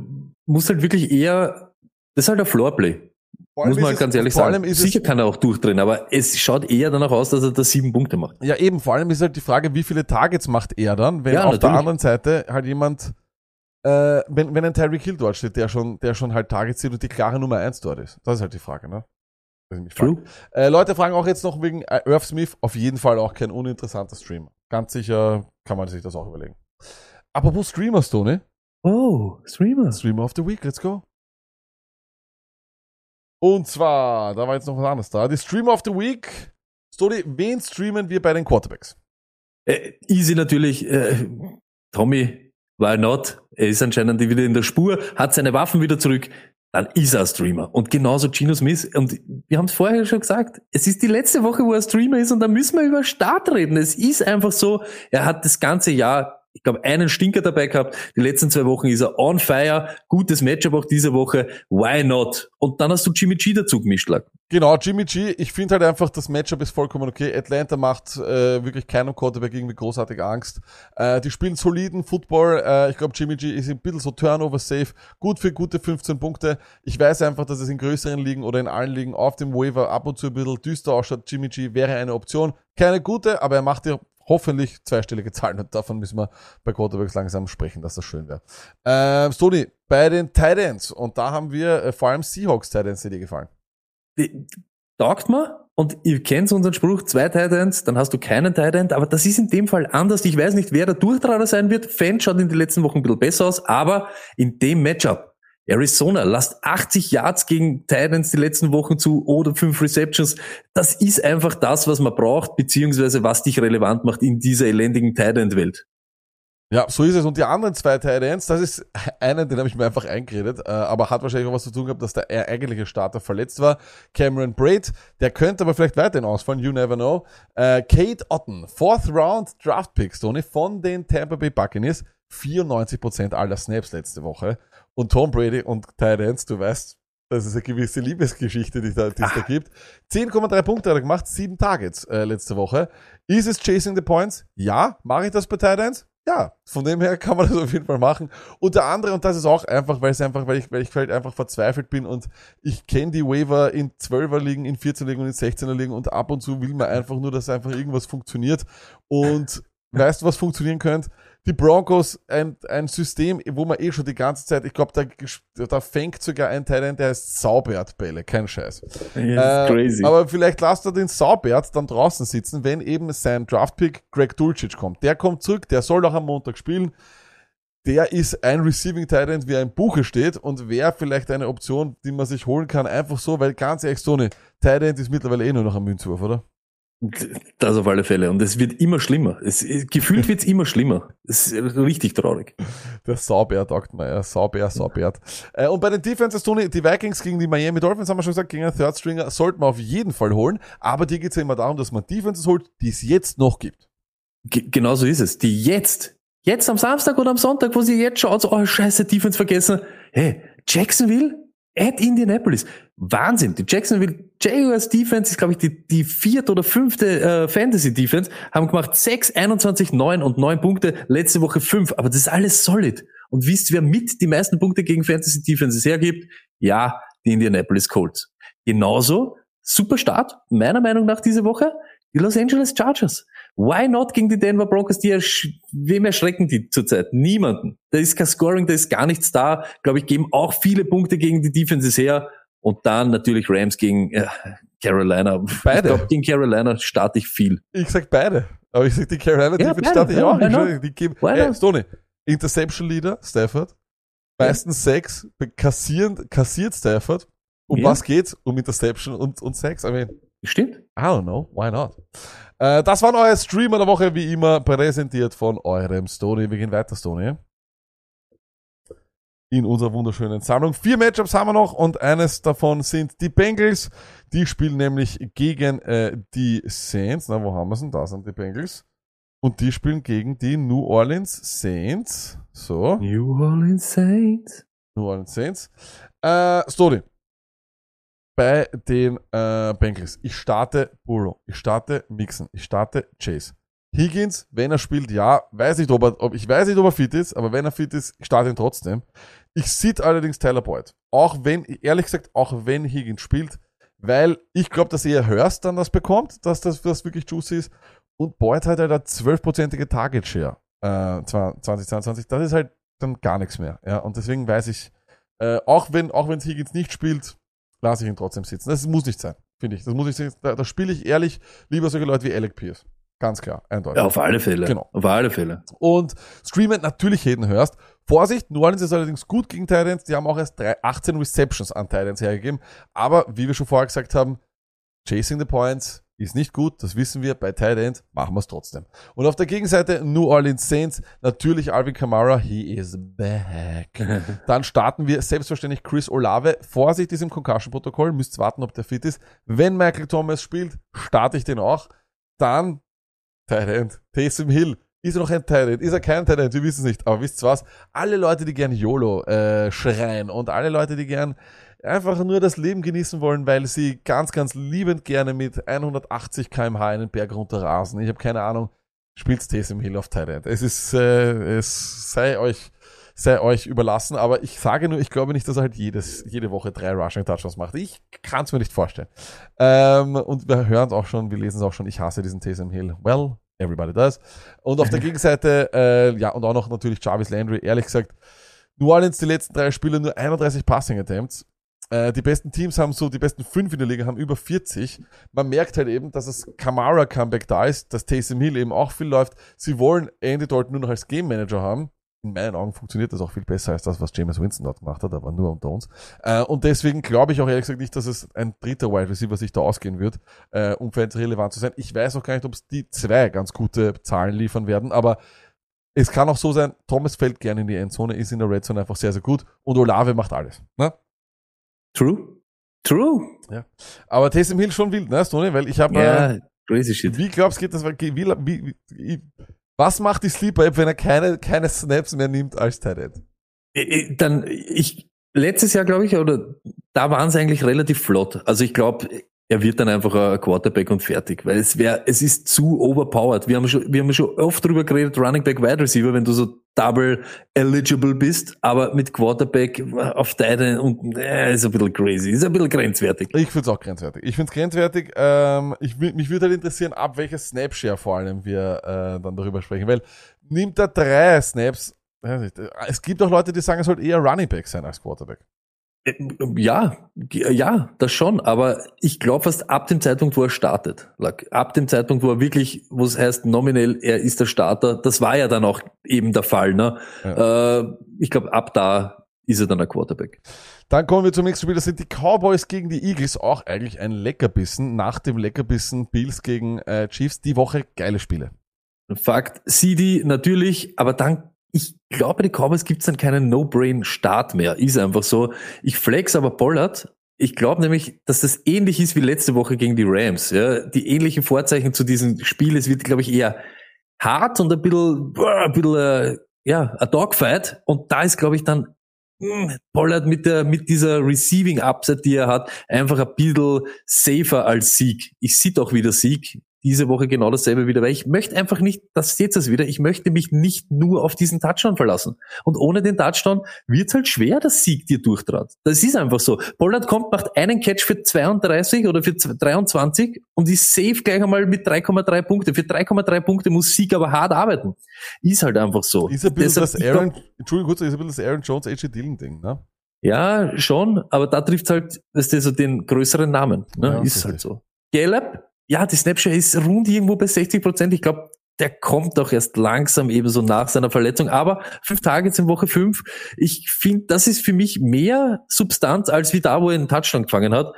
Speaker 1: musst halt wirklich eher, das ist halt ein Floorplay. Muss man halt ganz ehrlich sagen. Sicher kann er auch durchdrehen, aber es schaut eher danach aus, dass er da sieben Punkte macht.
Speaker 2: Ja, eben, vor allem ist halt die Frage, wie viele Targets macht er dann, wenn
Speaker 1: Ja,
Speaker 2: auf der
Speaker 1: natürlich.
Speaker 2: anderen Seite halt jemand, äh, wenn, wenn ein Tyreek Hill dort steht, der schon, der schon halt Targets sieht und die klare Nummer eins dort ist. Das ist halt die Frage, ne?
Speaker 1: True.
Speaker 2: Äh, Leute fragen auch jetzt noch wegen äh, Irv Smith, auf jeden Fall auch kein uninteressanter Streamer. Ganz sicher kann man sich das auch überlegen. Apropos Streamer, Stone,
Speaker 1: Oh, Streamer.
Speaker 2: Streamer of the Week, let's go. Und zwar, da war jetzt noch was anderes da. Die Streamer of the Week. Stone, wen streamen wir bei den Quarterbacks?
Speaker 1: Äh, easy natürlich, äh, Tommy, why not? Er ist anscheinend wieder in der Spur, hat seine Waffen wieder zurück. Dann ist er Streamer. Und genauso Gino Smith. Und wir haben es vorher schon gesagt, es ist die letzte Woche, wo er Streamer ist und da müssen wir über Start reden. Es ist einfach so, er hat das ganze Jahr, glaube, einen Stinker dabei gehabt. Die letzten zwei Wochen ist er on fire. Gutes Matchup auch diese Woche. Why not? Und dann hast du Jimmy G dazu gemischt, Lack.
Speaker 2: Genau, Jimmy G, ich finde halt einfach, das Matchup ist vollkommen okay. Atlanta macht äh, wirklich keinem Quarterback irgendwie großartig Angst. Äh, die spielen soliden Football. Äh, ich glaube, Jimmy G ist ein bisschen so Turnover-safe. Gut für gute 15 Punkte. Ich weiß einfach, dass es in größeren Ligen oder in allen Ligen auf dem Waiver ab und zu ein bisschen düster ausschaut. Jimmy G wäre eine Option. Keine gute, aber er macht dir hoffentlich zweistellige Zahlen und davon müssen wir bei Quarterbacks langsam sprechen, dass das schön wäre. Ähm, Stoney, bei den Titans und da haben wir äh, vor allem Seahawks Titans, die dir gefallen.
Speaker 1: die- taugt mir und ihr kennt unseren Spruch, zwei Titans, dann hast du keinen Titan, aber das ist in dem Fall anders. Ich weiß nicht, wer der Durchtrager sein wird. Fan schaut in den letzten Wochen ein bisschen besser aus, aber in dem Matchup, Arizona, lasst 80 Yards gegen Titans die letzten Wochen zu oder fünf Receptions. Das ist einfach das, was man braucht, beziehungsweise was dich relevant macht in dieser elendigen Titan-Welt.
Speaker 2: Ja, so ist es. Und die anderen zwei Titans, das ist einen, den habe ich mir einfach eingeredet, äh, aber hat wahrscheinlich auch was zu tun gehabt, dass der eigentliche Starter verletzt war. Cameron Braid, der könnte aber vielleicht weiterhin ausfallen, you never know. Äh, Kate Otten, Fourth Round Draft Pick, Tony, von den Tampa Bay Buccaneers, 94% aller Snaps letzte Woche. Und Tom Brady und Titans, du weißt, das ist eine gewisse Liebesgeschichte, die, da, die es da gibt. 10,3 Punkte hat er gemacht, 7 Targets äh, letzte Woche. Ist es Chasing the Points? Ja. Mache ich das bei Titans? Ja, von dem her kann man das auf jeden Fall machen. Und der andere, und das ist auch einfach, weil es einfach, weil ich, weil ich halt einfach verzweifelt bin und ich kenne die Waiver in 12er Ligen, in 14er Ligen und in 16er Ligen und ab und zu will man einfach nur, dass einfach irgendwas funktioniert. Und weißt du, was funktionieren könnte? Die Broncos, ein, ein System, wo man eh schon die ganze Zeit, ich glaube, da, da fängt sogar ein Teil, der heißt Saubert-Bälle, kein Scheiß.
Speaker 1: Ja,
Speaker 2: Äh,
Speaker 1: crazy.
Speaker 2: Aber vielleicht lasst er den Saubert dann draußen sitzen, wenn eben sein Draftpick Greg Dulcich kommt. Der kommt zurück, der soll auch am Montag spielen. Der ist ein Receiving Titan, wie er im Buche steht und wäre vielleicht eine Option, die man sich holen kann, einfach so, weil ganz ehrlich, so eine Titan ist mittlerweile eh nur noch ein Münzwurf, oder?
Speaker 1: Das auf alle Fälle. Und es wird immer schlimmer. Es, es- gefühlt wird's immer schlimmer. Es ist richtig traurig.
Speaker 2: Der Saubert, sagt man, ja, Saubär, Saubert. Äh, und bei den Defenses, Tony, die Vikings gegen die Miami Dolphins, haben wir schon gesagt, gegen einen Third Stringer sollten wir auf jeden Fall holen. Aber die geht's ja immer darum, dass man Defenses holt, die es jetzt noch gibt.
Speaker 1: Ge genau so ist es. Die jetzt, jetzt am Samstag oder am Sonntag, wo sie jetzt schaut, so, oh scheiße, Defense vergessen. Hey, Jacksonville at Indianapolis. Wahnsinn. Die Jacksonville Jaguars Defense ist, glaube ich, die, die vierte oder fünfte äh, Fantasy Defense. Haben gemacht 6, 21, 9 und 9 Punkte. Letzte Woche 5. Aber das ist alles solid. Und wisst, wer mit die meisten Punkte gegen Fantasy Defenses hergibt? Ja, die Indianapolis Colts. Genauso, super Start, meiner Meinung nach diese Woche, die Los Angeles Chargers. Why not gegen die Denver Broncos? Die ersch wem erschrecken die zurzeit? Niemanden. Da ist kein Scoring, da ist gar nichts da. Glaube ich, geben auch viele Punkte gegen die Defenses her. Und dann natürlich Rams gegen äh, Carolina.
Speaker 2: Beide.
Speaker 1: Ich glaube, gegen Carolina starte ich viel.
Speaker 2: Ich sag beide. Aber ich sag die Carolina
Speaker 1: Ja,
Speaker 2: Defense starte ich
Speaker 1: ja,
Speaker 2: auch. Ich die geben, äh? Stoney, Interception Leader, Stafford. Meistens Sacks, kassieren, kassiert Stafford. Um
Speaker 1: Ja.
Speaker 2: was geht's? Um Interception und, und Sacks. I mean,
Speaker 1: Stimmt?
Speaker 2: I don't know, why not? Äh, das waren eure Streamer der Woche, wie immer, präsentiert von eurem Stoney. Wir gehen weiter, Stoney. In unserer wunderschönen Sammlung. Vier Matchups haben wir noch und eines davon sind die Bengals. Die spielen nämlich gegen äh, die Saints. Na, wo haben wir denn? Da sind die Bengals. Und die spielen gegen die New Orleans Saints. So.
Speaker 1: New Orleans Saints.
Speaker 2: New Orleans Saints. Äh, Story. Bei den äh, Bengals. Ich starte Burrow. Ich starte Mixon. Ich starte Chase. Higgins, wenn er spielt, ja, weiß nicht, ob er, ob, ich weiß nicht, ob er fit ist, aber wenn er fit ist, ich starte ihn trotzdem. Ich sit allerdings Tyler Boyd. Auch wenn, ehrlich gesagt, auch wenn Higgins spielt, weil ich glaube, dass eher Hurst dann das bekommt, dass das, das wirklich juicy ist. Und Boyd hat halt eine 12%ige Target Share, äh, 2022. Das ist halt dann gar nichts mehr. Ja, und deswegen weiß ich, äh, auch wenn, auch wenn Higgins nicht spielt, lasse ich ihn trotzdem sitzen. Das muss nicht sein, finde ich. Das muss nicht sein. Da, da spiele ich ehrlich lieber solche Leute wie Alec Pierce. Ganz klar, eindeutig.
Speaker 1: Ja, auf alle Fälle.
Speaker 2: Genau.
Speaker 1: Auf alle Fälle.
Speaker 2: Und streamen natürlich Hayden Hurst. Vorsicht, New Orleans ist allerdings gut gegen Titans. Die haben auch erst drei, 18 Receptions an Titans hergegeben. Aber wie wir schon vorher gesagt haben, Chasing the Points ist nicht gut, das wissen wir. Bei Tight End machen wir es trotzdem. Und auf der Gegenseite New Orleans Saints, natürlich Alvin Kamara, he is back. [LAUGHS] Dann starten wir selbstverständlich Chris Olave. Vorsicht ist im Concussion-Protokoll, müsst warten, ob der fit ist. Wenn Michael Thomas spielt, starte ich den auch. Dann Tight End, Taysom Hill. Ist er noch ein Tight End? Ist er kein Tight End? Wir wissen es nicht. Aber wisst ihr was? Alle Leute, die gern YOLO äh, schreien und alle Leute, die gern einfach nur das Leben genießen wollen, weil sie ganz, ganz liebend gerne mit 180 kmh einen Berg runterrasen. Ich habe keine Ahnung. Spielt's Taysom Hill auf End. Es ist, äh, es sei euch, sei euch überlassen. Aber ich sage nur, ich glaube nicht, dass er halt jedes, jede Woche drei Rushing Touchdowns macht. Ich kann es mir nicht vorstellen. Ähm, und wir hören es auch schon, wir lesen es auch schon. Ich hasse diesen Taysom Hill. Well, everybody does. Und auf der [LAUGHS] Gegenseite, äh, ja, und auch noch natürlich Jarvis Landry. Ehrlich gesagt, New Orleans die letzten drei Spiele nur 31 Passing Attempts. Äh, die besten Teams haben so, die besten fünf in der Liga haben über 40. Man merkt halt eben, dass das Kamara Comeback da ist, dass Taysom Hill eben auch viel läuft. Sie wollen Andy Dalton nur noch als Game Manager haben. In meinen Augen funktioniert das auch viel besser als das, was James Winston dort gemacht hat, aber nur unter uns. Äh, und deswegen glaube ich auch ehrlich gesagt nicht, dass es ein dritter Wide Receiver sich da ausgehen wird, äh, um Fans relevant zu sein. Ich weiß auch gar nicht, ob es die zwei ganz gute Zahlen liefern werden, aber es kann auch so sein, Thomas fällt gerne in die Endzone, ist in der Red Zone einfach sehr, sehr gut und Olave macht alles. Ne?
Speaker 1: True. True.
Speaker 2: Aber Taysom Hill schon wild, ne, Stoney? Weil ich habe,
Speaker 1: Ja,
Speaker 2: äh,
Speaker 1: crazy shit.
Speaker 2: wie glaubst du, geht das, wie, wie, wie, was macht die Sleeper App, wenn er keine, keine Snaps mehr nimmt als Tight
Speaker 1: Dann, ich, letztes Jahr, glaube ich, oder da waren sie eigentlich relativ flott. Also ich glaube, er wird dann einfach ein Quarterback und fertig, weil es wäre, es ist zu overpowered. Wir haben schon, wir haben schon oft drüber geredet, Running Back, Wide Receiver, wenn du so double eligible bist, aber mit Quarterback auf deine und äh, ist ein bisschen crazy, ist ein bisschen grenzwertig.
Speaker 2: Ich finde es auch grenzwertig. Ich finde es grenzwertig. Ähm, ich, mich würde halt interessieren, ab welcher Snapshare vor allem wir äh, dann darüber sprechen. Weil nimmt er drei Snaps, äh, es gibt auch Leute, die sagen, es sollte eher Running Back sein als Quarterback.
Speaker 1: Ja, g- ja, das schon, aber ich glaube fast ab dem Zeitpunkt, wo er startet, like, ab dem Zeitpunkt, wo er wirklich, wo es heißt nominell, er ist der Starter, das war ja dann auch eben der Fall. Ne? Äh, ich glaube, ab da ist er dann ein Quarterback.
Speaker 2: Dann kommen wir zum nächsten Spiel. Das sind die Cowboys gegen die Eagles. Auch eigentlich ein Leckerbissen. Nach dem Leckerbissen Bills gegen äh, Chiefs. Die Woche geile Spiele.
Speaker 1: Fakt, CD natürlich, aber dann, ich glaube, den Cowboys gibt's dann keinen No-Brain-Start mehr. Ist einfach so. Ich flex aber Pollard. Ich glaube nämlich, dass das ähnlich ist wie letzte Woche gegen die Rams. Ja? Die ähnlichen Vorzeichen zu diesem Spiel. Es wird, glaube ich, eher hart und ein bisschen, ein bisschen äh, ja, ein Dogfight. Und da ist, glaube ich, dann mh, Pollard mit der, mit dieser Receiving Upside, die er hat, einfach ein bisschen safer als Sieg. Ich sehe doch wieder Sieg. Diese Woche genau dasselbe wieder, weil ich möchte einfach nicht, das seht ihr wieder, ich möchte mich nicht nur auf diesen Touchdown verlassen. Und ohne den Touchdown wird's halt schwer, dass Sieg dir durchtrat. Das ist einfach so. Pollard kommt, macht einen Catch für 32 oder für 23 und ist safe gleich einmal mit 3,3 Punkte. Für 3,3 Punkte muss Sieg aber hart arbeiten. Ist halt einfach so.
Speaker 2: Ist ein bisschen
Speaker 1: Deshalb,
Speaker 2: das
Speaker 1: ich glaub-
Speaker 2: Aaron, Entschuldigung kurz, ist ein bisschen das Aaron Jones, AJ Dillon Ding, ne?
Speaker 1: Ja, schon, aber da trifft halt, weißt du, so den größeren Namen. Ne?
Speaker 2: Ja,
Speaker 1: ist halt so. Gallup, ja, die Snapshot ist rund irgendwo bei 60 Prozent. Ich glaube, der kommt auch erst langsam eben so nach seiner Verletzung. Aber fünf Tage in Woche fünf, ich finde, das ist für mich mehr Substanz, als wie da, wo er einen Touchdown gefangen hat.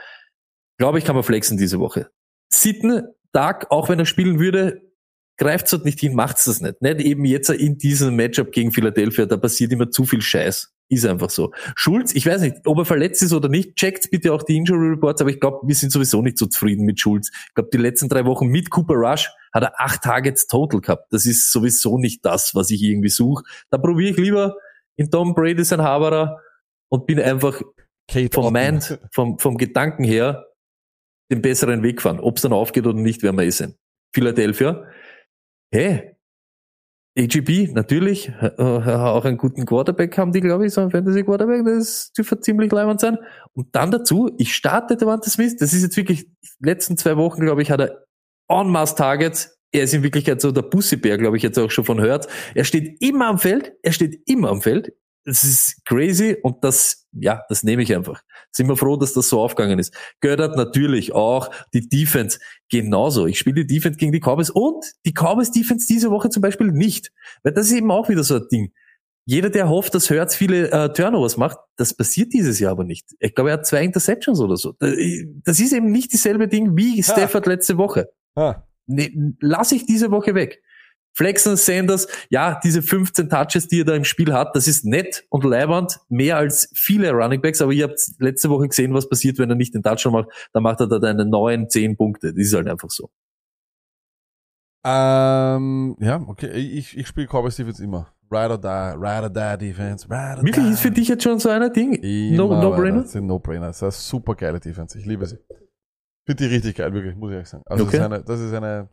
Speaker 1: Glaube ich, kann man flexen diese Woche. Sitten, Dark, auch wenn er spielen würde, greift's dort nicht hin, macht's das nicht. Nicht eben jetzt in diesem Matchup gegen Philadelphia, da passiert immer zu viel Scheiß. Ist einfach so. Schulz, ich weiß nicht, ob er verletzt ist oder nicht, checkt bitte auch die Injury Reports, aber ich glaube, wir sind sowieso nicht so zufrieden mit Schulz. Ich glaube, die letzten drei Wochen mit Cooper Rush hat er acht Targets total gehabt. Das ist sowieso nicht das, was ich irgendwie suche. Da probiere ich lieber in Tom Brady sein Haberer und bin einfach
Speaker 2: Kate
Speaker 1: vom. Mind, vom, vom Gedanken her den besseren Weg fahren. Ob es dann aufgeht oder nicht, werden wir eh sehen. Philadelphia, hey, AGB, natürlich, äh, auch einen guten Quarterback haben die, glaube ich, so einen Fantasy Quarterback, das dürfte ziemlich leibend sein. Und dann dazu, ich starte Devante Smith, das ist jetzt wirklich, letzten zwei Wochen, glaube ich, hat er en masse Targets. Er ist in Wirklichkeit so der Bussibär, glaube ich, jetzt auch schon von hört. Er steht immer am Feld, er steht immer am Feld. Das ist crazy und das, ja, das nehme ich einfach. Sind wir froh, dass das so aufgegangen ist. Göttert natürlich auch die Defense genauso. Ich spiele die Defense gegen die Cowboys und die Cowboys Defense diese Woche zum Beispiel nicht. Weil das ist eben auch wieder so ein Ding. Jeder, der hofft, dass Hertz viele äh, Turnovers macht, das passiert dieses Jahr aber nicht. Ich glaube, er hat zwei Interceptions oder so. Das ist eben nicht dieselbe Ding wie Stafford letzte Woche.
Speaker 2: Ah,
Speaker 1: Nee, lass ich diese Woche weg. Flexen Sanders, ja, diese 15 Touches, die er da im Spiel hat, das ist nett und leibernd, mehr als viele Running Backs, aber ihr habt letzte Woche gesehen, was passiert, wenn er nicht den Touchdown macht, dann macht er da deine neun, zehn Punkte. Das ist halt einfach so.
Speaker 2: ähm, ja, okay. Ich, ich spiele Cowboys Defense immer. Ride or die, ride or die Defense, ride or
Speaker 1: Wirklich
Speaker 2: die.
Speaker 1: ist für dich jetzt schon so ein Ding? No,
Speaker 2: Immer
Speaker 1: no
Speaker 2: weiter.
Speaker 1: brainer?
Speaker 2: Das sind No-Brainer. Das ist eine super geile Defense. Ich liebe sie. Finde die richtig geil, wirklich, muss ich ehrlich sagen. Also
Speaker 1: Okay.
Speaker 2: das ist eine, das ist eine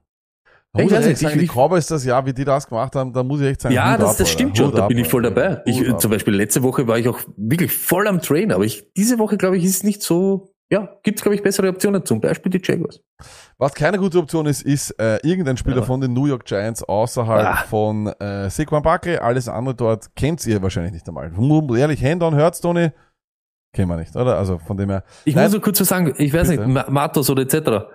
Speaker 1: Ich
Speaker 2: muss ich
Speaker 1: weiß
Speaker 2: echt
Speaker 1: nicht,
Speaker 2: sagen,
Speaker 1: ich-
Speaker 2: die Cowboys das Jahr, wie die das gemacht haben, da muss ich echt sagen,
Speaker 1: Ja, das,
Speaker 2: ab,
Speaker 1: das stimmt schon,
Speaker 2: Hut
Speaker 1: da
Speaker 2: ab,
Speaker 1: bin ich voll dabei. Ich, zum Beispiel letzte Woche war ich auch wirklich voll am Train, aber ich, diese Woche, glaube ich, ist es nicht so, ja, gibt's glaube ich, bessere Optionen, zum Beispiel die Jaguars.
Speaker 2: Was keine gute Option ist, ist äh, irgendein Spieler
Speaker 1: Ja.
Speaker 2: von den New York Giants außerhalb
Speaker 1: Ah.
Speaker 2: von äh, Saquon Barkley. Alles andere dort kennt ihr wahrscheinlich nicht einmal. Ehrlich, Hand-on, hört's, Tony? Kennen wir nicht, oder? Also von dem her.
Speaker 1: Ich
Speaker 2: Nein.
Speaker 1: muss nur kurz was sagen, ich weiß
Speaker 2: Bitte.
Speaker 1: nicht, Ma- Matos oder etc.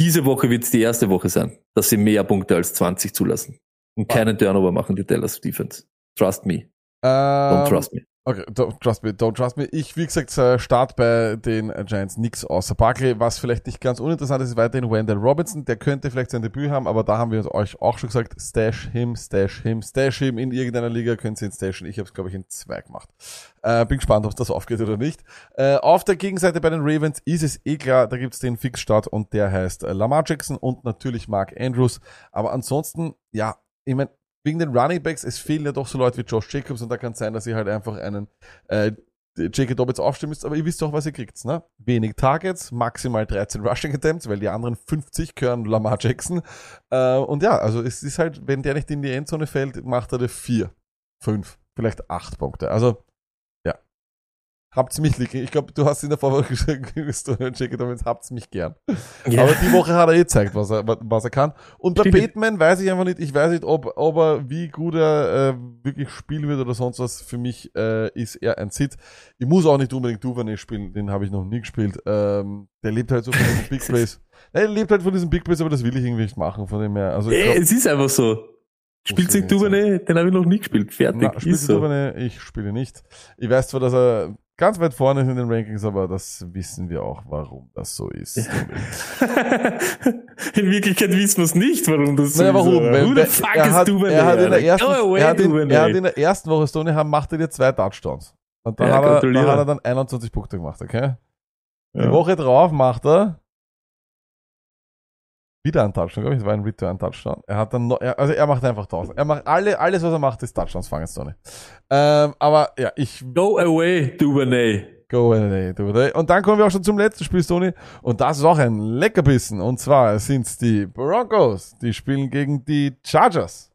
Speaker 1: Diese Woche wird's die erste Woche sein, dass sie mehr Punkte als 20 zulassen. Und keinen Turnover machen, die Dallas Defense. Trust me. Don't
Speaker 2: Ähm,
Speaker 1: trust me.
Speaker 2: Okay, don't trust me, don't trust me. Ich, wie gesagt, äh, start bei den Giants nix außer Barkley. Was vielleicht nicht ganz uninteressant ist, ist weiterhin Wendell Robinson. Der könnte vielleicht sein Debüt haben, aber da haben wir euch auch schon gesagt, stash him, stash him, stash him. In irgendeiner Liga könnt ihr ihn stashen. Ich habe es, glaube ich, in zwei gemacht. Äh, bin gespannt, ob das aufgeht oder nicht. Äh, auf der Gegenseite bei den Ravens ist es eh klar, da gibt's den Fixstart und der heißt äh, Lamar Jackson und natürlich Mark Andrews. Aber ansonsten, ja, ich mein, wegen den Running Backs, es fehlen ja doch so Leute wie Josh Jacobs und da kann es sein, dass sie halt einfach einen äh, J.K. Dobbins aufstellen müsst, aber ihr wisst auch, was ihr kriegt. Ne? Wenig Targets, maximal 13 Rushing Attempts, weil die anderen 50 gehören Lamar Jackson. Äh, und ja, also es ist halt, wenn der nicht in die Endzone fällt, macht er die 4, 5, vielleicht 8 Punkte. Also. Habt's mich liegen. Ich glaube, du hast in der Vorwoche [LAUGHS] gesagt, J.K. Dobbins, habt's mich gern.
Speaker 1: Ja.
Speaker 2: Aber die Woche hat er eh gezeigt, was er, was er kann. Und bei. Bateman weiß ich einfach nicht, ich weiß nicht, ob, ob er, wie gut er äh, wirklich spielen wird oder sonst was. Für mich äh, ist er ein Sit. Ich muss auch nicht unbedingt Duvernay spielen, den habe ich noch nie gespielt. Ähm, der lebt halt so von diesem Big [LAUGHS] Plays. Der lebt halt von diesem Big Plays, aber das will ich irgendwie nicht machen, von dem her. Also
Speaker 1: Ey,
Speaker 2: glaub,
Speaker 1: es ist einfach so. Spielt sich. Duvernay, den habe ich noch nie gespielt. Fertig.
Speaker 2: na, spielt
Speaker 1: ist so.
Speaker 2: Duvernay, ich spiele nicht. Ich weiß zwar, dass er ganz weit vorne ist in den Rankings, aber das wissen wir auch, warum das so ist.
Speaker 1: in Wirklichkeit wissen wir es nicht, warum das so
Speaker 2: Naja,
Speaker 1: ist.
Speaker 2: warum?
Speaker 1: aber
Speaker 2: Weil-
Speaker 1: Who the fuck
Speaker 2: er
Speaker 1: is
Speaker 2: hat,
Speaker 1: Duvernay?
Speaker 2: er hat in der ersten,
Speaker 1: away,
Speaker 2: er hat in, er hat in der ersten Woche Stoney haben, macht er dir zwei Touchdowns. Und dann,
Speaker 1: Ja,
Speaker 2: hat, er, dann hat er dann 21 Punkte gemacht, okay? Die
Speaker 1: Ja.
Speaker 2: Woche drauf macht er wieder einen Touchdown, glaube ich, es war ein Return-Touchdown. Er hat dann noch, er, also er macht einfach 1000. Er macht alle, alles, was er macht, ist Touchdowns fangen, Stoney. Ähm, aber ja, ich
Speaker 1: Go away, Duvernay.
Speaker 2: Go away, they. Und dann kommen wir auch schon zum letzten Spiel, Stoney. Und das ist auch ein Leckerbissen. Und zwar sind es die Broncos. Die spielen gegen die Chargers.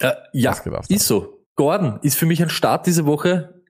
Speaker 1: Äh, ja, ist so. Gordon ist für mich ein Start diese Woche.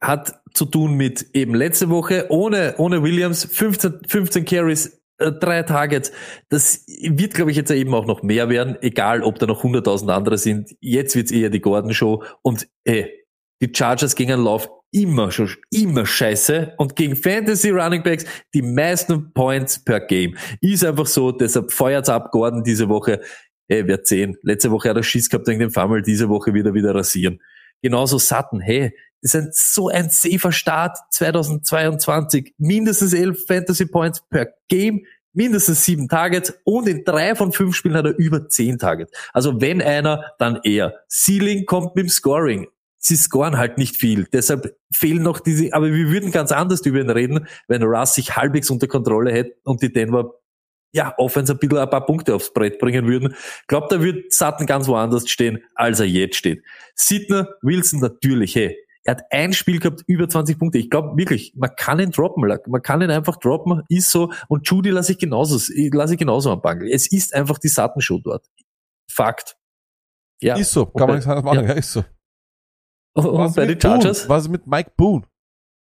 Speaker 1: Hat zu tun mit eben letzte Woche ohne, ohne Williams 15, 15 Carries, drei Targets. Das wird, glaube ich, jetzt eben auch noch mehr werden, egal ob da noch 100.000 andere sind. Jetzt wird's eher die Gordon-Show. Und ey, die Chargers gegen einen Lauf immer schon, immer scheiße. Und gegen Fantasy Running Backs die meisten Points per Game. Ist einfach so, deshalb feuert's ab Gordon diese Woche. Ey, wer 10. Letzte Woche hat er Schiss gehabt wegen dem Fumble, diese Woche wieder wieder rasieren. Genauso Sutton, hey, ist ein, so ein safer Start 2022. Mindestens 11 Fantasy Points per Game, mindestens 7 Targets und in drei von fünf Spielen hat er über 10 Targets. Also wenn einer, dann er. Ceiling kommt mit dem Scoring. Sie scoren halt nicht viel. Deshalb fehlen noch diese, aber wir würden ganz anders über ihn reden, wenn Russ sich halbwegs unter Kontrolle hätte und die Denver ja, Offense ein bisschen ein paar Punkte aufs Brett bringen würden. Glaubt, da wird Sutton ganz woanders stehen, als er jetzt steht. Sidner, Wilson natürlich, hey. Er hat ein Spiel gehabt, über 20 Punkte. Ich glaube wirklich, man kann ihn droppen, man kann ihn einfach droppen, ist so. Und Judy lasse ich genauso, lasse ich genauso am Bangel. Es ist einfach die Sutton-Show dort. Fakt. Ja.
Speaker 2: Ist so. Kann man nichts anderes machen.
Speaker 1: ja.
Speaker 2: Ja, ist so.
Speaker 1: Und
Speaker 2: Was
Speaker 1: bei den
Speaker 2: mit Boone?
Speaker 1: Chargers,
Speaker 2: Was ist mit Mike Boone?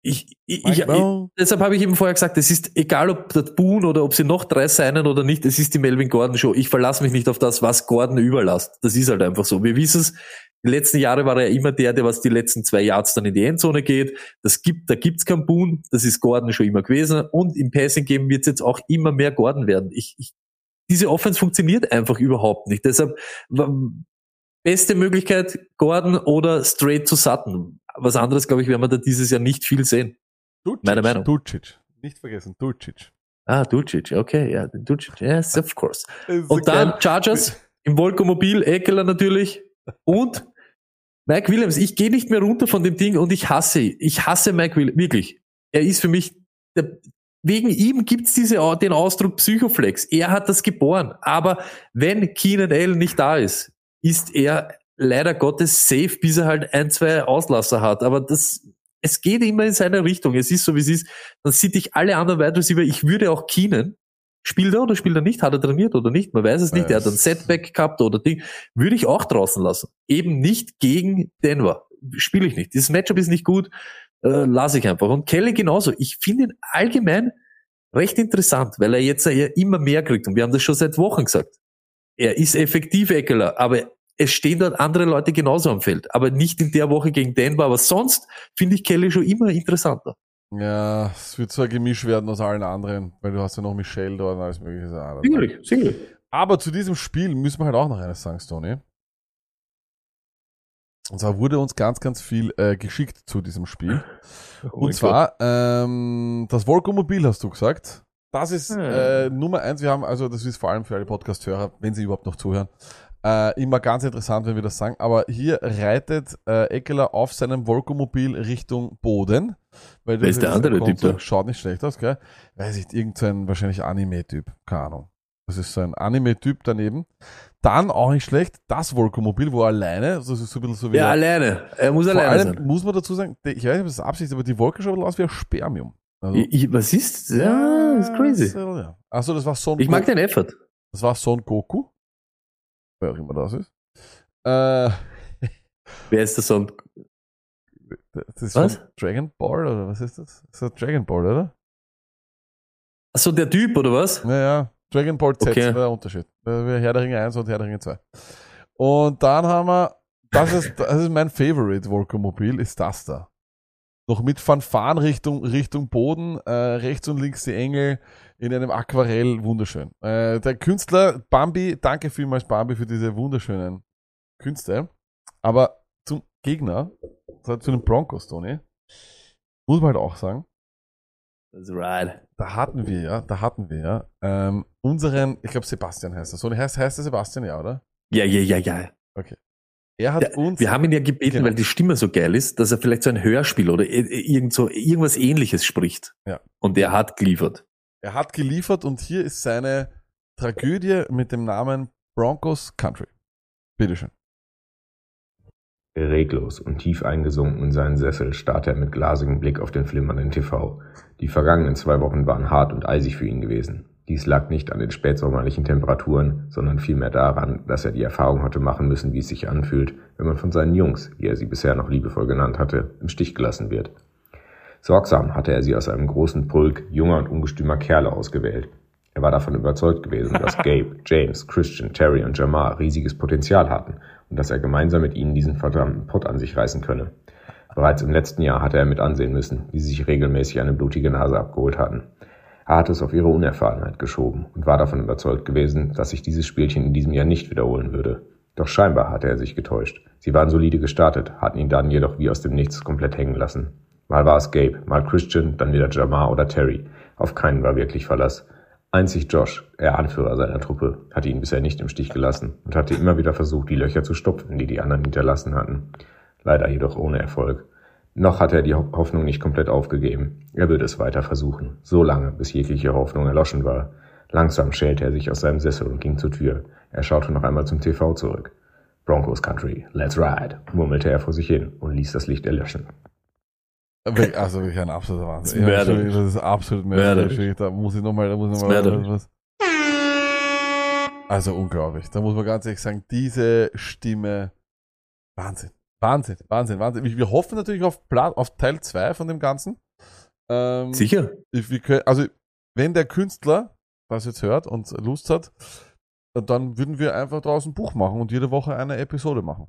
Speaker 1: ich, ich, ich,
Speaker 2: Boone?
Speaker 1: Deshalb habe ich eben vorher gesagt, es ist egal, ob der Boone oder ob sie noch drei seinen oder nicht, es ist die Melvin Gordon Show. Ich verlasse mich nicht auf das, was Gordon überlasst. Das ist halt einfach so. Wir wissen es. Die letzten Jahre war er ja immer der, der was die letzten zwei Yards dann in die Endzone geht. Das gibt, da gibt's keinen Boone. Das ist Gordon schon immer gewesen. Und im Passing Game wird es jetzt auch immer mehr Gordon werden. Ich, ich, diese Offense funktioniert einfach überhaupt nicht. Deshalb beste Möglichkeit Gordon oder straight zu Sutton. Was anderes, glaube ich, werden wir da dieses Jahr nicht viel sehen.
Speaker 2: Ducic.
Speaker 1: Meine Meinung.
Speaker 2: Ducic. Nicht vergessen, Ducic.
Speaker 1: Ah, Ducic, okay, ja, Ducic, yes, of course. Und dann
Speaker 2: geil.
Speaker 1: Chargers im Volkomobil, Eckler natürlich und Mike Williams. Ich gehe nicht mehr runter von dem Ding und ich hasse, ich hasse Mike Williams, wirklich. Er ist für mich, der, wegen ihm gibt's diese, den Ausdruck Psychoflex. Er hat das geboren. Aber wenn Keenan Allen nicht da ist, ist er leider Gottes safe, bis er halt ein, zwei Auslasser hat. Aber das, es geht immer in seine Richtung. Es ist so, wie es ist. Dann sieht ich alle anderen Wide Receiver. Ich würde auch Keenan, spielt er oder spielt er nicht? Hat er trainiert oder nicht? Man weiß es nicht. Er hat ein. Setback gehabt oder Ding. Würde ich auch draußen lassen. Eben nicht gegen Denver. Spiele ich nicht. Dieses Matchup ist nicht gut. Äh, lasse ich einfach. Und Kelly genauso. Ich finde ihn allgemein recht interessant, weil er jetzt ja immer mehr kriegt. Und wir haben das schon seit Wochen gesagt. Er ist effektiv Eckler, aber es stehen dort andere Leute genauso am Feld. Aber nicht in der Woche gegen Denver. Aber sonst finde ich Kelly schon immer interessanter.
Speaker 2: Ja, es wird so ein Gemisch werden aus allen anderen, weil du hast ja noch Michelle dort und alles mögliche. Ah,
Speaker 1: Sicherlich, sicherlich.
Speaker 2: Aber zu diesem Spiel müssen wir halt auch noch eines sagen, Stoney. Und zwar wurde uns ganz, ganz viel äh, geschickt zu diesem Spiel.
Speaker 1: Oh [LAUGHS]
Speaker 2: Und zwar ähm, das Volkomobil, hast du gesagt. Das ist
Speaker 1: Hm.
Speaker 2: äh, Nummer eins. Wir haben, also das ist vor allem für alle Podcast-Hörer, wenn sie überhaupt noch zuhören, äh, immer ganz interessant, wenn wir das sagen. Aber hier reitet äh, Eckler auf seinem Volkomobil Richtung Boden. Weil
Speaker 1: Wer ist der andere Typ da?
Speaker 2: Schaut nicht schlecht aus, gell? Weiß ich, irgendein wahrscheinlich Anime-Typ. Keine Ahnung. Das ist so ein Anime-Typ daneben. Dann auch nicht schlecht, das Volkomobil, wo er alleine, das ist so ein bisschen so wie
Speaker 1: Ja, alleine. Er muss alleine
Speaker 2: allem
Speaker 1: sein.
Speaker 2: muss man dazu sagen, ich weiß nicht, ob das Absicht ist, aber die Wolke schaut ein bisschen aus wie ein Spermium. Also,
Speaker 1: Ich, ich, was ist? Ja, ist crazy.
Speaker 2: ja. Achso, das war Son
Speaker 1: Ich mag
Speaker 2: Goku.
Speaker 1: den Effort.
Speaker 2: Das war Son Goku. Wer auch immer das ist. Äh, [LAUGHS]
Speaker 1: Wer ist der Song?
Speaker 2: das ist
Speaker 1: Was?
Speaker 2: Dragon Ball oder was ist das? Das ist Dragon Ball, oder?
Speaker 1: Achso, der Typ, oder was?
Speaker 2: Naja, Dragon Ball Z
Speaker 1: Okay.
Speaker 2: ist der Unterschied. Herr der Ringe 1 und Herr der Ringe 2. Und dann haben wir, das ist, das ist mein Favorite Volkomobil, ist das da. Noch mit Fanfaren Richtung, Richtung Boden, äh, rechts und links die Engel in einem Aquarell, wunderschön. Äh, der Künstler Bambi, danke vielmals Bambi für diese wunderschönen Künste. Aber zum Gegner, also zu den Broncos, Tony, muss man halt auch sagen,
Speaker 1: That's right.
Speaker 2: da hatten wir ja, da hatten wir ja ähm, unseren, ich glaube Sebastian heißt er. So heißt, heißt er Sebastian, ja, oder?
Speaker 1: Ja, ja, ja, ja.
Speaker 2: Er hat uns.
Speaker 1: Wir haben ihn ja gebeten,
Speaker 2: Genau.
Speaker 1: weil die Stimme so geil ist, dass er vielleicht so ein Hörspiel oder irgend so, irgendwas ähnliches spricht.
Speaker 2: Ja.
Speaker 1: Und er hat geliefert.
Speaker 2: Er hat geliefert und hier ist seine Tragödie mit dem Namen Broncos Country. Bitteschön.
Speaker 4: Reglos und tief eingesunken in seinen Sessel starrte er mit glasigem Blick auf den flimmernden TV. Die vergangenen zwei Wochen waren hart und eisig für ihn gewesen. Dies lag nicht an den spätsommerlichen Temperaturen, sondern vielmehr daran, dass er die Erfahrung hatte machen müssen, wie es sich anfühlt, wenn man von seinen Jungs, wie er sie bisher noch liebevoll genannt hatte, im Stich gelassen wird. Sorgsam hatte er sie aus einem großen Pulk junger und ungestümer Kerle ausgewählt. Er war davon überzeugt gewesen, dass [LAUGHS] Gabe, James, Christian, Terry und Jamar riesiges Potenzial hatten und dass er gemeinsam mit ihnen diesen verdammten Pott an sich reißen könne. Bereits im letzten Jahr hatte er mit ansehen müssen, wie sie sich regelmäßig eine blutige Nase abgeholt hatten. Er hatte es auf ihre Unerfahrenheit geschoben und war davon überzeugt gewesen, dass sich dieses Spielchen in diesem Jahr nicht wiederholen würde. Doch scheinbar hatte er sich getäuscht. Sie waren solide gestartet, hatten ihn dann jedoch wie aus dem Nichts komplett hängen lassen. Mal war es Gabe, mal Christian, dann wieder Jamar oder Terry. Auf keinen war wirklich Verlass. Einzig Josh, er Anführer seiner Truppe, hatte ihn bisher nicht im Stich gelassen und hatte immer wieder versucht, die Löcher zu stopfen, die die anderen hinterlassen hatten. Leider jedoch ohne Erfolg. Noch hatte er die Ho- Hoffnung nicht komplett aufgegeben. Er würde es weiter versuchen, so lange, bis jegliche Hoffnung erloschen war. Langsam schälte er sich aus seinem Sessel und ging zur Tür. Er schaute noch einmal zum TV zurück. Broncos Country, let's ride, murmelte er vor sich hin und ließ das Licht erlöschen.
Speaker 2: Also wirklich ein absoluter Wahnsinn.
Speaker 1: Das ist
Speaker 2: das ist absolut. Mörderisch. Da muss ich nochmal, da muss ich nochmal was. Also unglaublich. Da muss man ganz ehrlich sagen, diese Stimme, Wahnsinn. Wahnsinn, Wahnsinn, Wahnsinn. Wir, hoffen natürlich auf, Pla auf Teil 2 von dem Ganzen. Ähm,
Speaker 1: Sicher?
Speaker 2: können, also, wenn der Künstler das jetzt hört und Lust hat, dann würden wir einfach draußen ein Buch machen und jede Woche eine Episode machen.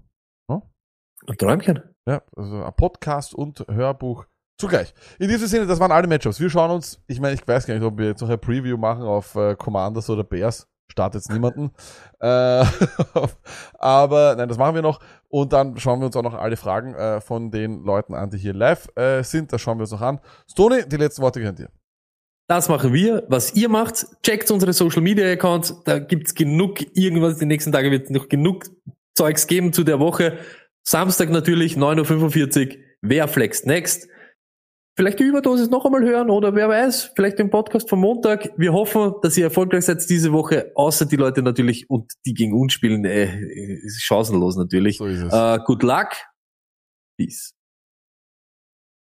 Speaker 1: Ein Träumchen.
Speaker 2: Ja, also ein Podcast und Hörbuch zugleich. In diesem Sinne, das waren alle Matchups. Wir schauen uns, ich meine, ich weiß gar nicht, ob wir jetzt noch ein Preview machen auf äh, Commanders oder Bears. Startet jetzt niemanden. Äh, [LAUGHS] aber nein, das machen wir noch. Und dann schauen wir uns auch noch alle Fragen äh, von den Leuten an, die hier live äh, sind. Das schauen wir uns noch an. Stony, die letzten Worte gehören dir.
Speaker 1: Das machen wir. Was ihr macht, checkt unsere Social Media Accounts. Da gibt's genug irgendwas. Die nächsten Tage wird noch genug Zeugs geben zu der Woche. Samstag natürlich, 9.45 Uhr. Wer flext next? Vielleicht die Überdosis noch einmal hören oder wer weiß, vielleicht den Podcast vom Montag. Wir hoffen, dass ihr erfolgreich seid diese Woche, außer die Leute natürlich und die gegen uns spielen, äh, ist chancenlos natürlich.
Speaker 2: So ist es.
Speaker 1: Äh, good luck. Peace.